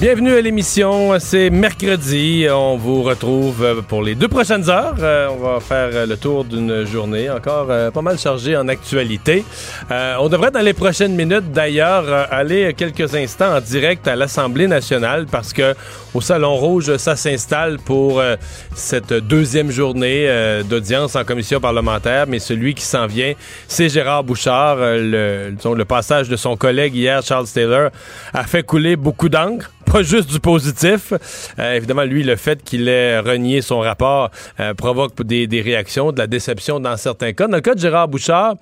Bienvenue à l'émission, c'est mercredi, on vous retrouve euh, pour les deux prochaines heures. Euh, on va faire euh, le tour d'une journée encore pas mal chargée en actualité. on devrait dans les prochaines minutes d'ailleurs aller quelques instants en direct à l'Assemblée nationale parce que au Salon Rouge, ça s'installe pour cette deuxième journée d'audience en commission parlementaire, mais celui qui s'en vient, c'est Gérard Bouchard. Le, le passage de son collègue hier, Charles Taylor, a fait couler beaucoup d'encre pas juste du positif. Euh, évidemment, lui, le fait qu'il ait renié son rapport euh, provoque des, réactions, de la déception dans certains cas. Dans le cas de Gérard Bouchard,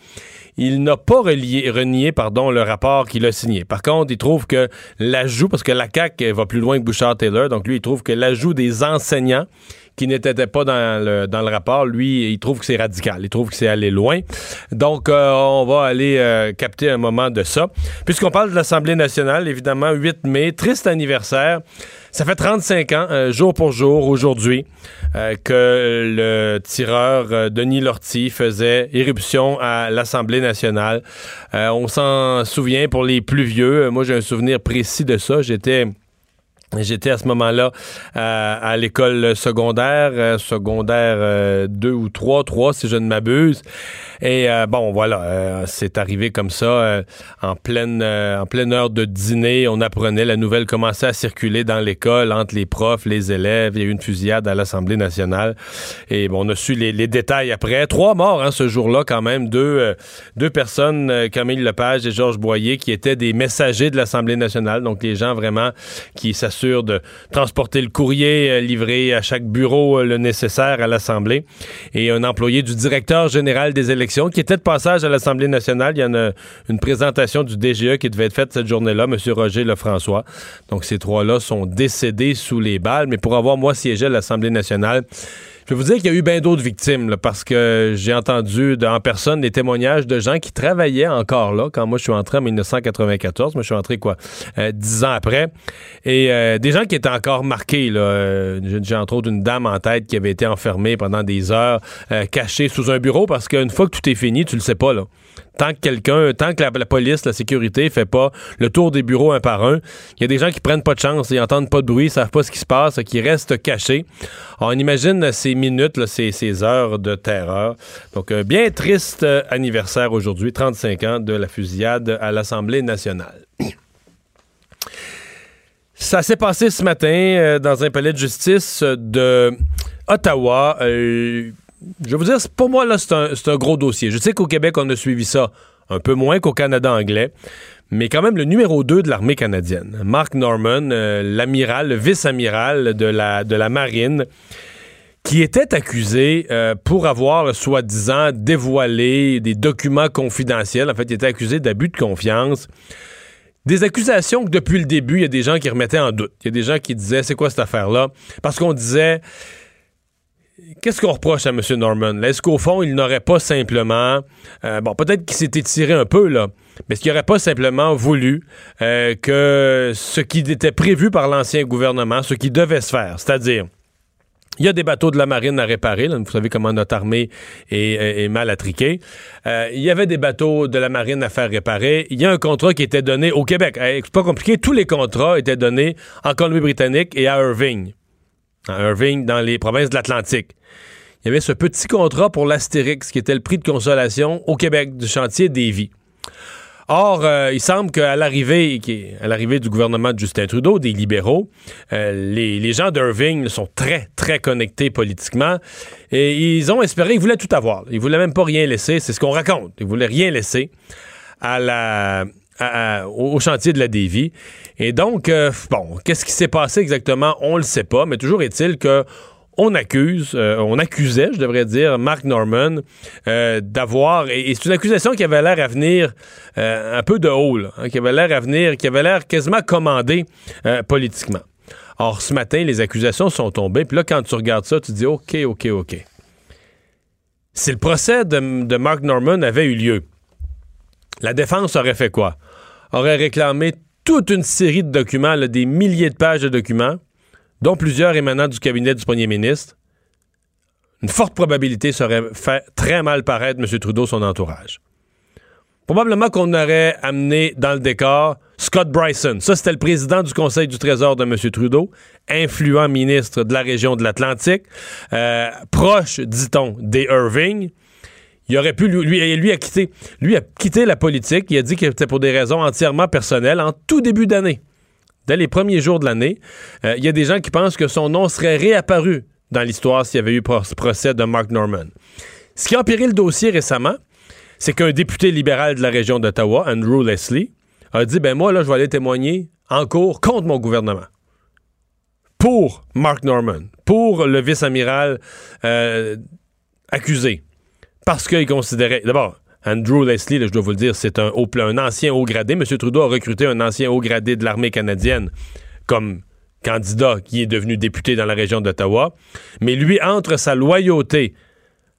il n'a pas relié, renié pardon, le rapport qu'il a signé. Par contre, il trouve que l'ajout, parce que la CAQ va plus loin que Bouchard-Taylor, donc lui, il trouve que l'ajout des enseignants qui n'était pas dans le, dans le rapport, lui, il trouve que c'est radical. Il trouve que c'est aller loin. Donc, euh, on va aller euh, capter un moment de ça. Puisqu'on parle de l'Assemblée nationale, évidemment, 8 mai, triste anniversaire. Ça fait 35 ans, euh, jour pour jour, aujourd'hui, que le tireur Denis Lortie faisait éruption à l'Assemblée nationale. on s'en souvient pour les plus vieux. Moi, j'ai un souvenir précis de ça. J'étais J'étais à ce moment-là euh, à l'école secondaire, euh, secondaire 2 euh, ou 3, 3 si je ne m'abuse. Et bon, voilà, c'est arrivé comme ça en pleine en pleine heure de dîner. On apprenait la nouvelle commençait à circuler dans l'école entre les profs, les élèves. Il y a eu une fusillade à l'Assemblée nationale. Et bon, on a su les, détails après. Trois morts hein, ce jour-là quand même. Deux deux personnes, Camille Lepage et Georges Boyer, qui étaient des messagers de l'Assemblée nationale. Donc les gens vraiment qui de transporter le courrier, euh, livrer à chaque bureau euh, le nécessaire à l'Assemblée. Et un employé du directeur général des élections qui était de passage à l'Assemblée nationale. Il y en a une présentation du DGE qui devait être faite cette journée-là, M. Roger Lefrançois. Donc ces trois-là sont décédés sous les balles. Mais pour avoir, moi, siégé à l'Assemblée nationale, je vais vous dire qu'il y a eu bien d'autres victimes, parce que j'ai entendu en personne des témoignages de gens qui travaillaient encore là, quand moi je suis entré en 1994. Moi, je suis entré, quoi, euh, dix ans après. Et euh, des gens qui étaient encore marqués. Euh, j'ai entre autres une dame en tête qui avait été enfermée pendant des heures, cachée sous un bureau, parce qu'une fois que tout est fini, tu le sais pas, là tant que quelqu'un, tant que la, police, la sécurité fait pas le tour des bureaux un par un, il y a des gens qui prennent pas de chance, ils entendent pas de bruit, ils savent pas ce qui se passe, qui restent cachés. on imagine ces minutes, ces, heures de terreur. Donc, un bien triste euh, anniversaire aujourd'hui, 35 ans de la fusillade à l'Assemblée nationale. Ça s'est passé ce matin euh, dans un palais de justice de Ottawa. Euh, je vais vous dire, pour moi, là, c'est un, gros dossier. Je sais qu'au Québec, on a suivi ça un peu moins qu'au Canada anglais, mais quand même le numéro 2 de l'armée canadienne, Mark Norman, euh, l'amiral, le vice-amiral de la, marine, qui était accusé euh, pour avoir, soi-disant, dévoilé des documents confidentiels. En fait, il était accusé d'abus de confiance. Des accusations que depuis le début, il y a des gens qui remettaient en doute. Il y a des gens qui disaient, c'est quoi cette affaire-là? Parce qu'on disait, Qu'est-ce qu'on reproche à M. Norman? Est-ce qu'au fond, il n'aurait pas simplement. Euh, bon, peut-être qu'il s'était tiré un peu, là. Mais est-ce qu'il n'aurait pas simplement voulu euh, que ce qui était prévu par l'ancien gouvernement, ce qui devait se faire, c'est-à-dire. Il y a des bateaux de la marine à réparer. Vous savez comment notre armée est, mal attriquée. Euh, il y avait des bateaux de la marine à faire réparer. Il y a un contrat qui était donné au Québec. c'est pas compliqué. Tous les contrats étaient donnés en Colombie-Britannique et à Irving Irving, dans les provinces de l'Atlantique. Il y avait ce petit contrat pour l'Astérix, qui était le prix de consolation au Québec du chantier Davy. Or, euh, il semble qu'à l'arrivée, à l'arrivée du gouvernement de Justin Trudeau, des libéraux, euh, les, les, gens d'Irving sont très, très connectés politiquement et ils ont espéré, ils voulaient tout avoir. Ils voulaient même pas rien laisser, c'est ce qu'on raconte. Ils voulaient rien laisser à la, au chantier de la Dévie. Et donc, euh, bon, qu'est-ce qui s'est passé exactement? On le sait pas, mais toujours est-il que on accuse, euh, on accusait, je devrais dire, Mark Norman euh, d'avoir, et, c'est une accusation qui avait l'air à venir un peu de haut, hein, qui avait l'air à venir, qui avait l'air quasiment commandée politiquement. Or, ce matin, les accusations sont tombées, puis là, quand tu regardes ça, tu dis, OK, OK, OK. Si le procès de Mark Norman avait eu lieu, la défense aurait fait quoi? Aurait réclamé toute une série de documents, des milliers de pages de documents, dont plusieurs émanant du cabinet du premier ministre. Une forte probabilité serait fait très mal paraître M. Trudeau, son entourage. Probablement qu'on aurait amené dans le décor Scott Bryson. Ça, c'était le président du Conseil du Trésor de M. Trudeau, influent ministre de la région de l'Atlantique, euh, proche, dit-on, des Irving il aurait pu lui, lui a quitté lui a quitté la politique. Il a dit que c'était pour des raisons entièrement personnelles en tout début d'année. Dès les premiers jours de l'année, euh, il y a des gens qui pensent que son nom serait réapparu dans l'histoire s'il y avait eu ce procès de Mark Norman. Ce qui a empiré le dossier récemment, c'est qu'un député libéral de la région d'Ottawa, Andrew Leslie, a dit ben moi là je vais aller témoigner en cours contre mon gouvernement pour Mark Norman, pour le vice-amiral euh, accusé parce qu'il considérait. D'abord, Andrew Leslie, je dois vous le dire, c'est un, haut, un ancien haut gradé. M. Trudeau a recruté un ancien haut gradé de l'armée canadienne comme candidat qui est devenu député dans la région d'Ottawa. Mais lui, entre sa loyauté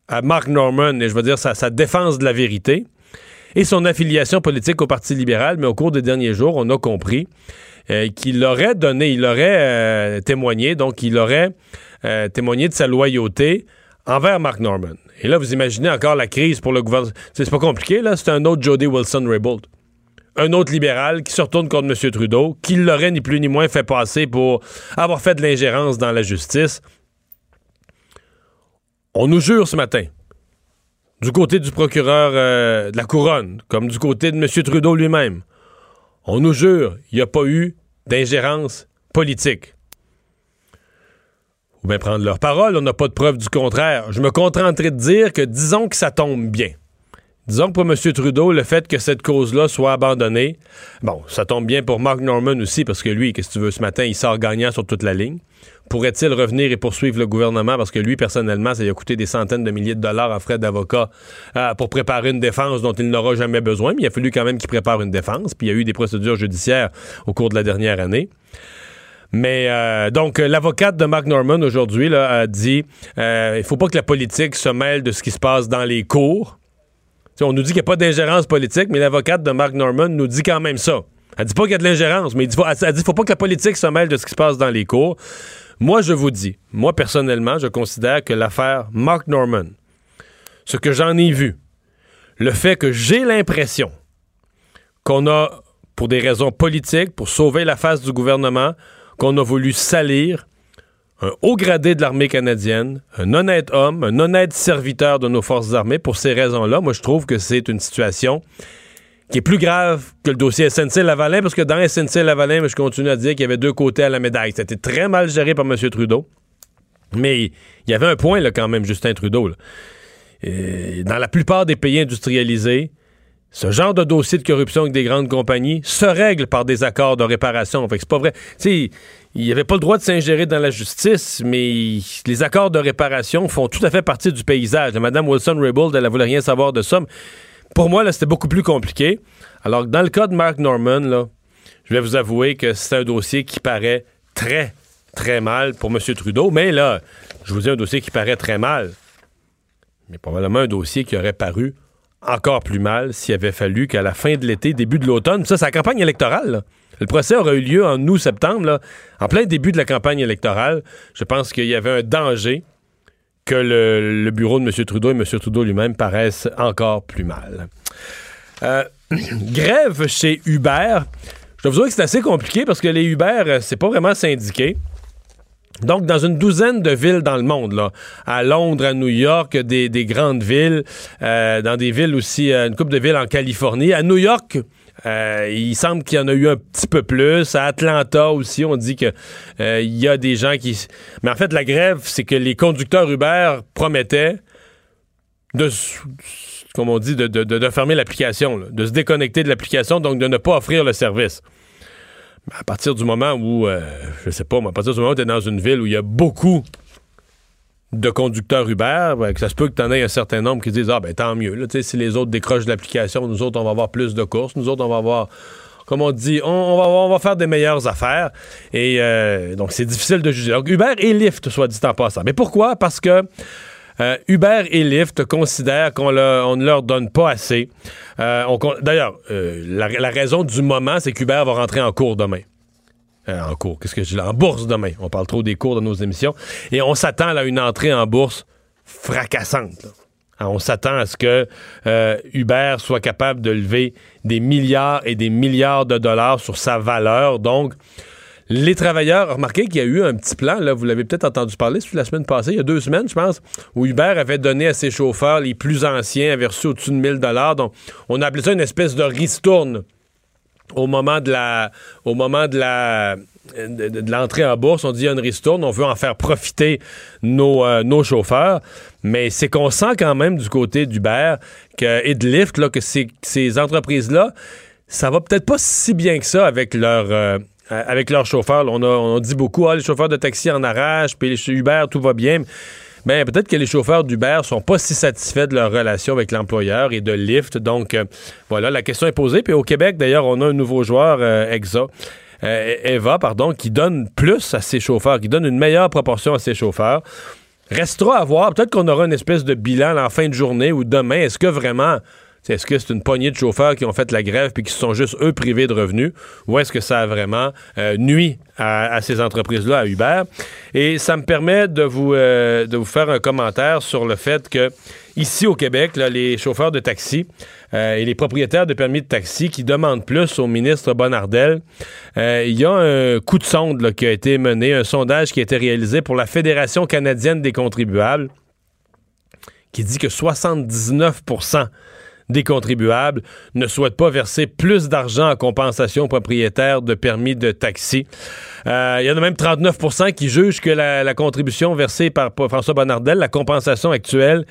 à Mark Norman et je veux dire sa, défense de la vérité et son affiliation politique au Parti libéral, mais au cours des derniers jours, on a compris euh, qu'il aurait donné, il aurait euh, témoigné, donc il aurait euh, témoigné de sa loyauté envers Mark Norman. Et là, vous imaginez encore la crise pour le gouvernement. C'est pas compliqué, là. C'est un autre Jody Wilson-Raybould. Un autre libéral qui se retourne contre M. Trudeau, qui l'aurait ni plus ni moins fait passer pour avoir fait de l'ingérence dans la justice. On nous jure ce matin, du côté du procureur euh, de la Couronne, comme du côté de M. Trudeau lui-même, on nous jure, il n'y a pas eu d'ingérence politique prendre leur parole. On n'a pas de preuve du contraire. Je me contenterai de dire que disons que ça tombe bien. Disons que pour M. Trudeau, le fait que cette cause-là soit abandonnée, bon, ça tombe bien pour Mark Norman aussi, parce que lui, qu'est-ce que tu veux, ce matin, il sort gagnant sur toute la ligne. Pourrait-il revenir et poursuivre le gouvernement? Parce que lui, personnellement, ça lui a coûté des centaines de milliers de dollars en frais d'avocat euh, pour préparer une défense dont il n'aura jamais besoin, mais il a fallu quand même qu'il prépare une défense, puis il y a eu des procédures judiciaires au cours de la dernière année. Mais euh, donc, l'avocate de Mark Norman aujourd'hui a dit euh, il faut pas que la politique se mêle de ce qui se passe dans les cours. on nous dit qu'il n'y a pas d'ingérence politique, mais l'avocate de Mark Norman nous dit quand même ça. Elle dit pas qu'il y a de l'ingérence, mais elle dit, elle dit faut pas que la politique se mêle de ce qui se passe dans les cours. Moi, je vous dis, moi personnellement, je considère que l'affaire Mark Norman, ce que j'en ai vu, le fait que j'ai l'impression qu'on a, pour des raisons politiques, pour sauver la face du gouvernement, qu'on a voulu salir un haut gradé de l'armée canadienne, un honnête homme, un honnête serviteur de nos forces armées. Pour ces raisons-là, moi, je trouve que c'est une situation qui est plus grave que le dossier SNC-Lavalin, parce que dans SNC-Lavalin, je continue à dire qu'il y avait deux côtés à la médaille. C'était très mal géré par M. Trudeau. Mais il y avait un point, là, quand même, Justin Trudeau. dans la plupart des pays industrialisés, ce genre de dossier de corruption avec des grandes compagnies se règle par des accords de réparation. Fait que c'est pas vrai. Tu il n'y avait pas le droit de s'ingérer dans la justice, mais les accords de réparation font tout à fait partie du paysage. Madame Wilson-Raybould, elle ne voulait rien savoir de ça. pour moi, là, c'était beaucoup plus compliqué. Alors, dans le cas de Mark Norman, là, je vais vous avouer que c'est un dossier qui paraît très, très mal pour M. Trudeau. Mais là, je vous dis un dossier qui paraît très mal. Mais probablement un dossier qui aurait paru encore plus mal s'il avait fallu qu'à la fin de l'été, début de l'automne, ça, c'est la campagne électorale. Le procès aurait eu lieu en août-septembre, en plein début de la campagne électorale. Je pense qu'il y avait un danger que le, bureau de M. Trudeau et M. Trudeau lui-même paraissent encore plus mal. Euh, grève chez Uber. Je dois vous dire que c'est assez compliqué parce que les Uber, euh, c'est pas vraiment syndiqué. Donc, dans une douzaine de villes dans le monde, là, à Londres, à New York, des, grandes villes, euh, dans des villes aussi, euh, une couple de villes en Californie. À New York, Euh, il semble qu'il y en a eu un petit peu plus. À Atlanta aussi, on dit que il y a des gens qui. Mais en fait, la grève, c'est que les conducteurs Uber promettaient de, comme on dit, de, fermer l'application, de se déconnecter de l'application, donc de ne pas offrir le service. À partir du moment où, euh, je sais pas, mais à partir du moment où tu es dans une ville où il y a beaucoup de conducteurs Uber, ben, que ça se peut que tu en aies un certain nombre qui disent Ah, ben tant mieux. Si les autres décrochent l'application, nous autres, on va avoir plus de courses. Nous autres, on va avoir, comme on dit, on, va, faire des meilleures affaires. Et euh, donc, c'est difficile de juger. Uber et Lyft, soit dit en passant. Mais pourquoi? Parce que euh, Uber et Lyft considèrent qu'on ne leur donne pas assez. Euh, D'ailleurs, euh, la, raison du moment, c'est qu'Uber va rentrer en cours demain. Euh, en cours, qu'est-ce que je dis? Là? En bourse demain. On parle trop des cours dans nos émissions. Et on s'attend à une entrée en bourse fracassante. on s'attend à ce que euh, Uber soit capable de lever des milliards et des milliards de dollars sur sa valeur. Donc, les travailleurs, remarquez qu'il y a eu un petit plan, là, vous l'avez peut-être entendu parler, c'est la semaine passée, il y a deux semaines, je pense, où Uber avait donné à ses chauffeurs, les plus anciens, avaient reçu au-dessus de 1000 dollars. Donc, on a appelé ça une espèce de ristourne au moment de la au moment de la de, l'entrée en bourse, on dit il y a une ristourne, on veut en faire profiter nos, euh, chauffeurs, mais c'est qu'on sent quand même du côté d'Uber que, et de Lyft là, que ces, ces entreprises-là, ça va peut-être pas si bien que ça avec leur euh, avec leurs chauffeurs. On, a, dit beaucoup, ah, les chauffeurs de taxi en arrachent, puis les Uber, tout va bien. Ben, peut-être que les chauffeurs d'Uber sont pas si satisfaits de leur relation avec l'employeur et de Lyft. Donc, euh, voilà, la question est posée. Puis au Québec, d'ailleurs, on a un nouveau joueur, euh, Exa, euh, Eva, pardon, qui donne plus à ses chauffeurs, qui donne une meilleure proportion à ses chauffeurs. Restera à voir. Peut-être qu'on aura une espèce de bilan en fin de journée ou demain. Est-ce que vraiment, est-ce que c'est une poignée de chauffeurs qui ont fait la grève puis qui se sont juste eux privés de revenus? Ou est-ce que ça a vraiment euh, nuit à, ces entreprises-là, à Uber? Et ça me permet de vous, euh, de vous faire un commentaire sur le fait que ici au Québec, les chauffeurs de taxi euh, et les propriétaires de permis de taxi qui demandent plus au ministre Bonnardel, il y a un coup de sonde qui a été mené, un sondage qui a été réalisé pour la Fédération canadienne des contribuables qui dit que 79 des contribuables ne souhaitent pas verser plus d'argent en compensation aux propriétaires de permis de taxi. Euh, il y en a même 39% qui jugent que la, contribution versée par par François Bonnardel, la compensation actuelle,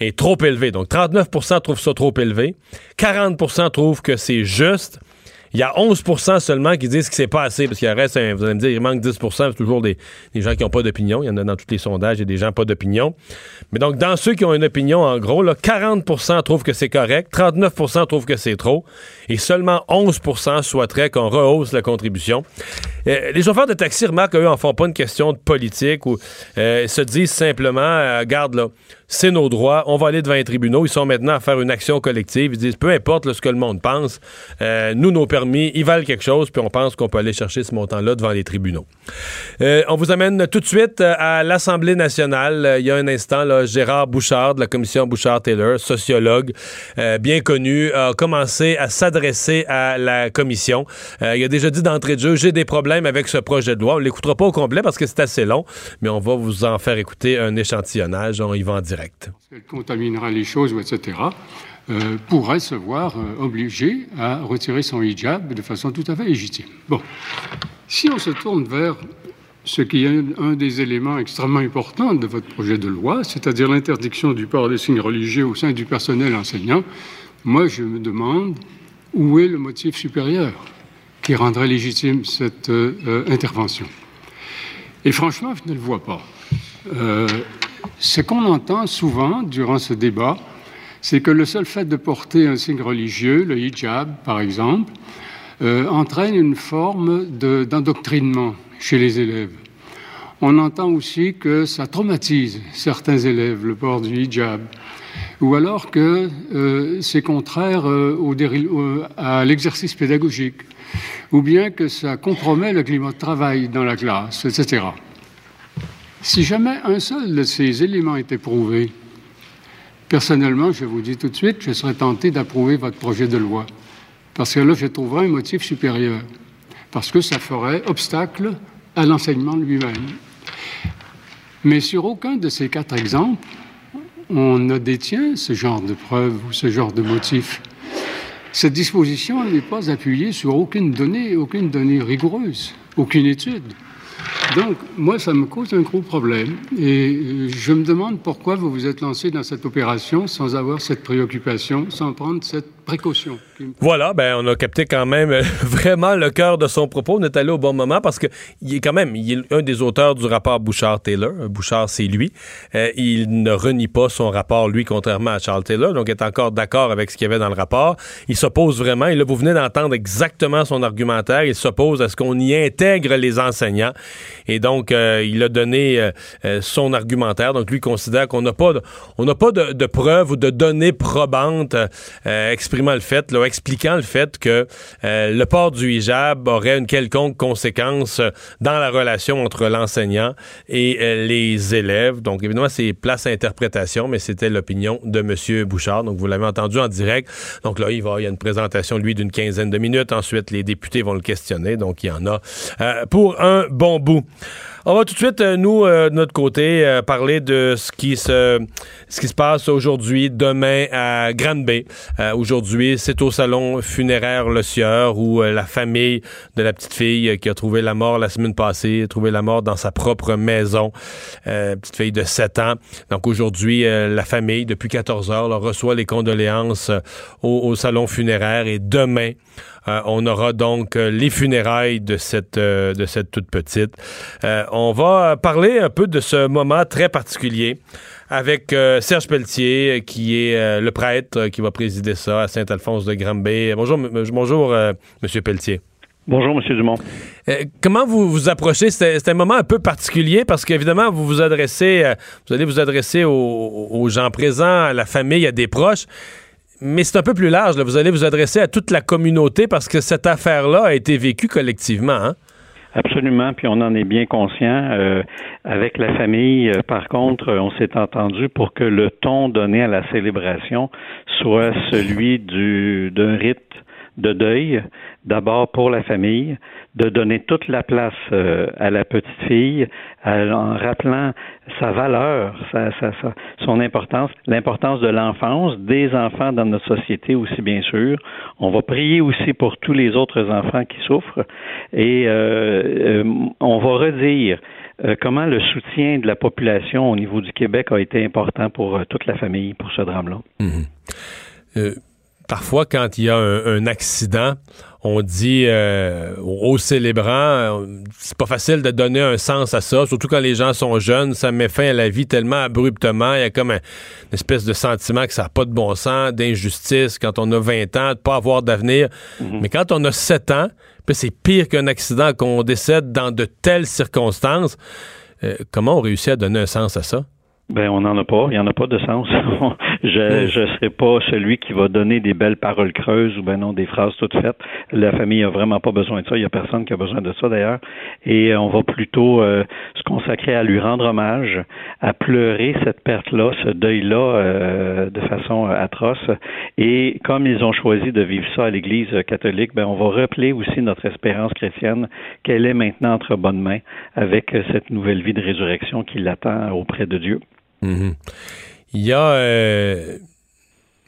est trop élevée. Donc 39% trouvent ça trop élevé. 40% trouvent que c'est juste. Il y a 11% seulement qui disent que c'est pas assez, parce qu'il reste, vous allez me dire, il manque 10 c'est toujours des, des gens qui n'ont pas d'opinion. Il y en a dans tous les sondages, il y a des gens pas d'opinion. Mais donc, dans ceux qui ont une opinion, en gros, là, 40% trouvent que c'est correct, 39% trouvent que c'est trop, et seulement 11% souhaiteraient qu'on rehausse la contribution. Euh, les chauffeurs de taxi remarquent qu'eux en font pas une question de politique ou euh, se disent simplement, euh, garde là, c'est nos droits, on va aller devant les tribunaux. Ils sont maintenant à faire une action collective. Ils disent, peu importe ce que le monde pense, euh, nous, nos permis, ils valent quelque chose, puis on pense qu'on peut aller chercher ce montant-là devant les tribunaux. Euh, on vous amène tout de suite euh, à l'Assemblée nationale. Il y a un instant, Gérard Bouchard de la commission Bouchard-Taylor, sociologue bien connu, a commencé à s'adresser à la commission. Il a déjà dit d'entrée de jeu, j'ai des problèmes avec ce projet de loi. On l'écoutera pas au complet parce que c'est assez long, mais on va vous en faire écouter un échantillonnage. On y va elle contaminera les choses, etc., euh, pourrait se voir euh, obligée à retirer son hijab de façon tout à fait légitime. Bon, si on se tourne vers ce qui est un des éléments extrêmement importants de votre projet de loi, c'est-à-dire l'interdiction du port des signes religieux au sein du personnel enseignant, moi je me demande où est le motif supérieur qui rendrait légitime cette euh, intervention. Et franchement, je ne le vois pas. Ce qu'on entend souvent durant ce débat, c'est que le seul fait de porter un signe religieux, le hijab par exemple, euh, entraîne une forme de- d'endoctrinement chez les élèves. On entend aussi que ça traumatise certains élèves, le port du hijab, ou alors que euh, c'est contraire euh, à l'exercice pédagogique, ou bien que ça compromet le climat de travail dans la classe, etc. Si jamais un seul de ces éléments était prouvé, personnellement, je vous dis tout de suite, je serais tenté d'approuver votre projet de loi. Parce que là, je trouverais un motif supérieur. Parce que ça ferait obstacle à l'enseignement lui-même. Mais sur aucun de ces quatre exemples, on ne détient ce genre de preuve ou ce genre de motif. Cette disposition n'est pas appuyée sur aucune donnée, aucune donnée rigoureuse, aucune étude. Donc, moi, ça me cause un gros problème. Et euh, je me demande pourquoi vous vous êtes lancé dans cette opération sans avoir cette préoccupation, sans prendre cette précaution. Voilà, ben on a capté quand même euh, vraiment le cœur de son propos. On est allé au bon moment parce que il est quand même il est un des auteurs du rapport Bouchard-Taylor. Bouchard, c'est lui. Euh, il ne renie pas son rapport, lui, contrairement à Charles Taylor. Donc, il est encore d'accord avec ce qu'il y avait dans le rapport. Il s'oppose vraiment. Et vous venez d'entendre exactement son argumentaire. Il s'oppose à ce qu'on y intègre les enseignants. Et donc, euh, il a donné son argumentaire. Donc, lui considère qu'on n'a pas, de, on n'a pas de, de, preuves ou de données probantes exprimant le fait, expliquant le fait que euh, le port du hijab aurait une quelconque conséquence dans la relation entre l'enseignant et euh, les élèves. Donc, évidemment, c'est place à interprétation, mais c'était l'opinion de M. Bouchard. Donc, vous l'avez entendu en direct. Donc là, il va, y a une présentation, lui, d'une quinzaine de minutes. Ensuite, les députés vont le questionner. Donc, il y en a euh, pour un bon bout. On va tout de suite, euh, nous, euh, de notre côté, euh, parler de ce qui se, ce qui se passe aujourd'hui, demain à Granby. aujourd'hui, c'est au salon funéraire Le Sieur où la famille de la petite fille qui a trouvé la mort la semaine passée, a trouvé la mort dans sa propre maison, petite fille de 7 ans. Donc aujourd'hui, la famille, depuis 14 heures, reçoit les condoléances au, au salon funéraire et demain, euh, on aura donc euh, les funérailles de cette, euh, de cette toute petite. on va parler un peu de ce moment très particulier avec Serge Pelletier, qui est le prêtre qui va présider ça à Saint-Alphonse de Granby. Bonjour, bonjour Monsieur Pelletier. Bonjour, M. Dumont. comment vous vous approchez? C'est un moment un peu particulier parce qu'évidemment, vous vous adressez, vous allez vous adresser aux, aux, gens présents, à la famille, à des proches mais c'est un peu plus large. Vous allez vous adresser à toute la communauté parce que cette affaire-là a été vécue collectivement. Hein? Absolument, puis on en est bien conscient. Euh, avec la famille, euh, par contre, on s'est entendu pour que le ton donné à la célébration soit celui du d'un rite de deuil, d'abord pour la famille, de donner toute la place euh, à la petite fille en rappelant sa valeur, sa, son importance, l'importance de l'enfance, des enfants dans notre société aussi bien sûr. On va prier aussi pour tous les autres enfants qui souffrent et euh, euh, on va redire comment le soutien de la population au niveau du Québec a été important pour toute la famille pour ce drame-là. Mmh parfois, quand il y a un, accident, on dit euh, aux célébrants, euh, c'est pas facile de donner un sens à ça, surtout quand les gens sont jeunes, ça met fin à la vie tellement abruptement, il y a comme une espèce de sentiment que ça n'a pas de bon sens, d'injustice quand on a 20 ans, de pas avoir d'avenir. Mhm. Mais quand on a 7 ans, c'est pire qu'un accident, qu'on décède dans de telles circonstances. Euh, comment on réussit à donner un sens à ça? Ben, on n'en a pas. Il n'y en a pas de sens. je ne serai pas celui qui va donner des belles paroles creuses ou ben non des phrases toutes faites. La famille a vraiment pas besoin de ça. Il n'y a personne qui a besoin de ça d'ailleurs. Et on va plutôt euh, se consacrer à lui rendre hommage, à pleurer cette perte-là, ce deuil-là euh, de façon atroce. Et comme ils ont choisi de vivre ça à l'Église catholique, ben on va rappeler aussi notre espérance chrétienne qu'elle est maintenant entre bonnes mains avec cette nouvelle vie de résurrection qui l'attend auprès de Dieu. Mhm. Il y a euh,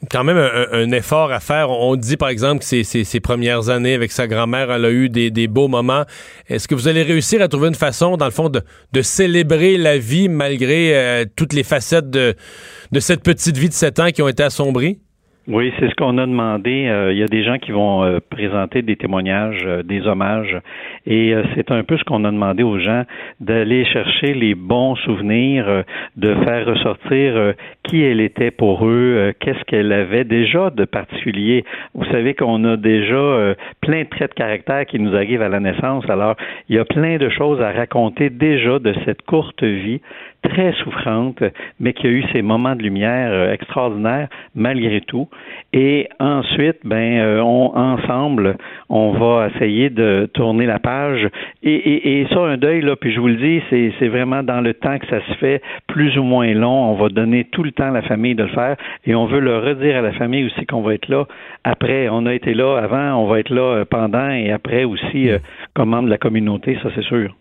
quand même un, effort à faire. On dit par exemple que ses, premières années avec sa grand-mère, elle a eu des, beaux moments. Est-ce que vous allez réussir à trouver une façon, dans le fond, de, célébrer la vie malgré euh, toutes les facettes de, cette petite vie de 7 ans qui ont été assombries? Oui, c'est ce qu'on a demandé. Euh, il y a des gens qui vont euh, présenter des témoignages, euh, des hommages, et c'est un peu ce qu'on a demandé aux gens d'aller chercher les bons souvenirs, de faire ressortir qui elle était pour eux, qu'est-ce qu'elle avait déjà de particulier. Vous savez qu'on a déjà plein de traits de caractère qui nous arrivent à la naissance. Alors, il y a plein de choses à raconter déjà de cette courte vie très souffrante, mais qui a eu ses moments de lumière euh, extraordinaires malgré tout. Et ensuite, ben, euh, on, ensemble, on va essayer de tourner la page. Et, et, et ça, un deuil, là, puis je vous le dis, c'est, vraiment dans le temps que ça se fait, plus ou moins long. On va donner tout le temps à la famille de le faire. Et on veut le redire à la famille aussi qu'on va être là après. On a été là avant, on va être là euh, pendant et après aussi comme membre de la communauté, ça c'est sûr.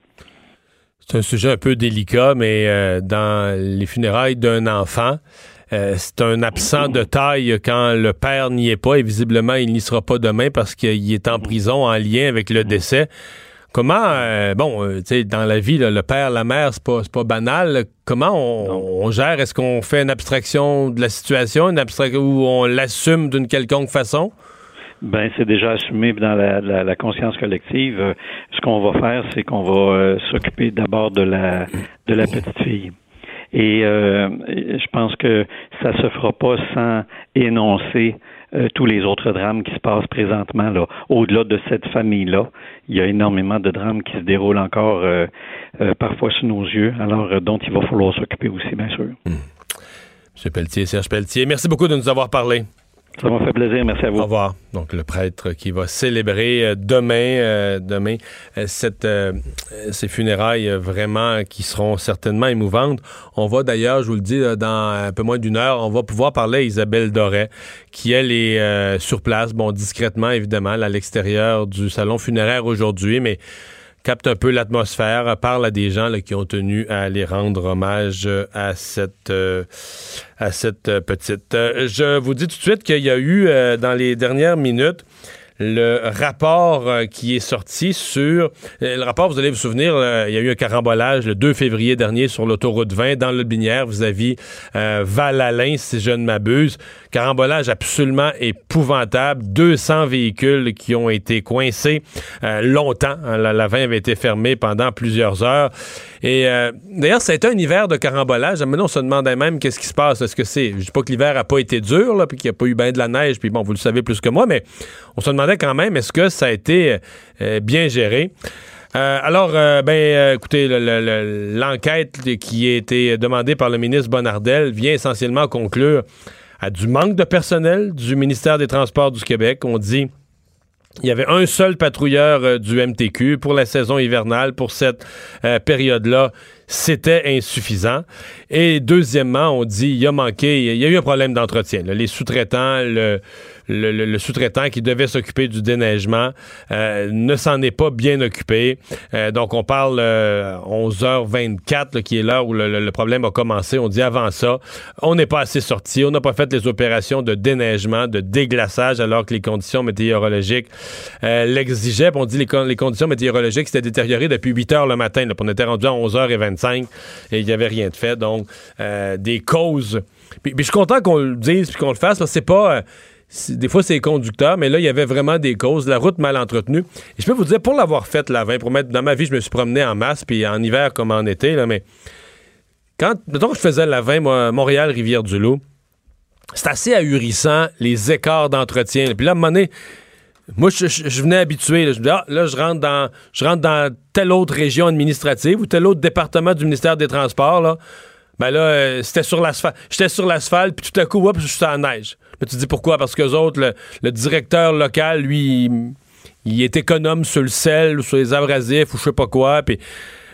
C'est un sujet un peu délicat, mais euh, dans les funérailles d'un enfant, euh, c'est un absent de taille quand le père n'y est pas et visiblement il n'y sera pas demain parce qu'il est en prison en lien avec le décès. Comment, euh, bon, euh, tu sais, dans la vie, le père, la mère, c'est pas, pas banal. Comment on, gère? Est-ce qu'on fait une abstraction de la situation, une abstraction où on l'assume d'une quelconque façon? Ben, c'est déjà assumé dans la, conscience collective. Ce qu'on va faire, c'est qu'on va s'occuper d'abord de la de la petite fille. Et euh, je pense que ça se fera pas sans énoncer euh, tous les autres drames qui se passent présentement là. Au-delà de cette famille-là, il y a énormément de drames qui se déroulent encore euh, parfois sous nos yeux, alors dont il va falloir s'occuper aussi, bien sûr. Mmh. Monsieur Pelletier, Serge Pelletier, merci beaucoup de nous avoir parlé. Ça m'a fait plaisir. Merci à vous. Au revoir. Donc, le prêtre qui va célébrer euh, demain, euh, demain euh, cette, ces funérailles vraiment qui seront certainement émouvantes. On va d'ailleurs, je vous le dis, dans un peu moins d'une heure, on va pouvoir parler à Isabelle Doré, qui, elle, est sur place, bon, discrètement, évidemment, à l'extérieur du salon funéraire aujourd'hui, mais capte un peu l'atmosphère, parle à des gens qui ont tenu à aller rendre hommage euh, à cette, euh, à cette euh, petite. je vous dis tout de suite qu'il y a eu, dans les dernières minutes, le rapport euh, qui est sorti sur... Euh, le rapport, vous allez vous souvenir, euh, il y a eu un carambolage le 2 février dernier sur l'autoroute 20 dans le Binière. Aviez Val-Alain, si je ne m'abuse. Carambolage absolument épouvantable. 200 véhicules qui ont été coincés longtemps. La, la 20 avait été fermée pendant plusieurs heures. Et d'ailleurs, ça un hiver de carambolage. Maintenant, on se demandait même qu'est-ce qui se passe. Est-ce que c'est... Je dis pas que l'hiver a pas été dur, puis qu'il n'y a pas eu bien de la neige, puis bon, vous le savez plus que moi, mais on se demandait quand même, est-ce que ça a été euh, bien géré? Euh, alors, euh, ben, écoutez, l'enquête qui a été demandée par le ministre Bonnardel vient essentiellement conclure à du manque de personnel du ministère des Transports du Québec. On dit il y avait un seul patrouilleur du MTQ pour la saison hivernale, pour cette période-là. C'était insuffisant. Et deuxièmement, on dit il a manqué, il y a eu un problème d'entretien. Les sous-traitants, le le, sous-traitant qui devait s'occuper du déneigement euh, ne s'en est pas bien occupé. Euh, donc, on parle 11h24, euh, qui est l'heure où le, problème a commencé. On dit avant ça, on n'est pas assez sorti, on n'a pas fait les opérations de déneigement, de déglaçage, alors que les conditions météorologiques l'exigeaient. On dit les, les conditions météorologiques s'étaient détériorées depuis 8 h le matin. on était rendu à 11h25 et il n'y avait rien de fait. Donc, des causes. Puis, je suis content qu'on le dise puis qu'on le fasse parce que c'est pas des fois, c'est conducteur, mais là, il y avait vraiment des causes. La route mal entretenue. Et je peux vous dire, pour l'avoir fait la 20, pour mettre dans ma vie, je me suis promené en masse, puis en hiver comme en été, là, mais quand, mettons que je faisais la 20, Montréal-Rivière-du-Loup, c'est assez ahurissant, les écarts d'entretien. Puis là, à un moment donné, moi, je, venais habitué. Là. Je ah, là, je rentre dans je rentre dans telle autre région administrative ou tel autre département du ministère des Transports. Là. Ben là, euh, c'était sur l'asphalte. J'étais sur l'asphalte, puis tout à coup, hop, je suis en neige. Tu dis pourquoi? Parce que autres, le, directeur local, lui, il, est économe sur le sel ou sur les abrasifs ou je sais pas quoi. Puis,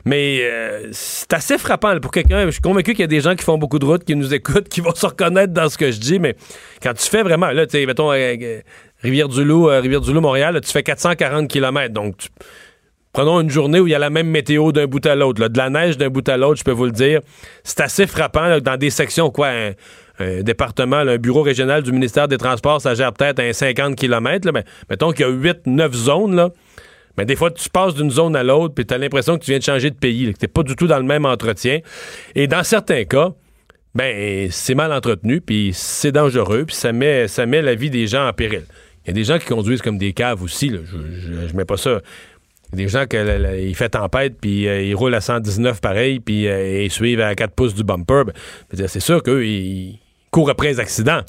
mais euh, c'est assez frappant pour quelqu'un. Je suis convaincu qu'il y a des gens qui font beaucoup de routes, qui nous écoutent, qui vont se reconnaître dans ce que je dis. Mais quand tu fais vraiment, là, tu sais, mettons, euh, euh, Rivière-du-Loup, Rivière-du-Loup, Montréal, tu fais 440 km. Donc, prenons une journée où il y a la même météo d'un bout à l'autre. De la neige d'un bout à l'autre, je peux vous le dire. C'est assez frappant dans des sections, quoi un département, un bureau régional du ministère des Transports, ça gère peut-être un 50 km. mais mettons qu'il y a 8-9 zones. Là. Mais des fois, tu passes d'une zone à l'autre, puis tu as l'impression que tu viens de changer de pays, que tu pas du tout dans le même entretien. Et dans certains cas, ben c'est mal entretenu, puis c'est dangereux, puis ça met, ça met la vie des gens en péril. Il y a des gens qui conduisent comme des caves aussi. Je, je, mets pas ça. Il y a des gens qui il fait tempête, puis euh, ils roulent à 119 pareil, puis euh, ils suivent à 4 pouces du bumper. Ben, c'est sûr qu'eux, ils, court après les accidents.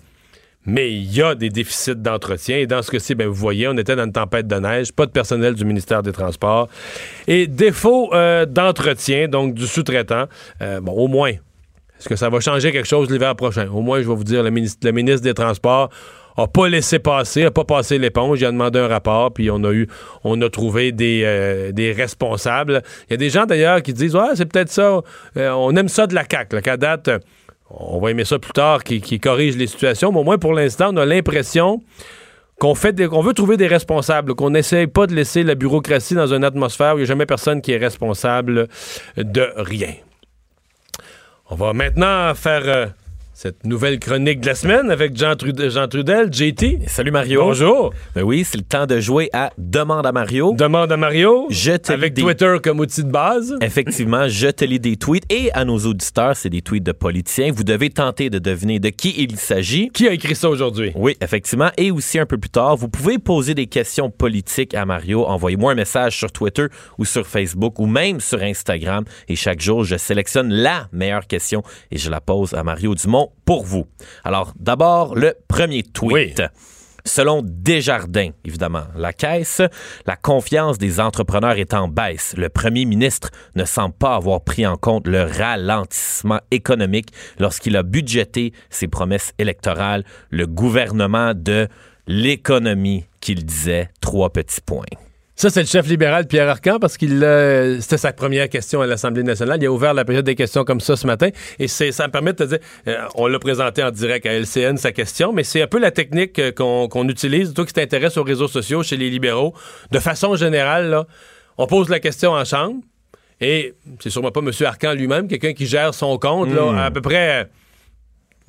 Mais il y a des déficits d'entretien. Et dans ce cas-ci, ben, vous voyez, on était dans une tempête de neige, pas de personnel du ministère des Transports. Et défaut euh, d'entretien, donc du sous-traitant, euh, bon, au moins, est-ce que ça va changer quelque chose l'hiver prochain? Au moins, je vais vous dire, le ministre, le ministre des Transports a pas laissé passer, a pas passé l'éponge, il a demandé un rapport, puis on a eu, on a trouvé des, euh, des responsables. Il y a des gens d'ailleurs qui disent, ouais, c'est peut-être ça, on aime ça de la CAQ, qu'à date on va aimer ça plus tard, qui, corrige les situations, mais au moins pour l'instant, on a l'impression qu'on fait qu'on veut trouver des responsables, qu'on n'essaye pas de laisser la bureaucratie dans une atmosphère où il n'y a jamais personne qui est responsable de rien. On va maintenant faire euh, cette nouvelle chronique de la semaine avec Jean, Trudel, Jean Trudel JT. Salut Mario. Bonjour. Ben oui, c'est le temps de jouer à Demande à Mario. Demande à Mario. Je te avec lis des- Twitter comme outil de base. Effectivement, je te lis des tweets et à nos auditeurs, c'est des tweets de politiciens. Vous devez tenter de deviner de qui il s'agit. Qui a écrit ça aujourd'hui? Oui, effectivement. Et aussi un peu plus tard, vous pouvez poser des questions politiques à Mario. Envoyez-moi un message sur Twitter ou sur Facebook ou même sur Instagram. Et chaque jour, je sélectionne la meilleure question et je la pose à Mario Dumont pour vous. Alors, d'abord, le premier tweet. Selon Desjardins, évidemment, la caisse, la confiance des entrepreneurs est en baisse. Le premier ministre ne semble pas avoir pris en compte le ralentissement économique lorsqu'il a budgété ses promesses électorales. Le gouvernement de l'économie qu'il disait, trois petits points. Ça, c'est le chef libéral Pierre Arcan parce qu'il euh, c'était sa première question à l'Assemblée nationale. Il a ouvert la période des questions comme ça ce matin et c'est ça me permet de te dire, euh, on l'a présenté en direct à LCN sa question, mais c'est un peu la technique euh, qu'on utilise. Toi qui t'intéresses aux réseaux sociaux chez les libéraux, de façon générale, là, on pose la question en chambre et c'est sûrement pas M. Arcan lui-même, quelqu'un qui gère son compte là, à peu près,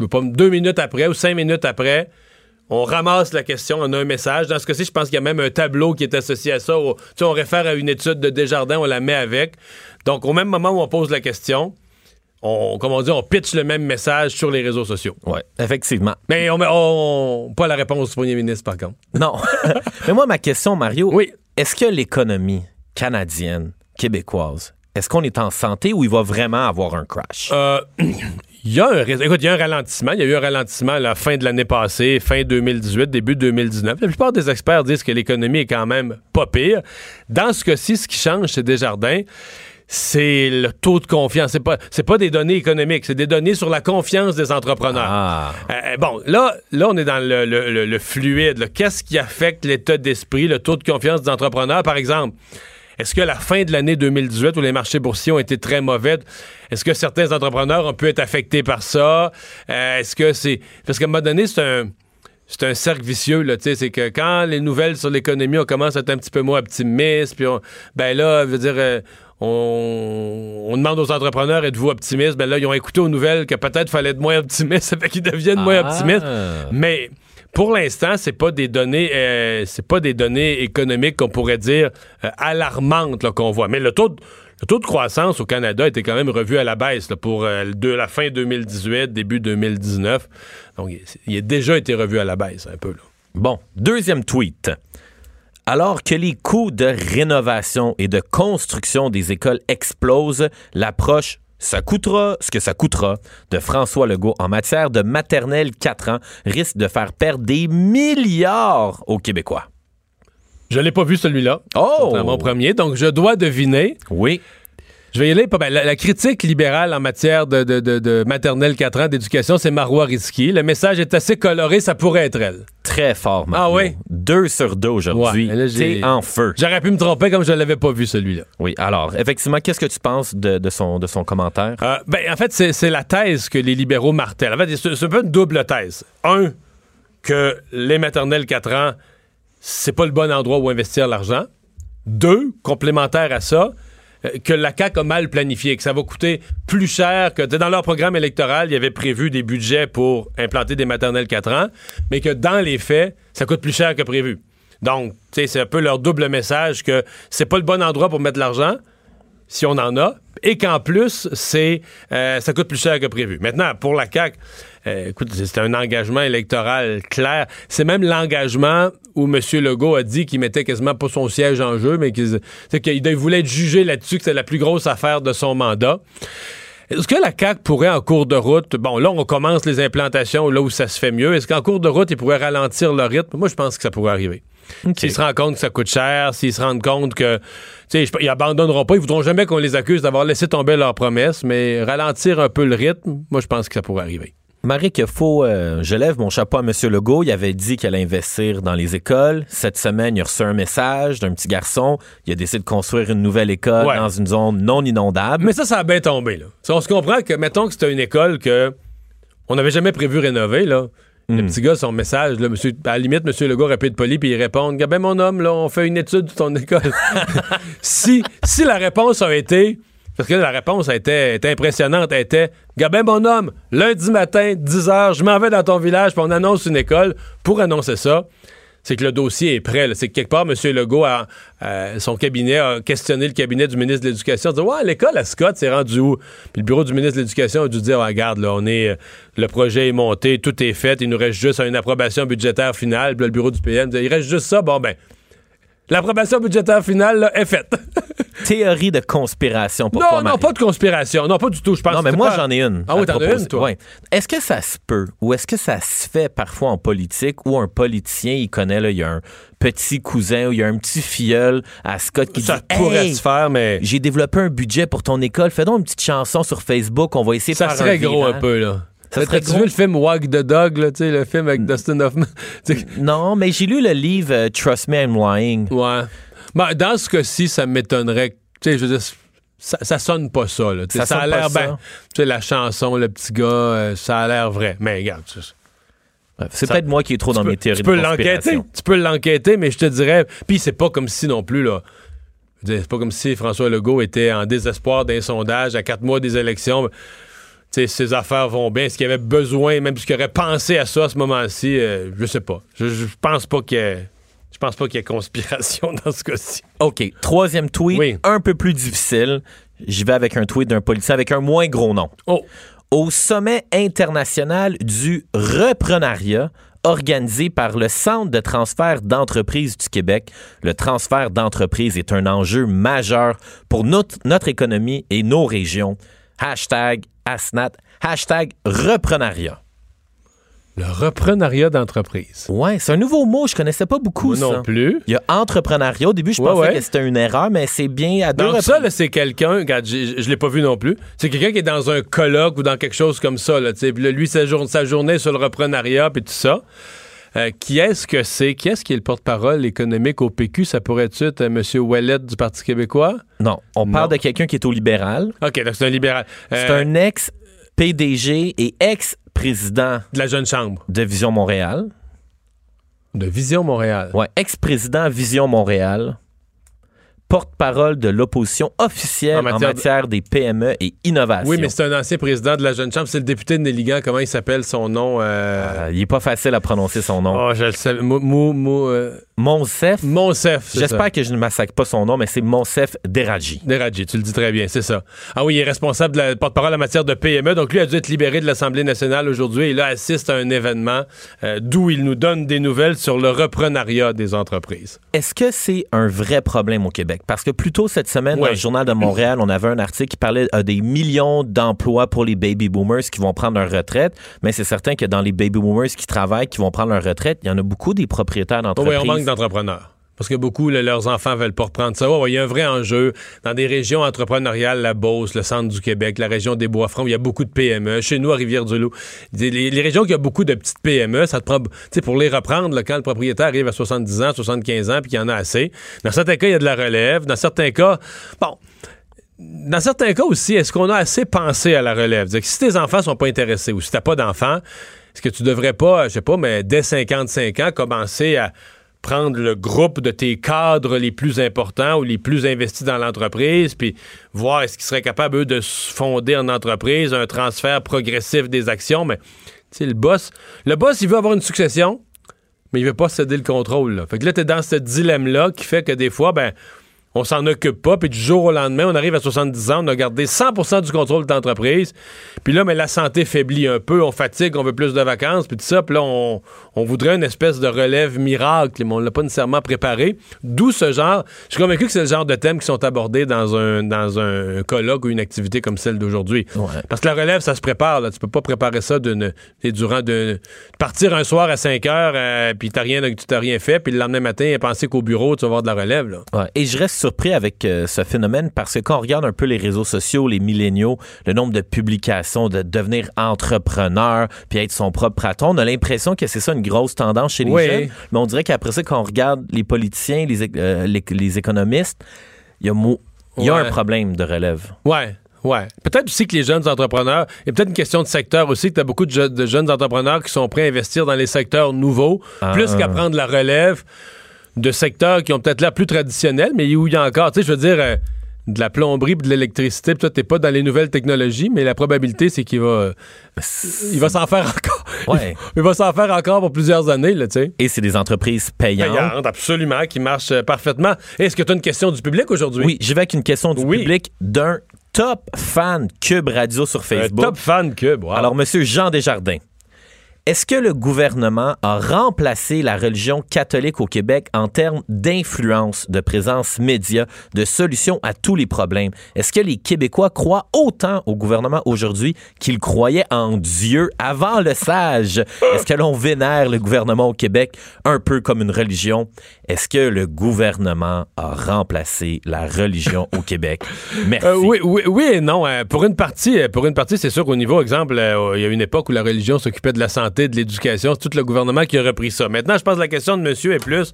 euh, deux minutes après ou cinq minutes après. On ramasse la question, on a un message. Dans ce cas-ci, je pense qu'il y a même un tableau qui est associé à ça. où, tu sais, on réfère à une étude de Desjardins, on la met avec. Donc, au même moment où on pose la question, on, comme on dit, on pitch le même message sur les réseaux sociaux. Ouais, effectivement. Mais on, met- on- pas la réponse du premier ministre, par contre. Non. Mais moi, ma question, Mario, Oui. est-ce que l'économie canadienne, québécoise, est-ce qu'on est en santé ou il va vraiment avoir un crash? Euh, Il y a un, écoute, il y a un ralentissement. Il y a eu un ralentissement à la fin de l'année passée, fin 2018, début 2019. La plupart des experts disent que l'économie est quand même pas pire. Dans ce cas-ci, ce qui change chez Desjardins, c'est le taux de confiance. C'est pas, c'est pas des données économiques, c'est des données sur la confiance des entrepreneurs. Ah. Euh, bon, là, là, on est dans le, le- le- le fluide. Qu'est-ce qui affecte l'état d'esprit, le taux de confiance des entrepreneurs, par exemple? Est-ce que la fin de l'année 2018, où les marchés boursiers ont été très mauvais, est-ce que certains entrepreneurs ont pu être affectés par ça? Euh, est-ce que c'est... Parce qu'à un moment donné, c'est un... C'est un cercle vicieux, là, tu sais, c'est que quand les nouvelles sur l'économie, on commence à être un petit peu moins optimiste, puis on- ben là, je veux dire, euh, on, on demande aux entrepreneurs, êtes-vous optimiste? Ben là, ils ont écouté aux nouvelles que peut-être fallait être moins optimiste, ça fait qu'ils deviennent moins Ah. optimistes. Mais pour l'instant, c'est pas des données, euh, c'est pas des données économiques qu'on pourrait dire euh, alarmantes qu'on voit. Mais le taux, de, croissance au Canada été quand même revu à la baisse pour euh, la fin 2018, début 2019. Donc, il, a déjà été revu à la baisse un peu. Bon, deuxième tweet. Alors que les coûts de rénovation et de construction des écoles explosent, l'approche ça coûtera ce que ça coûtera de François Legault en matière de maternelle 4 ans risque de faire perdre des milliards aux Québécois. Je l'ai pas vu celui-là. Oh! C'est mon premier. Donc, je dois deviner. Oui. Je vais y aller. La, la critique libérale en matière de, de, de- de maternelle 4 ans d'éducation, c'est Marois Risky. Le message est assez coloré, ça pourrait être elle. Très fort, Mario. Ah oui? Deux sur deux aujourd'hui. Ouais, T'es en feu. J'aurais pu me tromper comme je l'avais pas vu celui-là. Oui, alors, effectivement, qu'est-ce que tu penses de, de son, de son commentaire? Euh, ben, en fait, c'est la thèse que les libéraux martèlent. En fait, c'est un peu une double thèse. Un, que les maternelles 4 ans, c'est pas le bon endroit où investir l'argent. Deux, complémentaire à ça, que la CAQ a mal planifié, que ça va coûter plus cher que dans leur programme électoral, il y avait prévu des budgets pour implanter des maternelles 4 ans, mais que dans les faits, ça coûte plus cher que prévu. Donc, c'est un peu leur double message que c'est pas le bon endroit pour mettre l'argent, si on en a, et qu'en plus, c'est euh, ça coûte plus cher que prévu. Maintenant, pour la CAQ, euh, écoute, c'est un engagement électoral clair. C'est même l'engagement où M. Legault a dit qu'il mettait quasiment pas son siège en jeu, mais qu'il voulait être jugé là-dessus, que c'est la plus grosse affaire de son mandat. Est-ce que la CAQ pourrait, en cours de route, bon, là, on commence les implantations là où ça se fait mieux. Est-ce qu'en cours de route, ils pourraient ralentir le rythme? Moi, je pense que ça pourrait arriver. S'ils se rendent compte que ça coûte cher, s'ils se rendent compte que, tu sais, ils abandonneront pas, ils voudront jamais qu'on les accuse d'avoir laissé tomber leurs promesses, mais ralentir un peu le rythme, moi, je pense que ça pourrait arriver. Marie, qu'il faut, euh, je lève mon chapeau à M. Legault. Il avait dit qu'il allait investir dans les écoles. Cette semaine, il a reçu un message d'un petit garçon. Il a décidé de construire une nouvelle école Ouais. dans une zone non inondable. Mais ça, ça a bien tombé, là. Ça, on se comprend que, mettons que c'était une école que on n'avait jamais prévu rénover, là. Le petit gars, son message, là, monsieur, à la limite, M. Legault aurait pu être poli puis il répondre Ben, mon homme, là, on fait une étude de ton école. si, si la réponse a été Parce que la réponse était impressionnante. Elle était Gabin, mon homme, lundi matin, 10 h, je m'en vais dans ton village, puis on annonce une école. Pour annoncer ça, c'est que le dossier est prêt. C'est que quelque part, M. Legault, a, euh, son cabinet a questionné le cabinet du ministre de l'Éducation. dit Ouais, l'école à Scott, c'est rendu où? Puis le bureau du ministre de l'Éducation a dû dire Regarde, là, on est. euh, le projet est monté, tout est fait, il nous reste juste une approbation budgétaire finale. Puis le bureau du PM dit Il reste juste ça, bon, ben. L'approbation budgétaire finale est faite. Théorie de conspiration pour non, toi, non, pas de conspiration. Non, pas du tout. Je pense Non, mais moi, pas- j'en ai une. Ah oui, t'en as une, toi? Ouais. Est-ce que ça se peut ou est-ce que ça se fait parfois en politique où un politicien, il connaît, là, il y a un petit cousin ou il y a un petit filleul à Scott qui Ça dit pourrait Hey, se faire, mais j'ai développé un budget pour ton école, fais donc une petite chanson sur Facebook, on va essayer de ça faire serait un gros un peu, là. Ça serait gros. vu le film Walk the Dog, là, tu le film avec Dustin Hoffman? Tu Non, mais j'ai lu le livre euh, Trust Me, I'm Lying. ouais. Ben, dans ce cas-ci, ça m'étonnerait. Tu sais, je veux dire, ça, ça sonne pas ça, là. Ça Ça, a sonne pas l'air ça. bien. Tu sais, la chanson, le petit gars, euh, ça a l'air vrai. Mais regarde, tu sais, C'est peut-être moi qui est trop dans mes théories tu peux de l'enquêter. Tu peux l'enquêter, mais je te dirais. Puis c'est pas comme si non plus, là. C'est pas comme si François Legault était en désespoir d'un sondage à quatre mois des élections. Tu sais, ses affaires vont bien. Est-ce qu'il avait besoin, même ce qu'il aurait pensé à ça à ce moment-ci, euh, je sais pas. Je, je pense pas qu'il y ait. Je pense pas qu'il y ait conspiration dans ce cas-ci. OK. Troisième tweet, Oui. un peu plus difficile. J'y vais avec un tweet d'un policier avec un moins gros nom. Oh! Au sommet international du reprenariat organisé par le Centre de transfert d'entreprises du Québec, le transfert d'entreprises est un enjeu majeur pour notre, notre économie et nos régions. Hashtag ASNAT, hashtag reprenariat. Le reprenariat d'entreprise. Ouais, c'est un nouveau mot, je connaissais pas beaucoup Moi ça. non plus. Il y a entrepreneuriat. Au début, je Ouais, pensais ouais. que c'était une erreur, mais c'est bien à deux Donc ça, c'est quelqu'un, je l'ai pas vu non plus, c'est quelqu'un qui est dans un colloque ou dans quelque chose comme ça, là, lui, sa, jour- sa journée sur le reprenariat, puis tout ça. Euh, qui est-ce que c'est? Qui est-ce qui est le porte-parole économique au PQ? Ça pourrait être M. Ouellet du Parti québécois? Non, on parle de quelqu'un qui est au libéral. OK, donc c'est un libéral. C'est Euh, un ex-PDG et ex-président De la Jeune Chambre. de Vision Montréal. De Vision Montréal. Ouais, ex-président Vision Montréal. Porte-parole de l'opposition officielle En en matière matière, de- des PME et innovation. Oui, mais c'est un ancien président de la Jeune Chambre. C'est le député de Néligan. Comment il s'appelle son nom? Euh... Euh, il est pas facile à prononcer son nom. Oh, je le sais. Mou, Mou, Mou- euh, Monsef? Monsef. J'espère que je ne massacre pas son nom, mais c'est Monsef Deradji. Deradji, tu le dis très bien, c'est ça. Ah oui, il est responsable de la porte-parole en matière de PME. Donc, lui a dû être libéré de l'Assemblée nationale aujourd'hui. Et là, assiste à un événement d'où il nous donne des nouvelles sur le reprenariat des entreprises. Est-ce que c'est un vrai problème au Québec? Parce que plus tôt cette semaine, dans le Journal de Montréal, on avait un article qui parlait euh, des millions d'emplois pour les baby boomers qui vont prendre leur retraite. Mais c'est certain que dans les baby boomers qui travaillent, qui vont prendre leur retraite, il y en a beaucoup des propriétaires d'entreprises. oui, on manque d'entrepreneurs. Parce que beaucoup, là, leurs enfants veulent pas reprendre ça. Il y a un vrai enjeu. Dans des régions entrepreneuriales, la Beauce, le centre du Québec, la région des Bois-Francs, il y a beaucoup de PME. Chez nous, à Rivière-du-Loup, les, régions qui ont beaucoup de petites PME, ça te prend... Tu pour les reprendre, quand le propriétaire arrive à 70 ans, 75 ans, puis qu'il y en a assez. Dans certains cas, il y a de la relève. Dans certains cas, bon... Dans certains cas aussi, est-ce qu'on a assez pensé à la relève? Si tes enfants sont pas intéressés ou si t'as pas d'enfants, est-ce que tu devrais pas, je sais pas, mais dès 55 ans, commencer à prendre le groupe de tes cadres les plus importants ou les plus investis dans l'entreprise, puis voir est-ce qu'ils seraient capables, eux, de fonder en entreprise, un transfert progressif des actions, mais tu sais, le boss, le boss, il veut avoir une succession, mais il veut pas céder le contrôle. Fait que là, t'es dans ce dilemme-là qui fait que des fois, ben, on s'en occupe pas, puis du jour au lendemain, on arrive à 70 ans, on a gardé 100% du contrôle de l'entreprise, puis là, mais la santé faiblit un peu, on fatigue, on veut plus de vacances, puis tout ça, puis là, on, on voudrait une espèce de relève miracle, mais on l'a pas nécessairement préparé. D'où ce genre, je suis convaincu que c'est le genre de thèmes qui sont abordés dans un, dans un colloque ou une activité comme celle d'aujourd'hui. Ouais. Parce que la relève, ça se prépare, là. tu peux pas préparer ça d'une, durant de partir un soir à 5 heures, euh, puis t'as rien, tu t'as rien fait, puis le lendemain matin, penser qu'au bureau, tu vas avoir de la relève, là. Ouais. Et je reste surpris avec euh, ce phénomène parce que quand on regarde un peu les réseaux sociaux, les milléniaux, le nombre de publications, de devenir entrepreneur, puis être son propre patron, on a l'impression que c'est ça une grosse tendance chez les Oui. jeunes. Mais on dirait qu'après ça, quand on regarde les politiciens, les, euh, les, les économistes, il y a, mo- il y a Ouais. un problème de relève. Ouais. Ouais. Peut-être aussi que les jeunes entrepreneurs, il y a peut-être une question de secteur aussi, que tu as beaucoup de, je- de jeunes entrepreneurs qui sont prêts à investir dans les secteurs nouveaux, Ah. plus qu'à prendre la relève de secteurs qui ont peut-être l'air plus traditionnels, mais où il y a encore, tu sais, je veux dire, euh, de la plomberie, de l'électricité, toi, t'es pas dans les nouvelles technologies, mais la probabilité, c'est qu'il va, il va s'en faire encore. Ouais. Il va s'en faire encore pour plusieurs années, là, tu sais. Et c'est des entreprises payantes. Payantes, absolument, qui marchent euh, parfaitement. Est-ce que tu as une question du public aujourd'hui? Oui, j'y vais avec une question du Oui. public d'un top fan Cube Radio sur Un Facebook. top fan Cube. wow. Alors, Monsieur Jean Desjardins, est-ce que le gouvernement a remplacé la religion catholique au Québec en termes d'influence, de présence média, de solution à tous les problèmes? Est-ce que les Québécois croient autant au gouvernement aujourd'hui qu'ils croyaient en Dieu avant le sage? Est-ce que l'on vénère le gouvernement au Québec un peu comme une religion? Est-ce que le gouvernement a remplacé la religion au Québec? Merci. Euh, oui, oui, oui et non. Euh, pour une partie, euh, pour une partie, c'est sûr qu'au niveau, exemple, il y a une époque où la religion s'occupait de la santé, de l'éducation. C'est tout le gouvernement qui a repris ça. Maintenant, je pense que la question de monsieur est plus.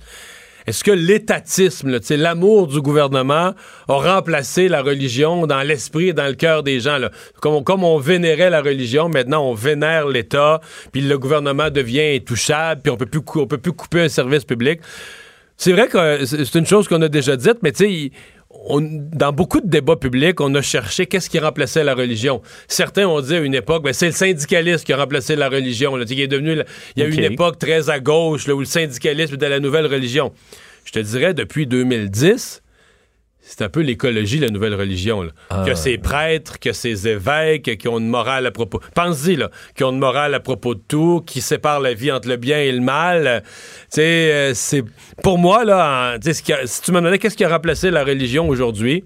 Est-ce que l'étatisme, l'amour du gouvernement a remplacé la religion dans l'esprit et dans le cœur des gens? Là? Comme, on, comme on vénérait la religion, maintenant on vénère l'État, puis le gouvernement devient intouchable, puis on peut plus, on peut plus couper un service public. C'est vrai que euh, c'est une chose qu'on a déjà dite, mais tu sais, on- dans beaucoup de débats publics, on a cherché qu'est-ce qui remplaçait la religion. Certains ont dit à une époque, ben, c'est le syndicalisme qui a remplacé la religion. là. Il, est devenu, il y a eu Ok. une époque très à gauche là, où le syndicalisme était la nouvelle religion. Je te dirais, depuis 2010, c'est un peu l'écologie, la nouvelle religion. Là. Ah. Que ces prêtres, que ces évêques qui ont une morale à propos. Pense-y, là, qui ont une morale à propos de tout, qui séparent la vie entre le bien et le mal. Euh, Tu sais, euh, c'est. Pour moi, là, en- a- si tu me demandais qu'est-ce qui a remplacé la religion aujourd'hui,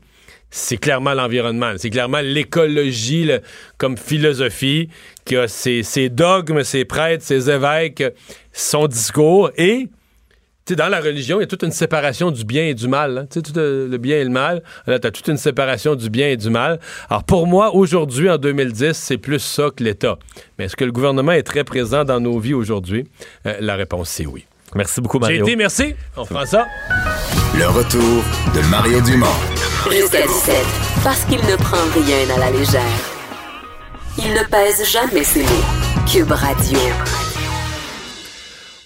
c'est clairement l'environnement. C'est clairement l'écologie comme philosophie, qui a ses, ses dogmes, ses prêtres, ses évêques, son discours et sais, dans la religion, il y a toute une séparation du bien et du mal. hein. Tu sais, tout euh, le bien et le mal. Là, tu as toute une séparation du bien et du mal. Alors, pour moi, aujourd'hui, en 2010, c'est plus ça que l'État. Mais est-ce que le gouvernement est très présent dans nos vies aujourd'hui? Euh, la réponse, c'est oui. Merci beaucoup, J'ai Mario. été, merci. On fera ça. Le retour de Mario Dumont. Jusqu'à 17, parce qu'il ne prend rien à la légère. Il ne pèse jamais ses mots. Cube Radio.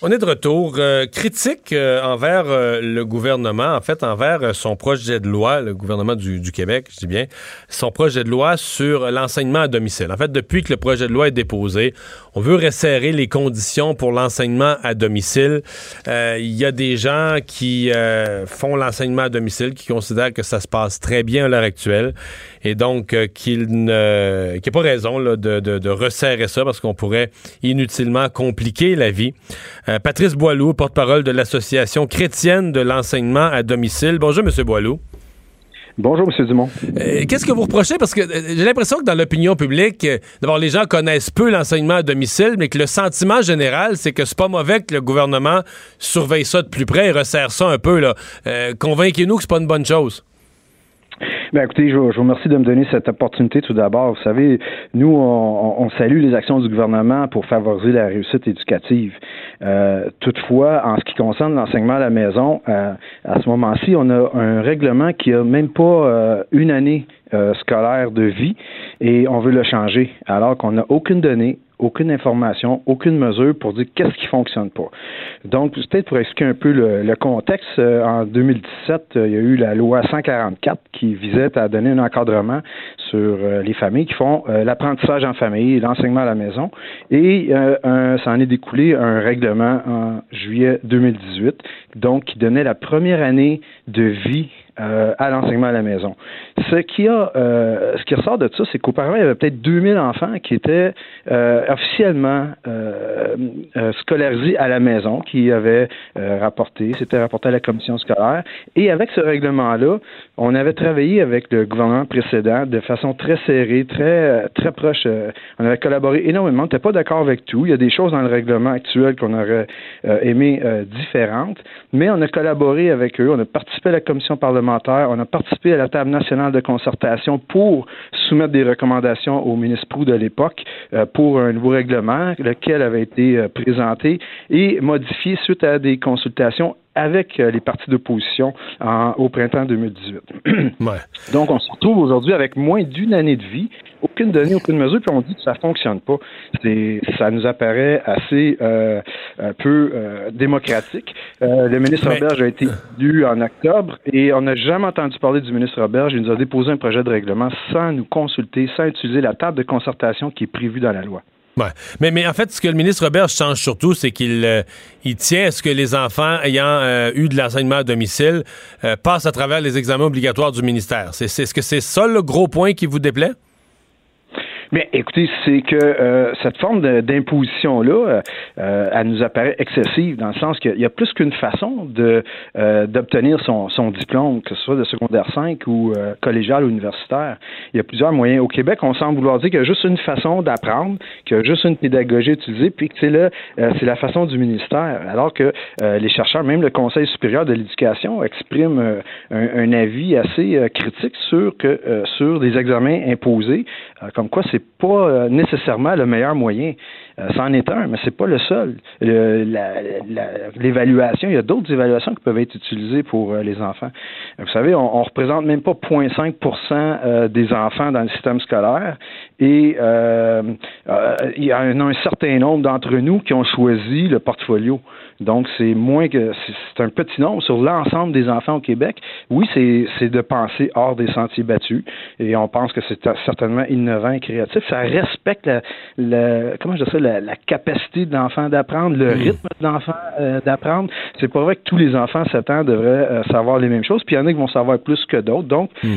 On est de retour. Euh, critique euh, envers euh, le gouvernement, en fait, envers son projet de loi, le gouvernement du, du Québec, je dis bien, son projet de loi sur l'enseignement à domicile. En fait, depuis que le projet de loi est déposé, on veut resserrer les conditions pour l'enseignement à domicile. Euh, Il y a des gens qui euh, font l'enseignement à domicile, qui considèrent que ça se passe très bien à l'heure actuelle, et donc euh, qu'il n'y a pas raison de, resserrer ça parce qu'on pourrait inutilement compliquer la vie. Euh, Patrice Boileau, porte-parole de l'Association chrétienne de l'enseignement à domicile. Bonjour, M. Boileau. Bonjour, M. Dumont. Euh, Qu'est-ce que vous reprochez? Parce que euh, j'ai l'impression que dans l'opinion publique, euh, d'abord, les gens connaissent peu l'enseignement à domicile, mais que le sentiment général, c'est que c'est pas mauvais que le gouvernement surveille ça de plus près et resserre ça un peu. Convainquez-nous que c'est pas une bonne chose. Ben, écoutez, je, vous je vous remercie de me donner cette opportunité tout d'abord. Vous savez, nous, on, on salue les actions du gouvernement pour favoriser la réussite éducative. Euh, toutefois, en ce qui concerne l'enseignement à la maison, euh, à ce moment-ci, on a un règlement qui a même pas euh, une année euh, scolaire de vie et on veut le changer alors qu'on n'a aucune donnée, aucune information, aucune mesure pour dire qu'est-ce qui fonctionne pas. Donc, peut-être pour expliquer un peu le, contexte, euh, en 2017, euh, il y a eu la loi 144 qui visait à donner un encadrement sur euh, les familles qui font euh, l'apprentissage en famille l'enseignement à la maison. Et un- ça en est découlé un règlement en juillet 2018, donc qui donnait la première année de vie euh, à l'enseignement à la maison. Ce qui a, euh, ce qui ressort de ça, c'est qu'auparavant, il y avait peut-être 2000 enfants qui étaient euh, officiellement scolarisés à la maison, qui avaient rapporté, c'était rapporté à la commission scolaire. Et avec ce règlement-là, on avait travaillé avec le gouvernement précédent de façon très serrée, très très proche. on avait collaboré énormément. On n'était pas d'accord avec tout. Il y a des choses dans le règlement actuel qu'on aurait aimé différentes, mais on a collaboré avec eux. On a participé à la commission parlementaire. On a participé à la table nationale de concertation pour soumettre des recommandations aux municipaux de l'époque euh, pour un nouveau règlement, lequel avait été euh, présenté et modifié suite à des consultations avec euh, les partis d'opposition au printemps 2018. Ouais. Donc, on se retrouve aujourd'hui avec moins d'une année de vie aucune donnée, aucune mesure, puis on dit que ça fonctionne pas. Ça nous apparaît assez euh, un peu euh, démocratique. Euh, le ministre Mais- Roberge a été élu en octobre et on n'a jamais entendu parler du ministre Roberge. Il nous a déposé un projet de règlement sans nous consulter, sans utiliser la table de concertation qui est prévue dans la loi. Mais, en fait, ce que le ministre Robert change surtout, c'est qu'il euh, tient à ce que les enfants ayant euh, eu de l'enseignement à domicile euh, passent à travers les examens obligatoires du ministère. C'est, c'est- est-ce que c'est ça le gros point qui vous déplaît? Bien, écoutez, c'est que euh, cette forme d'imposition-là, euh, euh, elle nous apparaît excessive dans le sens qu'il y a plus qu'une façon euh, d'obtenir son, son diplôme, que ce soit de secondaire 5 ou euh, collégial ou universitaire. Il y a plusieurs moyens. Au Québec, on semble vouloir dire qu'il y a juste une façon d'apprendre, qu'il y a juste une pédagogie utilisée, puis que c'est là, euh, c'est la façon du ministère. Alors que les chercheurs, même le Conseil supérieur de l'éducation, exprime euh, un, un avis assez critique sur que sur des examens imposés, comme quoi c'est pas euh, nécessairement le meilleur moyen. Euh, c'en est un, mais c'est pas le seul. L'évaluation, il y a d'autres évaluations qui peuvent être utilisées pour euh, les enfants. Vous savez, on, on représente même pas 0,5% euh, des enfants dans le système scolaire et euh, euh, il y a un certain nombre d'entre nous qui ont choisi le portfolio. Donc, c'est moins que c'est un petit nombre sur l'ensemble des enfants au Québec. Oui, c'est de penser hors des sentiers battus et on pense que c'est certainement innovant et créatif. Ça respecte la, la- comment je dis ça, la, la capacité de l'enfant d'apprendre, le rythme de l'enfant euh, d'apprendre. C'est pas vrai que tous les enfants à 7 ans devraient euh, savoir les mêmes choses, puis il y en a qui vont savoir plus que d'autres. Donc, c'est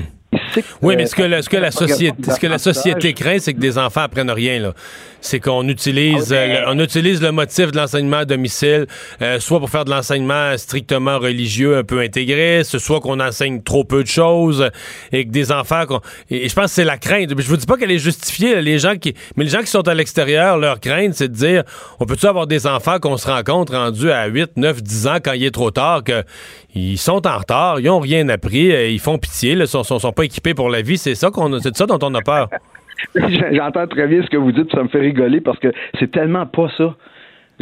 Oui, mais euh, ce que, la, ce que la ça- société, ce que la société craint, c'est que des enfants apprennent rien. Là. C'est qu'on utilise, euh, le, on utilise le motif de l'enseignement à domicile, euh, soit pour faire de l'enseignement strictement religieux un peu intégriste, soit qu'on enseigne trop peu de choses et que des enfants. qu'on- Et, je pense que c'est la crainte. Je vous dis pas qu'elle est justifiée. là, Les gens qui, mais les gens qui sont à l'extérieur, leur crainte, c'est de dire, on peut-tu avoir des enfants qu'on se rencontre rendus à 8, 9, 10 ans quand il est trop tard, que ils sont en retard, ils ont rien appris, ils font pitié, là, sont, sont, sont pas équipés pour la vie. C'est ça qu'on, c'est ça dont on a peur. J'entends très bien ce que vous dites, ça me fait rigoler parce que c'est tellement pas ça.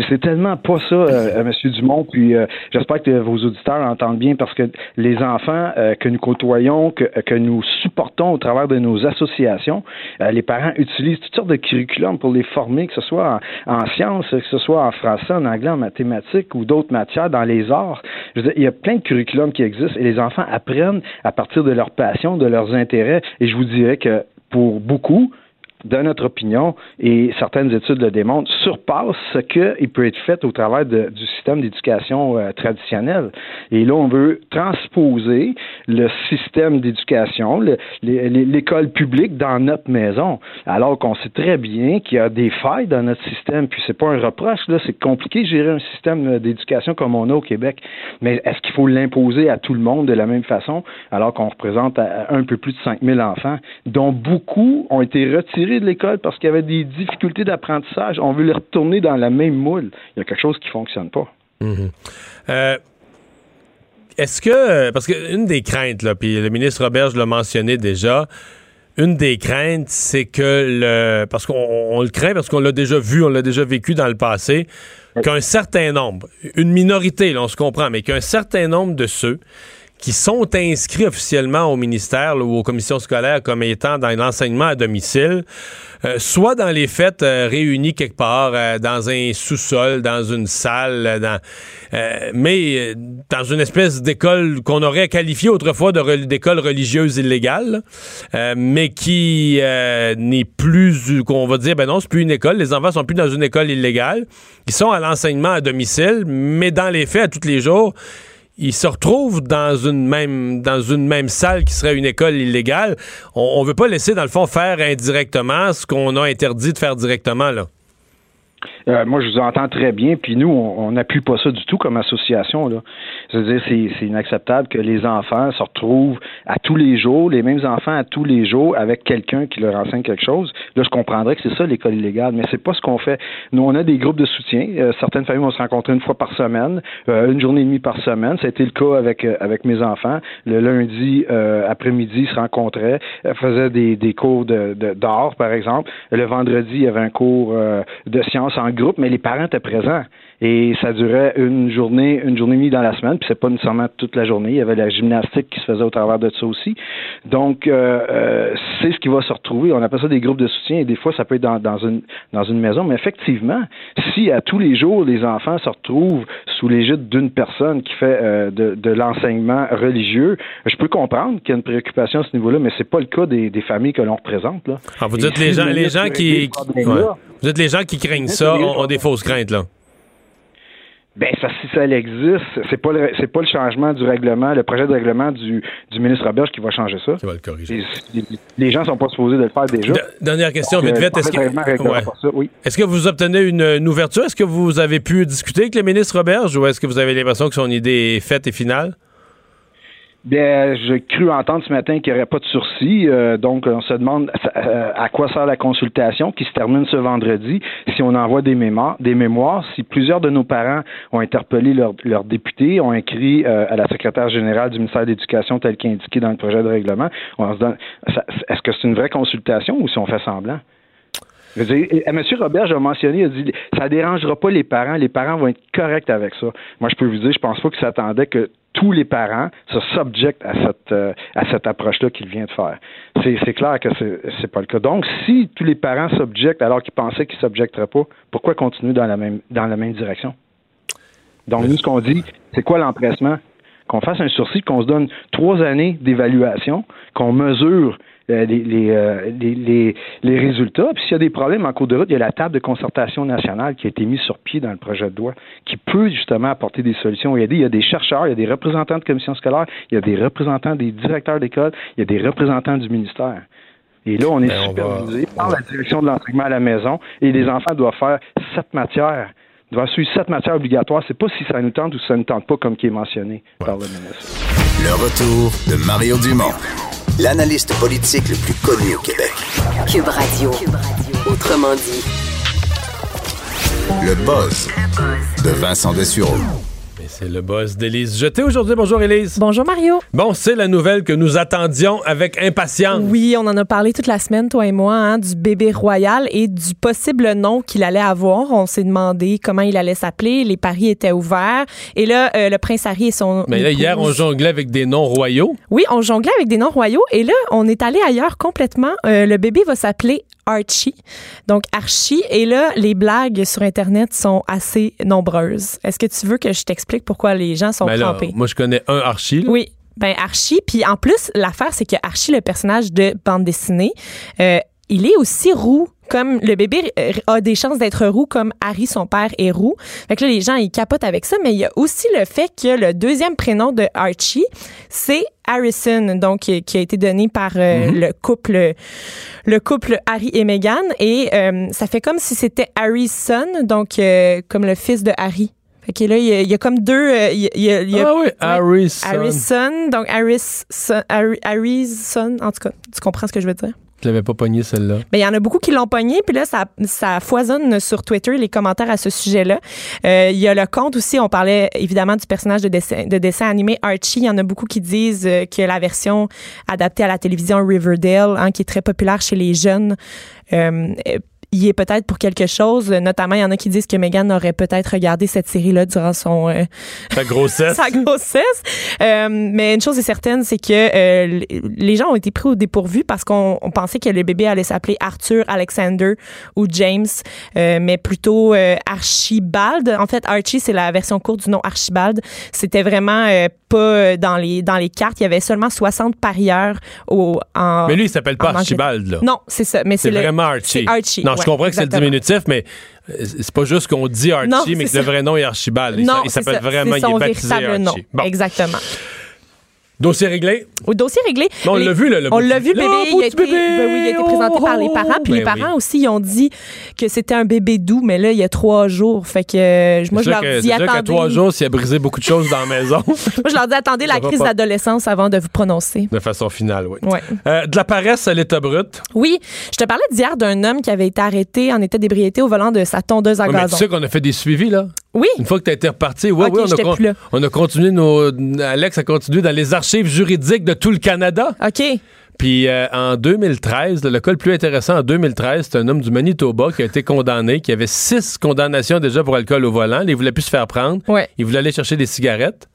C'est tellement pas ça, euh, euh, Monsieur Dumont. Puis euh, j'espère que vos auditeurs entendent bien parce que les enfants euh, que nous côtoyons, que, que nous supportons au travers de nos associations, euh, les parents utilisent toutes sortes de curriculums pour les former, que ce soit en, en sciences, que ce soit en français, en anglais, en mathématiques ou d'autres matières, dans les arts. Je veux dire, il y a plein de curriculums qui existent et les enfants apprennent à partir de leur passion, de leurs intérêts. Et je vous dirais que pour beaucoup, de notre opinion, et certaines études le démontrent, surpasse ce qui peut être fait au travers du système d'éducation euh, traditionnel. Et là, on veut transposer le système d'éducation, l'école publique dans notre maison, alors qu'on sait très bien qu'il y a des failles dans notre système. Puis c'est pas un reproche, là, c'est compliqué de gérer un système euh, d'éducation comme on a au Québec. Mais est-ce qu'il faut l'imposer à tout le monde de la même façon, alors qu'on représente à un peu plus de 5000 enfants, dont beaucoup ont été retirés de l'école parce qu'il y avait des difficultés d'apprentissage. On veut les retourner dans la même moule. Il y a quelque chose qui fonctionne pas. Euh, Est-ce que, parce qu'une des craintes, là, puis le ministre Roberge l'a mentionné déjà, une des craintes, c'est que le. Parce qu'on on le craint, parce qu'on l'a déjà vu, on l'a déjà vécu dans le passé, qu'un certain nombre, une minorité, là, on se comprend, mais qu'un certain nombre de ceux qui sont inscrits officiellement au ministère ou aux commissions scolaires comme étant dans l'enseignement à domicile, euh, soit dans les fêtes euh, réunis quelque part, euh, dans un sous-sol, dans une salle, euh, dans, mais dans une espèce d'école qu'on aurait qualifiée autrefois d'école religieuse illégale, mais qui n'est plus, qu'on va dire, ben non, c'est plus une école, les enfants sont plus dans une école illégale, ils sont à l'enseignement à domicile, mais dans les faits, à tous les jours, ils se retrouvent dans une même dans une même salle qui serait une école illégale. On, on veut pas laisser dans le fond faire indirectement ce qu'on a interdit de faire directement là. Euh, moi, je vous entends très bien, puis nous, on n'appuie pas ça du tout comme association. C'est-à-dire, c'est, inacceptable que les enfants se retrouvent à tous les jours, les mêmes enfants à tous les jours, avec quelqu'un qui leur enseigne quelque chose. Là, je comprendrais que c'est ça l'école illégale, mais c'est pas ce qu'on fait. Nous, on a des groupes de soutien. Euh, certaines familles vont se rencontrer une fois par semaine, euh, une journée et demie par semaine. Ça a été le cas avec euh, avec mes enfants. Le lundi euh, après-midi, ils se rencontraient, faisaient des, des cours de, de- d'art, par exemple. Le vendredi, il y avait un cours de sciences en groupe, mais les parents étaient présents. Et ça durait une journée, une journée et demie dans la semaine, puis c'est pas nécessairement toute la journée. Il y avait la gymnastique qui se faisait au travers de ça aussi. Donc, euh, euh, c'est ce qui va se retrouver. On appelle ça des groupes de soutien, et des fois, ça peut être dans, dans une dans une maison. Mais effectivement, si à tous les jours, les enfants se retrouvent sous l'égide d'une personne qui fait euh, de, de l'enseignement religieux, je peux comprendre qu'il y a une préoccupation à ce niveau-là, mais c'est pas le cas des, des familles que l'on représente. Là. Ah, vous Et dites si les gens, les qui, ouais. Vous dites les gens qui craignent ça ont, ont des fausses craintes là. Ben, ça, si ça existe, c'est pas le, c'est pas le changement du règlement, le projet de règlement du, du ministre Roberge qui va changer ça. Qui va le corriger. Les, les gens sont pas supposés de le faire déjà. Dernière question, vite, euh, vite. Est-ce que, oui. est-ce que vous obtenez une, une ouverture? Est-ce que vous avez pu discuter avec le ministre Roberge ou est-ce que vous avez l'impression que son idée est faite et finale? Bien, j'ai cru entendre ce matin qu'il n'y aurait pas de sursis. euh, donc, on se demande euh, à quoi sert la consultation qui se termine ce vendredi. Si on envoie des mémoires, des mémoires, si plusieurs de nos parents ont interpellé leurs leurs députés, ont écrit euh, à la secrétaire générale du ministère de l'Éducation tel qu'indiqué dans le projet de règlement, on se est-ce que c'est une vraie consultation ou si on fait semblant? Je veux dire, et- M. Robert, a mentionné, il a dit ça dérangera pas les parents, les parents vont être corrects avec ça. Moi, je peux vous dire, je pense pas qu'il s'attendait que tous les parents se subjectent à cette euh, à cette approche-là qu'il vient de faire. C'est, clair que c'est, pas le cas. Donc, si tous les parents s'objectent alors qu'ils pensaient qu'ils s'objecteraient pas, pourquoi continuer dans la même dans la même direction? Donc, nous, ce qu'on dit, c'est quoi l'empressement? Qu'on fasse un sursis, qu'on se donne trois années d'évaluation, qu'on mesure les, les, euh, les, les- les résultats. Puis s'il y a des problèmes en cours de route, il y a la table de concertation nationale qui a été mise sur pied dans le projet de loi, qui peut justement apporter des solutions et aider. Il y a des chercheurs, il y a des représentants de commissions scolaires, il y a des représentants des directeurs d'école, il y a des représentants du ministère. Et là, on est Ben, on va- supervisé par la direction de l'enseignement à la maison et les enfants doivent faire sept matières. Ils doivent suivre sept matières obligatoires. C'est pas si ça nous tente ou si ça ne tente pas, comme qui est mentionné par le ministre. Le retour de Mario Dumont, l'analyste politique le plus connu au Québec. Cube Radio. Autrement dit. Le buzz de Vincent Dessureau. C'est le boss d'Élise Jeté aujourd'hui. Bonjour Élise. Bonjour Mario. Bon, c'est la nouvelle que nous attendions avec impatience. Oui, on en a parlé toute la semaine, toi et moi, hein, du bébé royal et du possible nom qu'il allait avoir. On s'est demandé comment il allait s'appeler. Les paris étaient ouverts. Et là, euh, le prince Harry et son. Mais là, hier, on jonglait avec des noms royaux. Oui, on jonglait avec des noms royaux. Et là, on est allé ailleurs complètement. Euh, le bébé va s'appeler Archie. Donc, Archie. Et là, les blagues sur Internet sont assez nombreuses. Est-ce que tu veux que je t'explique pourquoi les gens sont Ben là, crampés? moi, je connais un Archie. là. Oui. Ben Archie, puis en plus, l'affaire, c'est que Archie, le personnage de bande dessinée, euh, il est aussi roux. Comme le bébé euh, a des chances d'être roux, comme Harry, son père, est roux. Fait que là, les gens, ils capotent avec ça, mais il y a aussi le fait que le deuxième prénom de Archie, c'est Harrison, donc qui qui a été donné par euh, le couple le couple Harry et Meghan. Et euh, ça fait comme si c'était Harry's son, donc euh, comme le fils de Harry. Fait que là, il y a, il y a comme deux... euh, il y a- il y a- Ah oui. Harrison. Harrison, donc Harrison, Harrison, en tout cas, tu comprends ce que je veux dire? Je l'avais pas pogné, celle-là? Ben, il y en a beaucoup qui l'ont pogné, puis là, ça, ça foisonne sur Twitter, les commentaires à ce sujet-là. Euh, Il y a le compte aussi, on parlait évidemment du personnage de dessin, de dessin animé Archie. Il y en a beaucoup qui disent euh, que la version adaptée à la télévision Riverdale, hein, qui est très populaire chez les jeunes, euh, y est peut-être pour quelque chose. Notamment, il y en a qui disent que Megan aurait peut-être regardé cette série-là durant son... euh, Ta grossesse. sa grossesse. Euh, mais une chose est certaine, c'est que euh, les gens ont été pris au dépourvu parce qu'on on pensait que le bébé allait s'appeler Arthur, Alexander ou James, euh, mais plutôt euh, Archibald. En fait, Archie, c'est la version courte du nom Archibald. C'était vraiment euh, pas dans les dans les cartes. Il y avait seulement 60 parieurs au, en. Mais lui, il s'appelle pas. Archibald, là. Non, c'est ça. Mais C'est vraiment Archie. Non, je comprends que c'est le diminutif, mais euh, c'est pas juste qu'on dit Archie, Non, mais que le vrai nom est Archibald. Non, il s'appelle vraiment, il est baptisé Archie. nom. Bon. Exactement. Dossier réglé? Au dossier réglé. Mais on l'a vu, là, le On l'a vu, le le bébé. beau Il a, été, ben oui, il a été présenté par les parents. Puis Ben les parents aussi, ils ont dit que c'était un bébé doux, mais là, il y a trois jours. Fait que moi, je C'est leur dis, c'est attendez. trois jours, s'il a brisé beaucoup de choses dans la maison, Moi, je leur dis, attendez la crise d'adolescence avant de vous prononcer. de façon finale, oui. Euh, de la paresse à l'état brut? Oui, je te parlais d'hier d'un homme qui avait été arrêté en état d'ébriété au volant de sa tondeuse à mais tu gazon. sais qu'on a fait des suivis, là. Oui. Une fois que tu as été reparti, oui, Ok, oui, on a, j'étais con- plus là. on a continué nos. Alex a continué dans les archives juridiques de tout le Canada. OK. Puis euh, en 2013, le cas le plus intéressant en 2013, c'est un homme du Manitoba qui a été condamné, qui avait six condamnations déjà pour alcool au volant. Il voulait plus se faire prendre. Ouais. Il voulait aller chercher des cigarettes.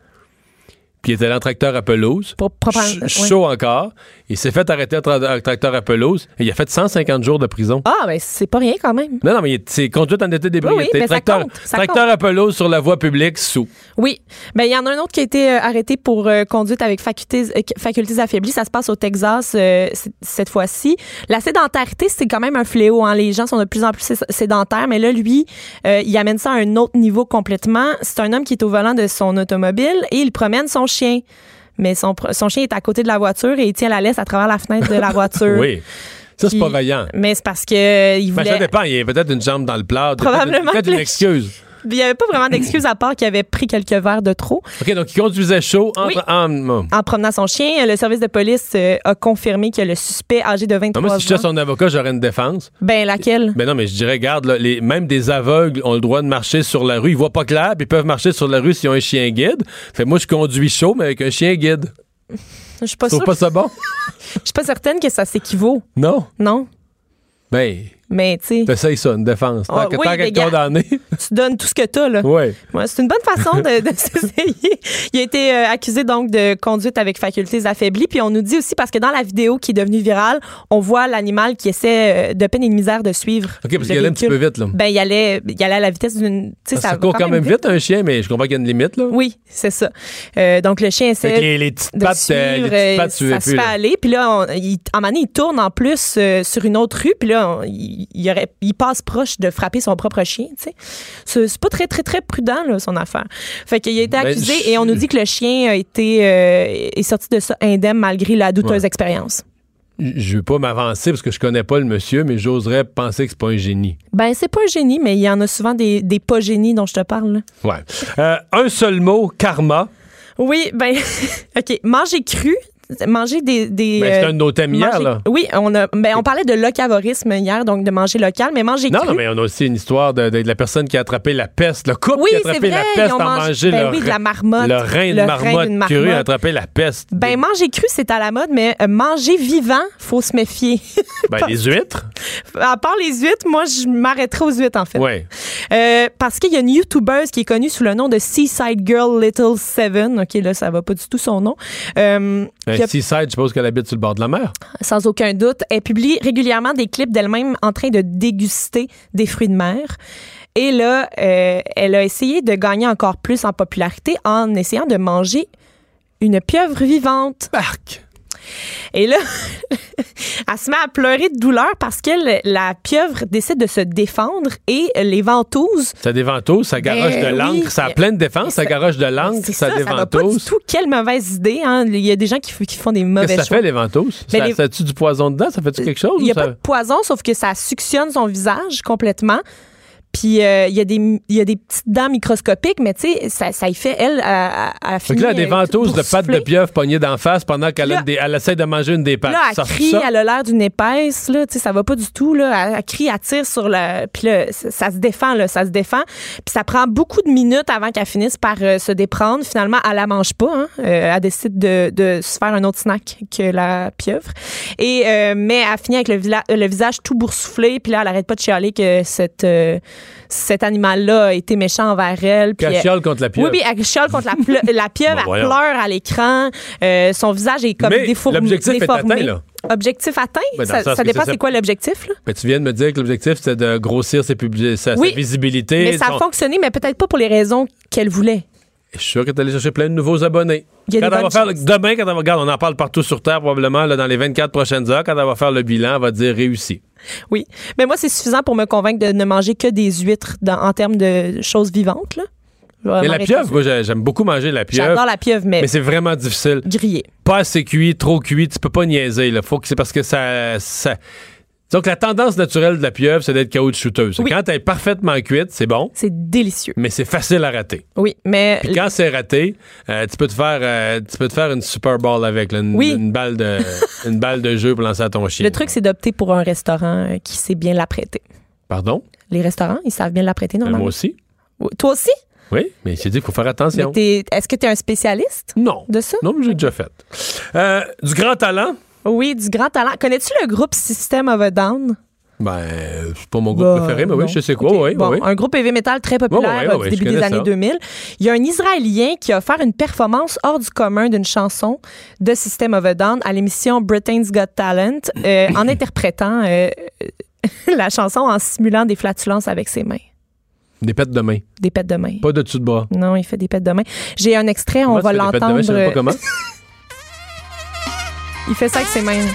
Puis il était dans le tracteur à pelouse. Pour, prendre- Ch- ouais. Chaud encore. Il s'est fait arrêter tra- tracteur à pelouse et il a fait 150 jours de prison. Ah, ben c'est pas rien quand même. Non, non, mais c'est conduite en état d'ébriété. Oui, oui, mais ça tracteur compte, ça tracteur à pelouse sur la voie publique, sous. Oui. Ben, il y en a un autre qui a été euh, arrêté pour euh, conduite avec facultés, euh, facultés affaiblies. Ça se passe au Texas cette fois-ci. La sédentarité, c'est quand même un fléau. Hein. Les gens sont de plus en plus sé- sédentaires. Mais là, lui, il amène ça à un autre niveau complètement. C'est un homme qui est au volant de son automobile et il promène son chien. Mais son, son chien est à côté de la voiture et il tient la laisse à travers la fenêtre de la voiture. Oui. Ça, c'est pas vaillant. Mais c'est parce que euh, il Ben, voulait. ça dépend. Il y a peut-être une jambe dans le plat. Probablement Peut-être une le- excuse. Il n'y avait pas vraiment d'excuse à part qu'il avait pris quelques verres de trop. OK, donc il conduisait chaud. Oui. en- En promenant son chien, le service de police euh, a confirmé que le suspect âgé de 23 Non, moi, si j'étais ans. son avocat, j'aurais une défense. Ben laquelle? Ben non, mais je dirais, regarde, là, les, même des aveugles ont le droit de marcher sur la rue. Ils voient pas clair, puis ils peuvent marcher sur la rue s'ils ont un chien guide. Fait moi, je conduis chaud, mais avec un chien guide. Je suis pas sûre. pas ça bon? Je suis pas certaine que ça s'équivaut. Non? Non. Ben, Mais tu sais, t'essayes ça, une défense. Tant Ah, que- oui, tant mais qu'être gars. condamné. tu donnes tout ce que t'as là. ouais. Ouais, c'est une bonne façon de, de s'essayer. Il a été euh, accusé donc de conduite avec facultés affaiblies. Puis on nous dit aussi parce que dans la vidéo qui est devenue virale, on voit l'animal qui essaie euh, de peine et de misère de suivre. OK, parce qu'il allait un petit peu vite, là. Ben il allait, il allait à la vitesse d'une. tu sais, Ça, va court quand même vite, un chien, mais je comprends qu'il y a une limite, là. Oui, c'est ça. Euh, donc le chien essaie les, les petites de pattes, suivre, les petites pattes, tu ça se fait aller. Puis là, on, il, moment donné, il tourne en plus sur une autre rue. Puis là, on- il, il aurait, il passe proche de frapper son propre chien. tu sais. C'est pas très, très, très prudent, là, son affaire. Fait qu'il a été Ben, accusé je- et on nous dit que le chien a été euh, est sorti de ça indemne malgré la douteuse Ouais. expérience. Je veux pas m'avancer parce que je connais pas le monsieur, mais j'oserais penser que c'est pas un génie. Ben, c'est pas un génie, mais il y en a souvent des, des pas génies dont je te parle. là. Ouais. Euh, un seul mot, karma. Oui, ben, OK. Manger cru, manger des. des Ben, c'est euh, un de nos thèmes hier, là. Oui, on, a, ben, on parlait de locavorisme hier, donc de manger local, mais manger Non, cru. non, mais on a aussi une histoire de, de la personne qui a attrapé la peste. Le couple Oui, qui a attrapé vrai, la peste a mangé- ben oui, de la marmotte. le rein de marmotte d'une cru a marmotte. attrapé la peste. Ben, manger cru, c'est à la mode, mais euh, manger vivant, faut se méfier. Ben, les huîtres. à part les huîtres, moi, je m'arrêterai aux huîtres, en fait. Ouais. Euh, parce qu'il y a une YouTubeuse qui est connue sous le nom de Seaside Girl Little Seven. OK, là, ça va pas du tout son nom. Euh, A- seaside, je suppose qu'elle habite sur le bord de la mer. sans aucun doute. Elle publie régulièrement des clips d'elle-même en train de déguster des fruits de mer. Et là, euh, elle a essayé de gagner encore plus en popularité en essayant de manger une pieuvre vivante. Parc. Et là, elle se met à pleurer de douleur parce que le- la pieuvre décide de se défendre et les ventouses. Ça déventouse, ça garoche Ben de l'encre. oui. Ça a plein de défense, ça Ça- garoche de l'encre, ça, ça, ça va pas du tout. Quelle mauvaise idée. Hein? Il y a des gens qui, font des Qu'est-ce mauvais que ça choix. fait, les ventouses? Ben, ça, les- ça a-tu du poison dedans? Ça fait-tu quelque chose? Il n'y a ça- pas de poison, sauf que ça suctionne son visage complètement. Puis euh, il y, a des- y a des petites dents microscopiques, mais tu sais, ça, ça y fait, elle, à, à, Fait que là, elle a des ventouses de pattes de pied. pieuvre pognées d'en face pendant qu'elle a des- elle essaie de manger une des pattes. Là, elle Ça- crie, ça- elle a l'air d'une épaisse, là, tu sais, ça va pas du tout, là. Elle, elle crie, elle tire sur la... Puis là, ça, ça se défend, là, ça se défend. Puis ça prend beaucoup de minutes avant qu'elle finisse par euh, se déprendre. Finalement, elle la mange pas, hein. Euh, elle décide de, de se faire un autre snack que la pieuvre. Et, euh, mais elle finit avec le, euh, le visage tout boursouflé, puis là, elle arrête pas de chialer que cette, euh, cet animal-là a été méchant envers elle. puis elle- chiale contre la pieuvre. Oui, puis elle chiale contre la, pieuvre, Bon, elle pleure à l'écran. Euh, son visage est comme Mais déformé. l'objectif est atteint, là. Objectif atteint? Ben, ça ça dépend c'est- c'est quoi l'objectif? Ben, tu viens de me dire que l'objectif, c'était de grossir ses publi- sa, visibilité. Mais ça a Son- fonctionné, mais peut-être pas pour les raisons qu'elle voulait. Je suis sûr que tu allé chercher plein de nouveaux abonnés. Quand elle va faire, demain, quand elle va, regarde, on en parle partout sur Terre, probablement, là, dans les 24 prochaines heures, quand elle va faire le bilan, elle va dire réussi. Oui. Mais moi, c'est suffisant pour me convaincre de ne manger que des huîtres dans- en termes de choses vivantes, là. Mais la pieuvre, moi, j'ai- j'aime beaucoup manger la pieuvre. J'adore la pieuvre, mais, Mais c'est vraiment difficile. grillée. Pas assez cuit, trop cuit, tu peux pas niaiser. Là. Faut que c'est parce que ça, ça. Donc la tendance naturelle de la pieuvre, c'est d'être caoutchouteuse. Oui. Quand elle est parfaitement cuite, c'est bon, C'est délicieux. mais c'est facile à rater. Oui, mais Puis quand c'est raté, euh, tu peux te faire, euh, tu peux te faire une Super Bowl avec là, une, Oui. une balle de, une balle de jeu pour lancer à ton chien. le truc, c'est d'opter pour un restaurant euh, qui sait bien l'apprêter. Pardon? Les restaurants, ils savent bien l'apprêter, Ben, normalement. moi aussi. Toi aussi? Oui, mais j'ai dit qu'il faut faire attention. Est-ce que tu es un spécialiste Non. de ça? Non, mais j'ai déjà fait. Euh, du grand talent. Oui, du grand talent. Connais-tu le groupe System of a Down? Ben, c'est pas mon groupe Bah, préféré, mais oui, non. je sais quoi, oui, Bon, oui. Un groupe heavy metal très populaire ouais, euh, ouais, je début des années ça. 2000. Il y a un Israélien qui a offert une performance hors du commun d'une chanson de System of a Down à l'émission Britain's Got Talent euh, en interprétant euh, la chanson en simulant des flatulences avec ses mains. Des pètes de main. Des pètes de main. Pas de dessus de bras. Non, il fait des pètes de main. J'ai un extrait, on va fais des pètes de main? l'entendre. Je sais pas comment. Il fait ça avec ses mains.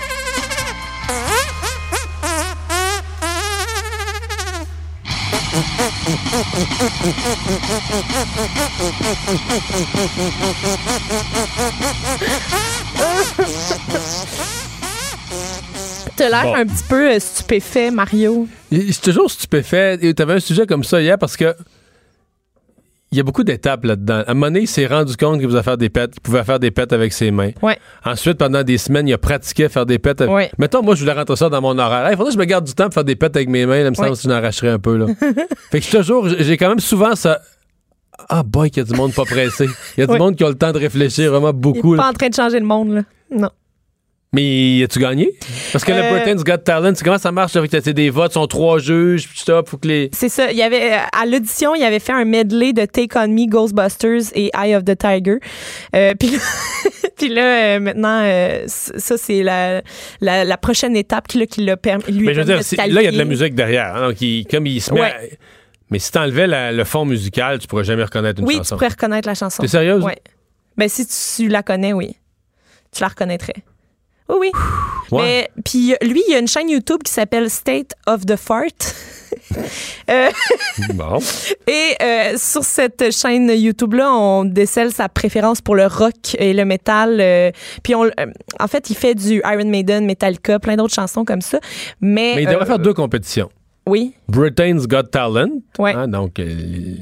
T'as l'air Bon. un petit peu euh, stupéfait, Mario. Je suis toujours stupéfait. Tu avais un sujet comme ça hier parce que il y a beaucoup d'étapes là-dedans. À un moment donné, il s'est rendu compte qu'il pouvait faire des. Il pouvait faire des pètes avec ses mains. Ouais. Ensuite, pendant des semaines, il a pratiqué à faire des pètes. avec- Ouais. Mettons, moi, je voulais rentrer ça dans mon horaire. Il faudrait que je me garde du temps pour faire des pètes avec mes mains. Là, il me semble que je n'arracherais un peu. Là. fait que je suis toujours, j'ai quand même souvent ça. Ah, boy, qu'il y a du monde pas pressé. Il y a du Ouais. monde qui a le temps de réfléchir vraiment Il beaucoup. est là. pas en train de changer le monde, là. Non. Mais as-tu gagné? Parce que le Euh, Britain's Got Talent, c'est comment ça marche? avec des votes, sont trois juges, puis stop, faut que les. C'est ça. Il y avait, euh, à l'audition, il avait fait un medley de Take On Me, Ghostbusters et Eye of the Tiger. Euh, puis, puis là, euh, maintenant, ça, c'est la, la, la prochaine étape qui, là, qui l'a permis. Lui Mais je veux dire, là, il y a de la musique derrière. hein, donc, il- comme il se met. Ouais. à- Mais si t'enlevais la- le fond musical, tu pourrais jamais reconnaître une Oui, chanson. tu pourrais reconnaître la chanson. T'es sérieuse? Oui. Ben, si tu la connais, oui. Tu la reconnaîtrais. Oui, oui. Ouais. Mais, puis lui, il y a une chaîne YouTube qui s'appelle State of the Fart. Euh, Bon. Et euh, sur cette chaîne YouTube-là, on décèle sa préférence pour le rock et le métal. euh, puis on, euh, en fait, il fait du Iron Maiden, Metallica, plein d'autres chansons comme ça. Mais, Mais il devrait euh, faire deux compétitions. Oui, Britain's Got Talent. Ouais. hein, donc, euh,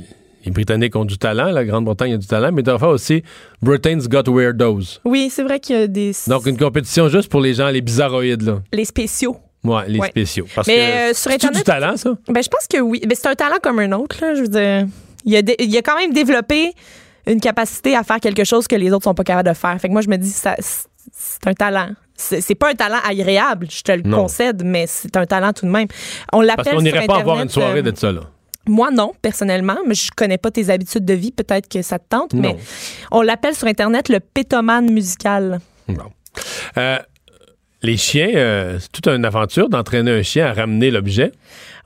les Britanniques ont du talent, la Grande-Bretagne a du talent, mais faire aussi Britain's Got Weirdos. oui, c'est vrai qu'il y a des Donc, une compétition juste pour les gens, les bizarroïdes, là. les spéciaux. Ouais, les Ouais. spéciaux. Parce Mais, que euh, sur Internet- du talent, ça? Ben, je pense que oui. Ben, c'est un talent comme un autre. Là, je veux dire, il a, il a quand même développé une capacité à faire quelque chose que les autres sont pas capables de faire. Fait que moi, je me dis, ça, c'est un talent. C'est pas un talent agréable, je te le Non. concède, mais c'est un talent tout de même. On Parce l'appelle qu'on sur n'irait pas avoir une soirée euh, de ça, là. Moi, non, personnellement, mais je connais pas tes habitudes de vie. Peut-être que ça te tente, Non. mais on l'appelle sur Internet le pétomane musical. Bon. Euh, les chiens, euh, c'est toute une aventure d'entraîner un chien à ramener l'objet.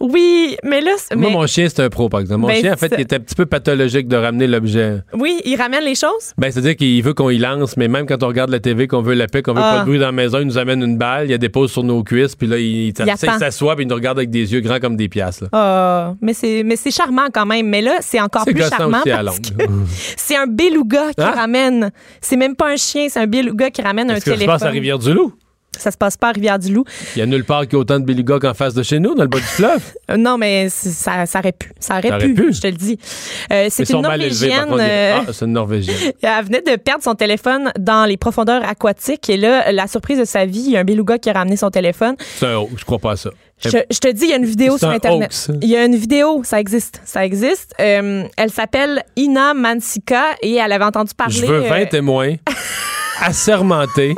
Oui, mais là, c'est- Moi, mais- mon chien, c'est un pro, par exemple. Mon Ben, chien, en fait, il est un petit peu pathologique de ramener l'objet. oui, il ramène les choses? Ben, c'est-à-dire qu'il veut qu'on y lance, mais même quand on regarde la TV, qu'on veut la paix, qu'on veut Ah. pas de bruit dans la maison, il nous amène une balle, il y a des pauses sur nos cuisses, puis là, il, s'assoit, puis il nous regarde avec des yeux grands comme des piastres. Ah, mais c'est mais c'est charmant quand même. Mais là, c'est encore plus charmant parce que c'est un beluga qui Hein? ramène. C'est même pas un chien, c'est un beluga qui ramène un téléphone. passe à Rivière-du-Loup? Ça se passe pas à Rivière-du-Loup. Il y a nulle part qu'il y a autant de belugas qu'en face de chez nous, dans le bas du fleuve. Euh, non, mais ça, ça aurait pu. Ça aurait, Ça aurait pu, pu. je te le dis. Euh, c'est une Norvégienne. euh, Ah, c'est une Norvégienne. Elle venait de perdre son téléphone dans les profondeurs aquatiques. Et là, la surprise de sa vie, il y a un beluga qui a ramené son téléphone. C'est un je crois pas à ça. Je, je te dis, il y a une vidéo sur un Internet. hoax. Il y a une vidéo, ça existe. Ça existe. Euh, elle s'appelle Ina Mansika et elle avait entendu parler. Je veux 20 euh, témoins assermentés.